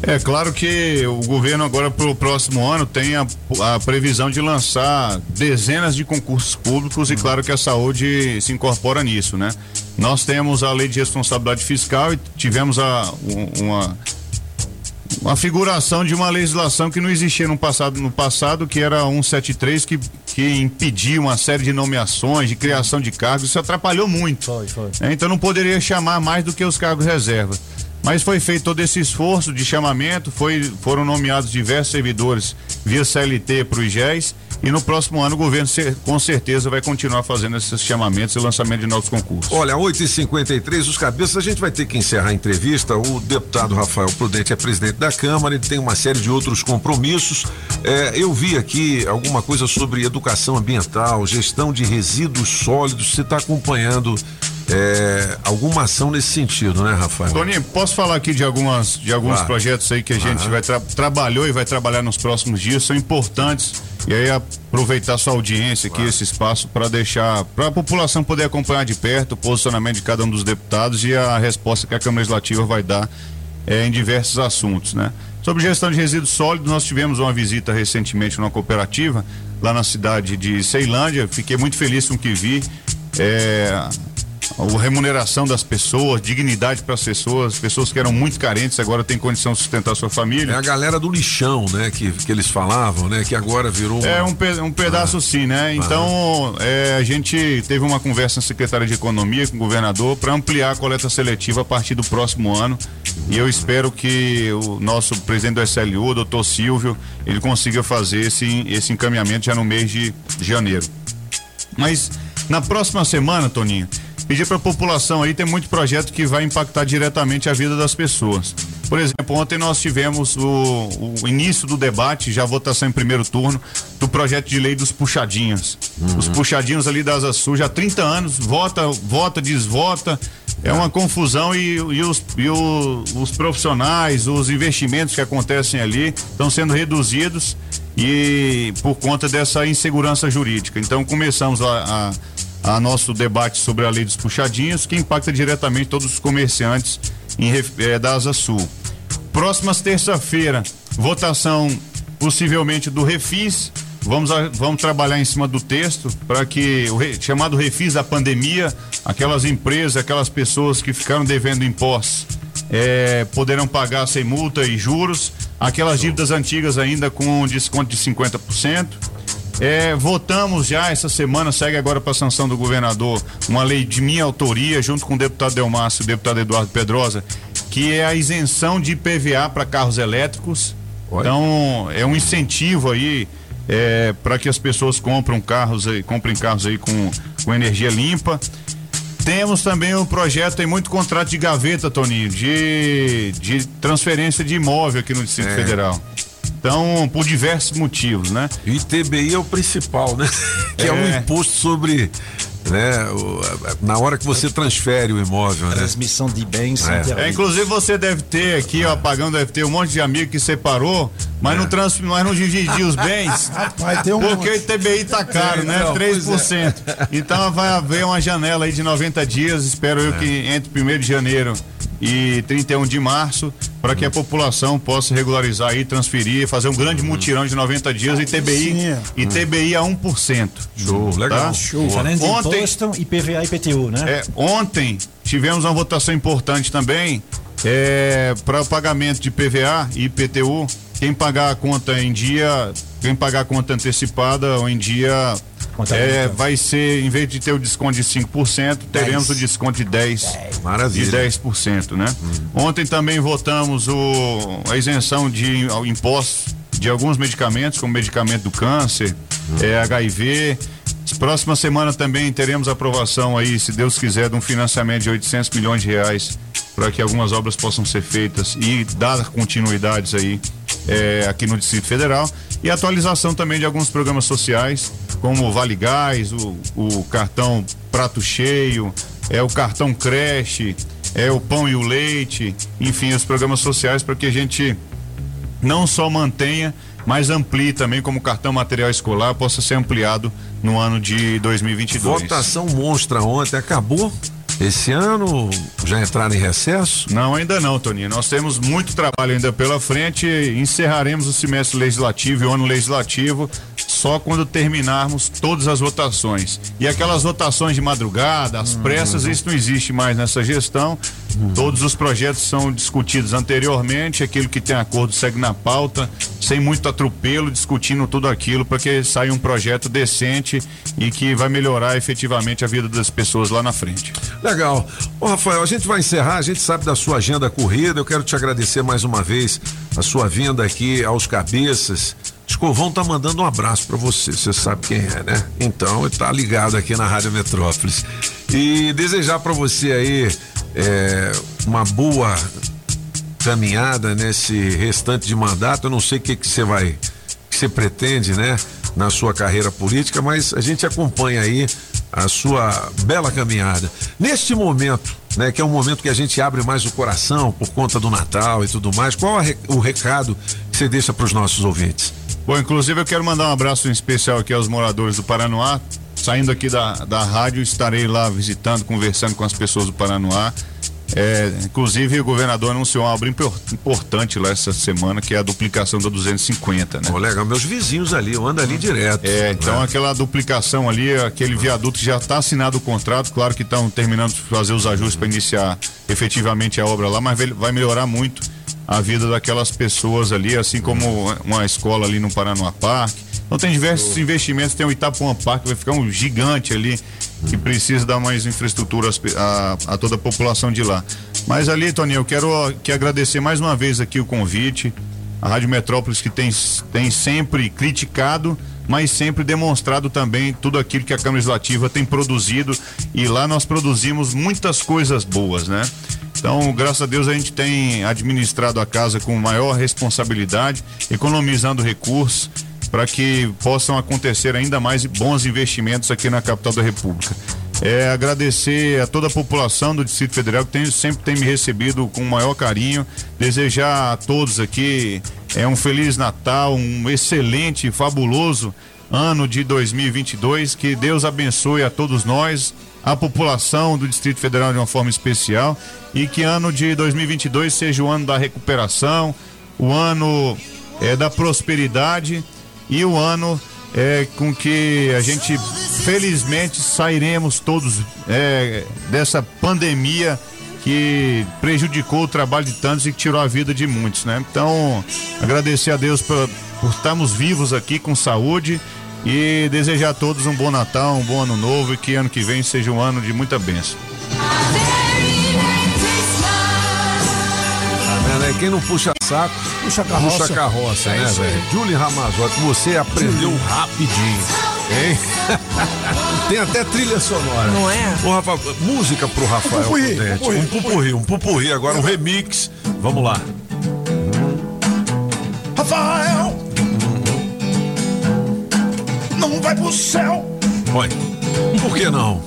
É claro que o governo agora para o próximo ano tem a, a, previsão de lançar dezenas de concursos públicos e claro que a saúde se incorpora nisso, né? Nós temos a lei de responsabilidade fiscal e tivemos a, uma uma figuração de uma legislação que não existia no passado, no passado que era 173 que que impedia uma série de nomeações, de criação de cargos, isso atrapalhou muito. Foi, foi. É, então não poderia chamar mais do que os cargos reserva. Mas foi feito todo esse esforço de chamamento, foi, foram nomeados diversos servidores via CLT para o IGES e no próximo ano o governo com certeza vai continuar fazendo esses chamamentos e lançamento de novos concursos. Olha, 8h53, os cabeças, a gente vai ter que encerrar a entrevista. O deputado Rafael Prudente é presidente da Câmara, ele tem uma série de outros compromissos. É, eu vi aqui alguma coisa sobre educação ambiental, gestão de resíduos sólidos. Você está acompanhando é, alguma ação nesse sentido, né, Rafael? Toninho, posso falar aqui de algumas de alguns projetos aí que a gente vai tra trabalhou e vai trabalhar nos próximos dias, são importantes e aí aproveitar sua audiência aqui, esse espaço para deixar para a população poder acompanhar de perto o posicionamento de cada um dos deputados e a resposta que a Câmara Legislativa vai dar é, em diversos assuntos, né? Sobre gestão de resíduos sólidos, nós tivemos uma visita recentemente numa cooperativa lá na cidade de Ceilândia. Fiquei muito feliz com o que vi. É, a remuneração das pessoas, dignidade para as pessoas, pessoas que eram muito carentes agora têm condição de sustentar sua família. É a galera do lixão, né, que, que eles falavam, né, que agora virou. Uma... É um, pe um pedaço ah. sim, né? Ah. Então ah. é, a gente teve uma conversa na Secretaria de Economia com o governador para ampliar a coleta seletiva a partir do próximo ano e eu espero que o nosso presidente do SLU, o doutor Silvio, ele consiga fazer esse, esse encaminhamento já no mês de janeiro. Mas na próxima semana, Toninho, pedir para a população aí, tem muito projeto que vai impactar diretamente a vida das pessoas. Por exemplo, ontem nós tivemos o, o início do debate, já votação em primeiro turno, do projeto de lei dos puxadinhos. Uhum. Os puxadinhos ali da Asa Sul, já há 30 anos, vota, vota, desvota. É uma confusão e, e, os, e o, os profissionais, os investimentos que acontecem ali estão sendo reduzidos e por conta dessa insegurança jurídica. Então começamos a, a a nosso debate sobre a lei dos puxadinhos, que impacta diretamente todos os comerciantes em, é, da Asa Sul. Próximas terça-feira, votação possivelmente do Refis. Vamos, a, vamos trabalhar em cima do texto para que o re, chamado Refis da pandemia, aquelas empresas, aquelas pessoas que ficaram devendo impostos, é, poderão pagar sem multa e juros, aquelas dívidas antigas ainda com desconto de 50%. É, votamos já essa semana, segue agora para sanção do governador, uma lei de minha autoria, junto com o deputado Delmácio e o deputado Eduardo Pedrosa, que é a isenção de IPVA para carros elétricos. Então, é um incentivo aí é, para que as pessoas comprem carros aí, comprem carros aí com, com energia limpa. Temos também um projeto, tem muito contrato de gaveta, Toninho, de, de transferência de imóvel aqui no Distrito É. Federal. Então, por diversos motivos, né? E ITBI é o principal, né? <laughs> Que é, um É. imposto sobre. Né, o- na hora que você transfere o imóvel, né? Transmissão de bens. É, inclusive você deve ter aqui, ó, pagando deve ter um monte de amigo que separou, mas não trans, mas não dividiu os bens. <laughs> tem um porque o ITBI tá caro, né? Então, pois 3%. Então vai haver uma janela aí de 90 dias, espero eu que entre 1 de janeiro e 31 de março, para que a população possa regularizar aí, transferir, fazer um grande mutirão de 90 dias ITBI, ITBI a 1%. Show, legal. Show. Ontem, imposto, IPVA e IPTU, né? é, ontem tivemos uma votação importante também é, para o pagamento de PVA e IPTU. Quem pagar a conta em dia, quem pagar a conta antecipada ou em dia, é, vai ser, em vez de ter o desconto de 5%, teremos o desconto de 10%. Maravilha. De 10%, né? Ontem também votamos o, a isenção de impostos de alguns medicamentos, como medicamento do câncer, é, HIV. Próxima semana também teremos aprovação aí, se Deus quiser, de um financiamento de 800 milhões de reais para que algumas obras possam ser feitas e dar continuidades aí é, aqui no Distrito Federal e atualização também de alguns programas sociais, como o Vale Gás, o, o cartão Prato Cheio, é o cartão creche, é o pão e o leite, enfim, os programas sociais para que a gente não só mantenha, mas amplie também como cartão material escolar possa ser ampliado no ano de 2022. Votação monstra ontem, acabou? Esse ano já entraram em recesso? Não, ainda não, Toninho. Nós temos muito trabalho ainda pela frente. Encerraremos o semestre legislativo e o ano legislativo só quando terminarmos todas as votações. E aquelas votações de madrugada, as pressas, isso não existe mais nessa gestão. Todos os projetos são discutidos anteriormente, aquilo que tem acordo segue na pauta, sem muito atropelo, discutindo tudo aquilo para que saia um projeto decente e que vai melhorar efetivamente a vida das pessoas lá na frente. Legal. Ô, Rafael, a gente vai encerrar, a gente sabe da sua agenda corrida. Eu quero te agradecer mais uma vez a sua vinda aqui aos cabeças. Escovão tá mandando um abraço para você, você sabe quem é, né? Então, tá ligado aqui na Rádio Metrópolis. E desejar para você aí é, uma boa caminhada nesse restante de mandato. Eu não sei o que que você vai, que você pretende, né, na sua carreira política, mas a gente acompanha aí a sua bela caminhada. Neste momento, né, que é um momento que a gente abre mais o coração por conta do Natal e tudo mais, qual é o recado que você deixa para os nossos ouvintes? Bom, inclusive eu quero mandar um abraço especial aqui aos moradores do Paranoá. Saindo aqui da, da rádio, estarei lá visitando, conversando com as pessoas do Paranoá. É, inclusive, o governador anunciou uma obra impor- importante lá essa semana, que é a duplicação da 250, né? Ô, legal, meus vizinhos ali, eu ando ali direto. É, então né? aquela duplicação ali, aquele viaduto que já está assinado o contrato, claro que estão terminando de fazer os ajustes para iniciar efetivamente a obra lá, mas vai- vai melhorar muito a vida daquelas pessoas ali, assim como uma escola ali no Paranoá Parque. Então tem diversos investimentos, tem o Itapuã Parque, vai ficar um gigante ali que precisa dar mais infraestrutura a, a toda a população de lá. Mas ali, Toninho, eu quero que agradecer mais uma vez aqui o convite. A Rádio Metrópolis que tem, tem sempre criticado, mas sempre demonstrado também tudo aquilo que a Câmara Legislativa tem produzido e lá nós produzimos muitas coisas boas, né? Então, graças a Deus, a gente tem administrado a casa com maior responsabilidade, economizando recursos para que possam acontecer ainda mais bons investimentos aqui na capital da República. É, agradecer a toda a população do Distrito Federal que tem- sempre tem me recebido com o maior carinho. Desejar a todos aqui é um feliz Natal, um excelente, fabuloso ano de 2022. Que Deus abençoe a todos nós, a população do Distrito Federal de uma forma especial e que ano de 2022 seja o ano da recuperação, o ano é, da prosperidade e o ano é, com que a gente felizmente sairemos todos é, dessa pandemia que prejudicou o trabalho de tantos e que tirou a vida de muitos, né? Então, agradecer a Deus por, por estarmos vivos aqui com saúde e desejar a todos um bom Natal, um bom ano novo e que ano que vem seja um ano de muita bênção. Quem não puxa saco Puxa carroça. Puxa carroça, É né, velho? Julie Ramazotti, você aprendeu rapidinho. Hein? <laughs> Tem até trilha sonora. Não é? Ô, Rafa, música pro Rafael Um pupurri, pupurri, Um pupurri, um pupurri. Agora um remix. Vamos lá. Rafael, não vai pro céu Oi. Por que não?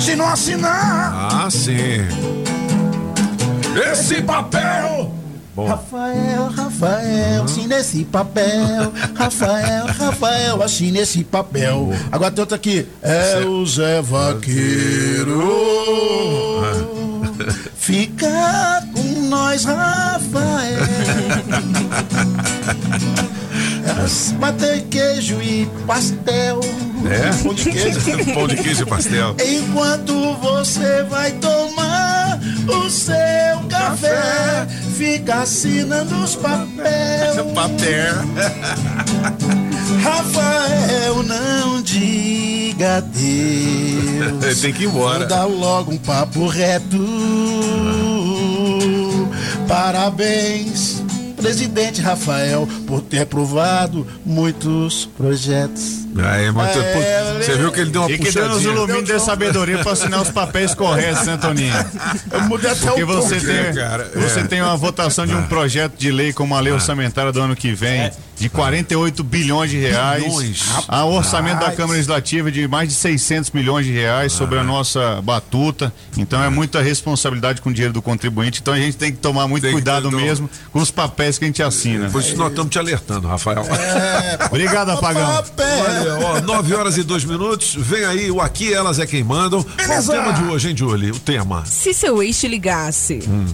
se não assinar Ah, sim. Esse papel. Bom, Rafael, Rafael, assina esse papel. Rafael, Rafael, assina esse papel. Agora tem outra aqui. É o Zé Vaqueiro. Fica com nós, Rafael. Bater queijo e pastel. é? Pão de queijo. <laughs> Pão de queijo e pastel. Enquanto você vai tomar o seu café, fica assinando os papéis. <laughs> Papel. Rafael, não diga adeus. <laughs> Tem que ir embora. Dá logo um papo reto. Parabéns, presidente Rafael, por ter aprovado muitos projetos. Aí, mas, É, pô, você viu que ele deu uma E que Deus puxadinha. ilumine de sabedoria para assinar os papéis corretos, né, Toninho? <laughs> Eu mudei até Porque o você tom. tem, cara, você é. tem uma votação de um projeto de lei como a lei orçamentária do ano que vem, de 48 bilhões de reais. Bilhões. A orçamento da. Câmara Legislativa de mais de 600 milhões de reais sobre a nossa batuta. Então é muita responsabilidade com o dinheiro do contribuinte. Então a gente tem que tomar muito Tem cuidado mesmo com os papéis que a gente assina. Por isso nós estamos te alertando, Rafael. Obrigado, Apagão. Olha, ó, 9 horas e 2 minutos. Vem aí o Aqui Elas é Quem Mandam. Qual o Beleza. tema de hoje, hein, Julie? O tema. Se seu ex te ligasse Hum.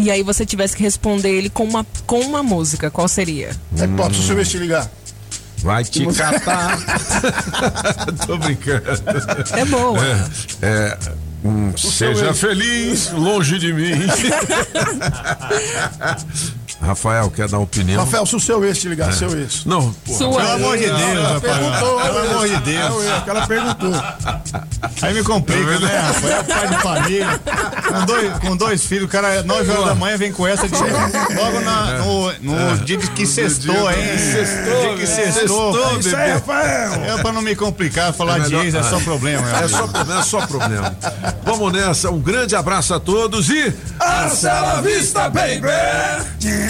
E aí você tivesse que responder ele com uma, com uma música, qual seria? É pode se o senhor te ligar. Vai te catar. <laughs> Tô brincando. É boa. É, é, hum, seja ex. feliz, longe de mim. <laughs> Rafael, quer dar opinião? Rafael, se o seu ex te ligar, seu ex. Não, pô, Sua Pelo amor de Deus, Ela perguntou, Pelo amor de Deus. É ela perguntou. Aí me complica, né, rapaz? É pai de família. Com dois, com dois filhos, o cara, 9 horas da manhã, vem com essa de, logo na- no, no dia de que sextou, hein? Sextou, dia que sextou. Sextou, Isso aí, Rafael. É pra não me complicar, falar É de ex é só problema. É só problema, é só problema. Vamos nessa, um grande abraço a todos e. Hasta la vista, baby!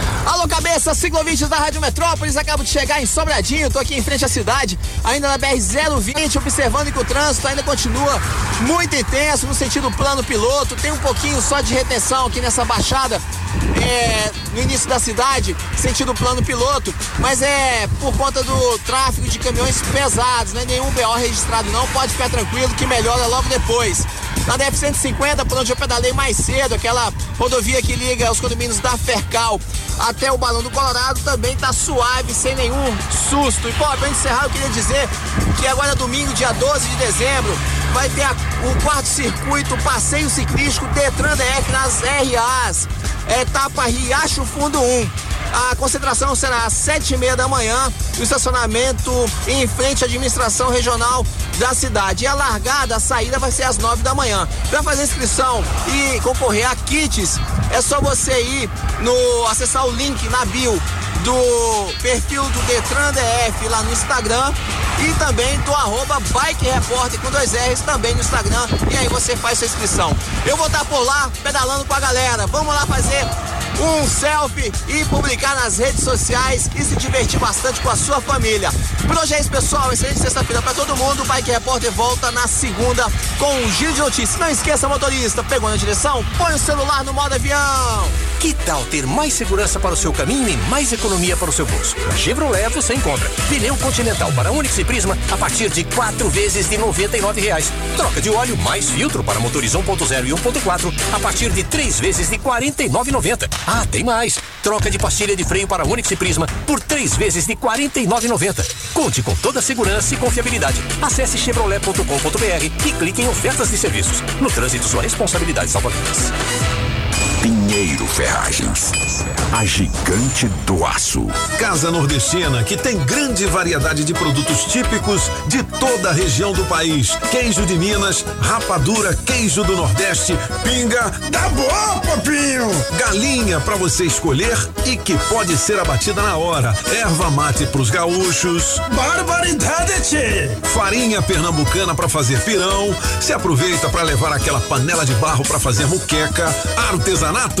Alô, cabeça, ciclovintes da Rádio Metrópolis, acabo de chegar em Sobradinho, tô aqui em frente à cidade, ainda na BR-020, observando que o trânsito ainda continua muito intenso no sentido plano piloto, tem um pouquinho só de retenção aqui nessa baixada é, no início da cidade, sentido plano piloto, mas é por conta do tráfego de caminhões pesados, não é nenhum BO registrado não, pode ficar tranquilo que melhora logo depois. Na DF-150, por onde eu pedalei mais cedo, aquela rodovia que liga os condomínios da Fercal até o Balão do Colorado, também tá suave, sem nenhum susto. E, pô, pra encerrar, eu queria dizer que agora domingo, dia 12 de dezembro, vai ter a- o quarto circuito Passeio Ciclístico Detran DF nas RAs, etapa Riacho Fundo 1. A concentração será às sete e meia da manhã no estacionamento em frente à administração regional da cidade. E a largada, a saída vai ser às nove da manhã. Para fazer inscrição e concorrer a kits, é só você ir no acessar o link na bio do perfil do Detran DF lá no Instagram e também do arroba Bike Repórter com dois R's também no Instagram e aí você faz sua inscrição. Eu vou estar por lá pedalando com a galera. Vamos lá fazer um selfie e publicar nas redes sociais e se divertir bastante com a sua família. Por hoje é isso, pessoal. Excelente sexta-feira para todo mundo. O Bike Repórter volta na segunda com um giro de notícias. Não esqueça, motorista, pegou na direção? Põe o celular no modo avião. Que tal ter mais segurança para o seu caminho e mais economia para o seu bolso? Na Chevrolet você encontra pneu Continental para Onix e Prisma a partir de quatro vezes de 99 reais. Troca de óleo mais filtro para motores 1.0 e 1.4 a partir de três vezes de R$ 49,90. Ah, tem mais! Troca de pastilha de freio para Onix e Prisma por três vezes de R$ 49,90. Conte com toda a segurança e confiabilidade. Acesse chevrolet.com.br e clique em ofertas de serviços. No trânsito, sua responsabilidade salva vidas. Pinheiro Ferragens, a gigante do aço. Casa Nordestina, que tem grande variedade de produtos típicos de toda a região do país. Queijo de Minas, rapadura, queijo do Nordeste, pinga. Tá bom, papinho! Galinha para você escolher e que pode ser abatida na hora. Erva mate pros gaúchos. Barbaridade, tchê! Farinha pernambucana para fazer pirão. Se aproveita para levar aquela panela de barro para fazer muqueca. Artesanato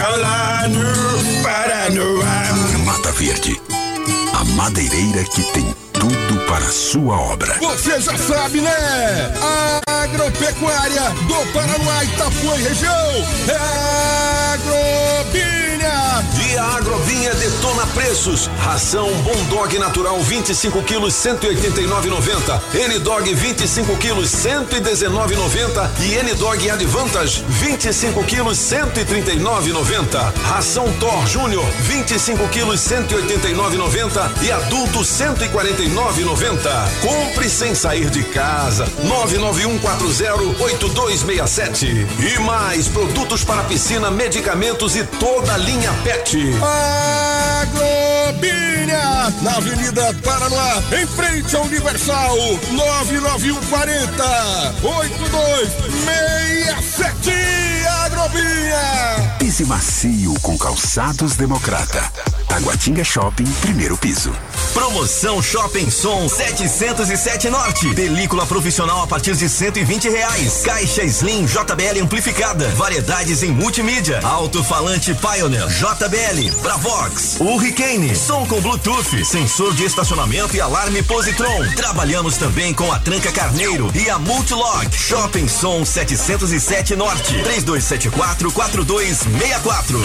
fica. Mata Verde, a madeireira que tem tudo para a sua obra. Você já sabe, né? A agropecuária do Paraná, Itapuã e região. É Agrobinha. E a Agrovinha detona preços. Ração Bondog Natural 25 quilos 189,90. N-Dog 25 quilos 119,90 e N-Dog Advantage 25 quilos 139,90. Ração Thor Júnior 25 quilos 189,90 e adulto 149,90. Compre sem sair de casa. 991408267. E mais produtos para piscina, medicamentos e toda a linha PET. Agrobinha, na Avenida Paranoá, em frente ao Universal, 99140 8267 Agrobinha. Pise macio com calçados democrata. Taguatinga Shopping, primeiro piso. Promoção Shopping Som 707 Norte. Película profissional a partir de 120 reais. Caixa Slim JBL amplificada. Variedades em multimídia. Alto-falante Pioneer JBL. Bravox. Hurricane. Som com Bluetooth. Sensor de estacionamento e alarme Positron. Trabalhamos também com a Tranca Carneiro e a Multilog. Shopping Som 707 Norte. 3274 4264.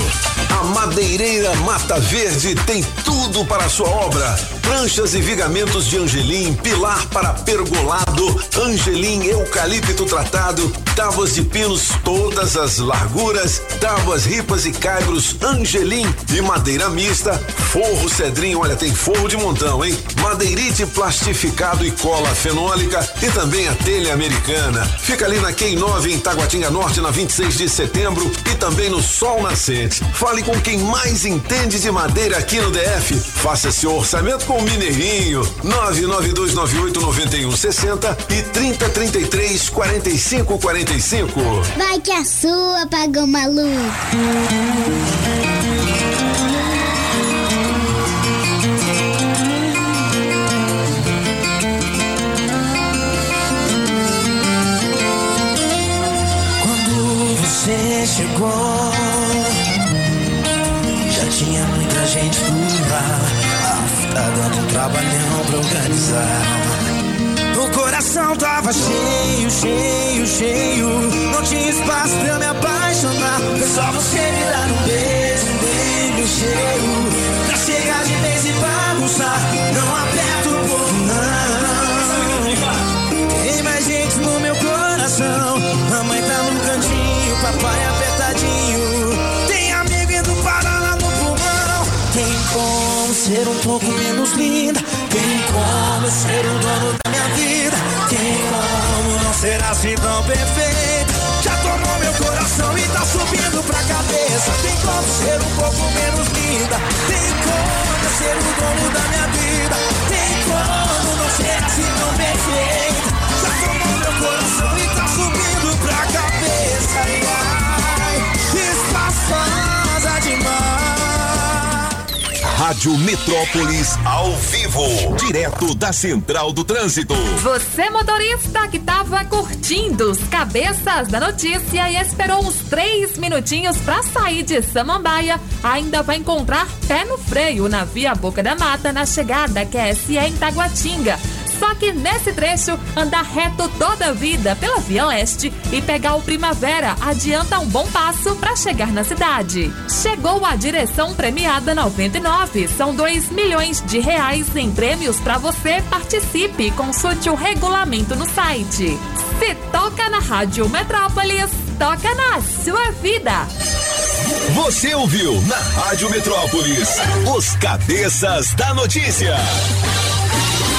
A Madeireira Mata Verde tem tudo para a sua obra. Pranchas e vigamentos de angelim, pilar para pergolado, angelim eucalipto tratado, tábuas de pinos todas as larguras, tábuas ripas e caibros angelim e madeira mista, forro cedrinho, olha tem forro de montão, hein? Madeirite plastificado e cola fenólica e também a telha americana. Fica ali na Quem 9 em Taguatinga Norte na 26 de setembro e também no Sol Nascente. Fale com quem mais entende de madeira aqui no DF. Faça seu orçamento com o Mineirinho. 992989160 e 3033 4545. Vai que a sua pagou maluco. Quando você chegou, já tinha gente lá. Ah, Tá dando um trabalhão pra organizar. O coração tava cheio, cheio, cheio. Não tinha espaço pra me apaixonar. Foi só você me dar um beijo, um beijo cheio. Pra chegar de vez e bagunçar. Não aperta um pouco, não. Tem mais gente no meu coração. Ser um pouco menos linda. Tem como ser o dono da minha vida. Tem como não ser assim tão perfeita. Já tomou meu coração e tá subindo pra cabeça. Tem como ser um pouco menos linda. Tem como ser o dono da minha vida. Tem como não ser assim tão perfeita. Já tomou meu coração e tá subindo pra cabeça. Rádio Metrópolis ao vivo, direto da Central do Trânsito. Você, motorista que tava curtindo os cabeças da notícia e esperou uns três minutinhos pra sair de Samambaia, ainda vai encontrar pé no freio na Via Boca da Mata, na chegada que é SE em Taguatinga. Só que nesse trecho, andar reto toda a vida pela Via Leste e pegar o Primavera adianta um bom passo para chegar na cidade. Chegou a direção premiada 99. São 2 milhões de reais em prêmios para você. Participe e consulte o regulamento no site. Se toca na Rádio Metrópolis, toca na sua vida. Você ouviu na Rádio Metrópolis os cabeças da notícia.